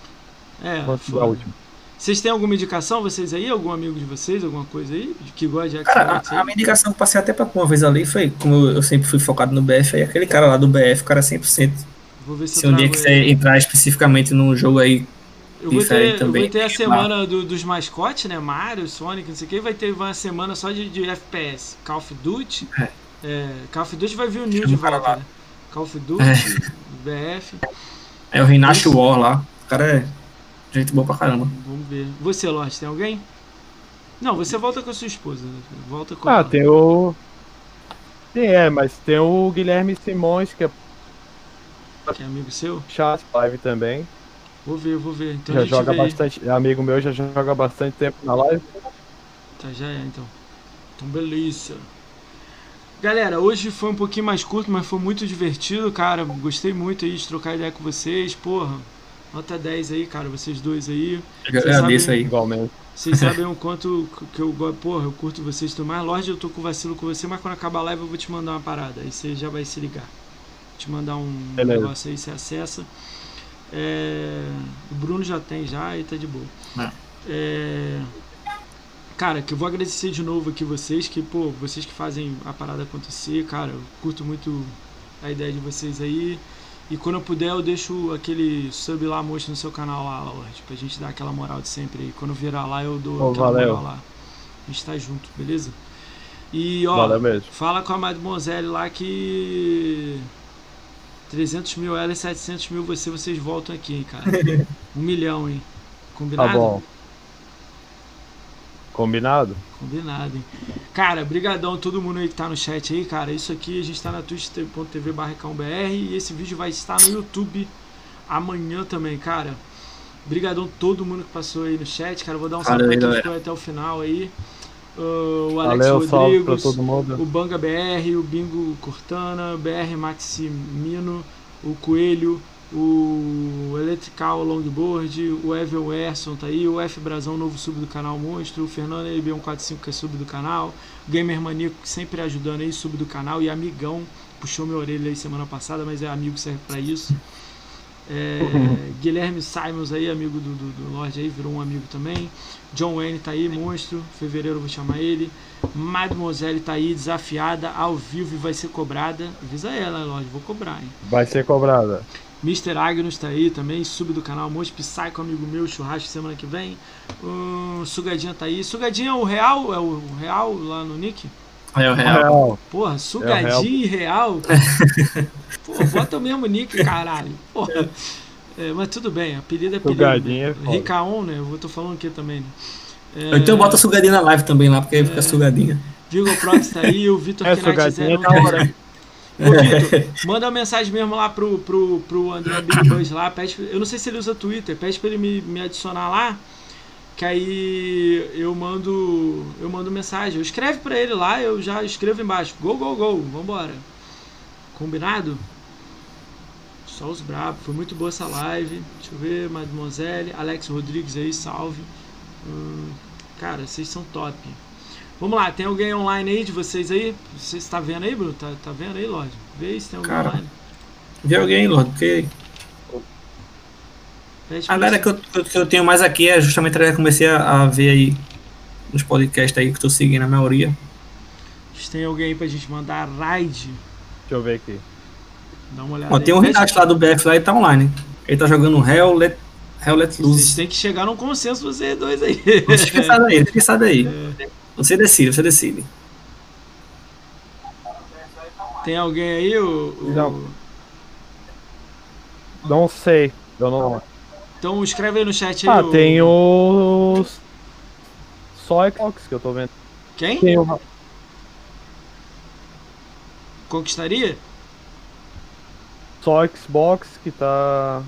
É, Consegui a última. Vocês têm alguma indicação, vocês aí? Algum amigo de vocês, alguma coisa aí? Que gosta de Cara, Xbox a, a minha indicação que eu passei até pra uma vez ali foi, como eu sempre fui focado no BF, aí aquele cara lá do BF, o cara 100%. Vou ver se, Se eu um dia quiser ele. entrar especificamente num jogo aí Eu vou, ter, eu também. vou ter a semana do- dos mascotes, né? Mario, Sonic, não sei o que. Vai ter uma semana só de, de FPS. Call of Duty. É. é, Call of Duty vai vir o Chama de volta, lá. né? Call of Duty, BF. É o Renato War lá. O cara é gente boa pra caramba. Vamos ver. Você, Lorde, tem alguém? Não, você volta com a sua esposa. né? Volta com Ah, ela. tem o. Tem, é, mas tem o Guilherme Simões, que é Que é amigo seu? chat live também. Vou ver, vou ver. Então a já gente joga vê aí. bastante. É amigo meu, já joga bastante tempo na live. Tá, já é então. Então, beleza. Galera, hoje foi um pouquinho mais curto, mas foi muito divertido, cara. Gostei muito aí de trocar ideia com vocês. Porra, nota 10 aí, cara, vocês dois aí. Eu agradeço aí. Igualmente. Vocês *laughs* sabem o quanto que eu gosto. Porra, eu curto vocês tudo mais. Lorde, eu tô com vacilo com você, mas quando acabar a live eu vou te mandar uma parada. Aí você já vai se ligar. Vou te mandar um Beleza. negócio aí, você acessa. É, O Bruno já tem já e tá de boa. É. Cara, que eu vou agradecer de novo aqui vocês, que, pô, vocês que fazem a parada acontecer, cara, eu curto muito a ideia de vocês aí. E quando eu puder, eu deixo aquele sub lá, mostro no seu canal lá, Lorde, pra gente dar aquela moral de sempre aí. Quando virar lá, eu dou Pô, aquela valeu. moral lá. A gente tá junto, beleza? E, ó, Valeu mesmo. fala com a Mademoiselle lá que 300 mil ela e 700 mil você, vocês voltam aqui, hein, cara. *laughs* Um milhão, hein? Combinado? Tá bom. Combinado? Combinado, hein? Cara, brigadão a todo mundo aí que tá no chat aí, cara. Isso aqui a gente tá na twitch.tv barracãobr e esse vídeo vai estar no YouTube amanhã também, cara. Brigadão todo mundo que passou aí no chat, cara. Vou dar um salve pra quem ficou até o final aí. Uh, o Alex Valeu, Rodrigues, todo mundo. o Banga BR, o Bingo Cortana, BR Maximino, o Coelho, o Electrical Longboard, o Evel Erson tá aí, o F Brazão, novo sub do canal Monstro, o Fernando LB145 que é sub do canal, o Gamer Maníaco sempre ajudando aí, sub do canal, e amigão, puxou minha orelha aí semana passada, mas é amigo, serve pra isso. É, *laughs* Guilherme Simons aí, amigo do, do, do Lorde aí, virou um amigo também. John Wayne tá aí, monstro. Fevereiro eu vou chamar ele. Mademoiselle tá aí, desafiada, ao vivo e vai ser cobrada. Avisa ela, Lorde, vou cobrar, hein? Vai ser cobrada. Mr. Agnus tá aí também, sub do canal Monstro Psycho, amigo meu, churrasco semana que vem. Hum, Sugadinha tá aí. Sugadinha é o real? É o real lá no Nick? É o real. Real. Porra, sugadinho e real. Pô, bota o mesmo nick, caralho. Porra. É, mas tudo bem, apelido é apelido. Sugadinho é né? Ricaon, né? Eu tô falando aqui também, né? É, Então bota sugadinha na live também lá, porque aí fica sugadinha. Vigo Prox tá aí, o Vitor É, sugadinho Zero tá tá hora. aí. Ô, *laughs* manda uma mensagem mesmo lá pro, pro, pro André Big Buzz lá. Pede, eu não sei se ele usa Twitter, pede pra ele me, me adicionar lá. Que aí eu mando. Eu mando mensagem. Eu escreve pra ele lá, eu já escrevo embaixo. Go, go, go, vambora. Combinado? Só os brabos. Foi muito boa essa live. Deixa eu ver, Mademoiselle. Alex Rodrigues aí, salve. Hum, cara, vocês são top. Vamos lá, tem alguém online aí de vocês aí? Você está vendo aí, Bruno? Tá, tá vendo aí, Lorde? Vê aí se tem alguém Cara, online. Vê alguém, Lorde, porque a galera que eu, que eu- tenho mais aqui é justamente a galera que eu comecei a, a ver aí nos podcasts aí que eu tô seguindo a maioria. Tem alguém aí pra gente mandar raid, Deixa eu ver aqui. dá uma olhada Ó, aí. tem um Renato lá do BF lá e tá online. Ele tá jogando Hell Let, Hell Let Vocês Loose. têm que chegar num consenso, vocês dois aí. Fica daí, você fica daí. Você decide, você decide. Tem alguém aí? O, o- Não. Não sei. Eu não. Então escreve aí no chat aí. Ah, o- tem os. Só Xbox que eu tô vendo. Quem? Tem o. Conquistaria? Só Xbox que tá.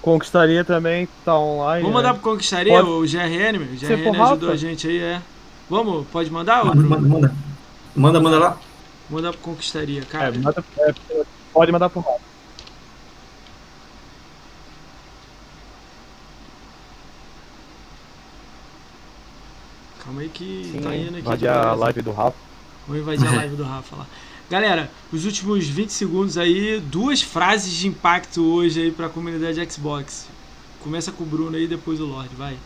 Conquistaria também, tá online. Vamos né? mandar pro Conquistaria Pode- o GRN, meu. O Você GRN ajudou Rafa? a gente aí, é. Vamos, pode mandar, Manda, Bruno? manda, manda. Manda, manda lá. Mandar pro Conquistaria, cara. É, manda, é, pode mandar pro Rafa. Calma aí que Sim, tá indo aqui. invadir a live do Rafa. Vou invadir a live do Rafa lá. Galera, os últimos 20 segundos aí, duas frases de impacto hoje aí pra comunidade Xbox. Começa com o Bruno aí, depois o Lorde, vai.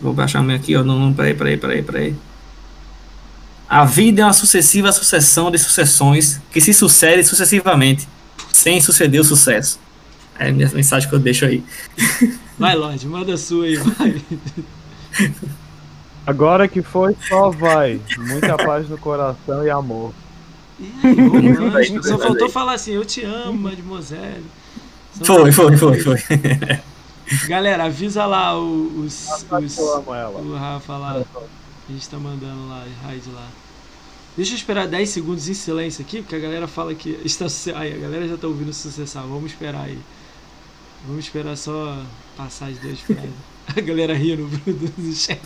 Vou baixar o meu aqui, ó. Não, não, peraí, peraí, peraí, peraí. A vida é uma sucessiva sucessão de sucessões que se sucedem sucessivamente, sem suceder o sucesso. É a minha mensagem que eu deixo aí. *laughs* Vai, Lorde, manda a sua aí, vai. *laughs* Agora que foi, só vai. Muita paz no coração e amor. E aí, romântico. Só faltou falar assim, eu te amo, mademoiselle. Só- Foi, foi, foi, foi. *laughs* Galera, avisa lá o- os, os, Eu amo ela. o Rafa lá. A gente tá mandando lá, raid lá. Deixa eu esperar 10 segundos em silêncio aqui, porque a galera fala que está Aí, a galera já tá ouvindo sucessar. Vamos esperar aí. Vamos esperar só passar as duas frases. *laughs* A galera rindo *laughs* do, chat.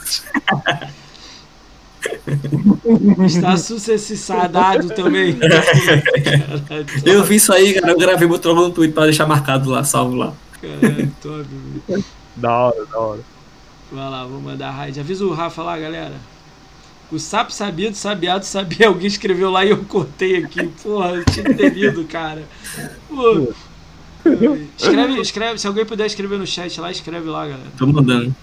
Está sucessadado também. Caralho, *laughs* Eu vi isso aí, cara. Eu gravei, logo no Twitter pra deixar marcado lá, salvo lá. Caralho, top, velho. Da hora, da hora. Vai lá, vou mandar raid. Avisa o Rafa lá, galera. O sapo sabia do sabiado sabia. *laughs* Alguém escreveu lá e eu cortei aqui. Porra, eu tinha lido, cara. Pô. Escreve, escreve. Se alguém puder escrever no chat lá, escreve lá, galera. Tô mandando.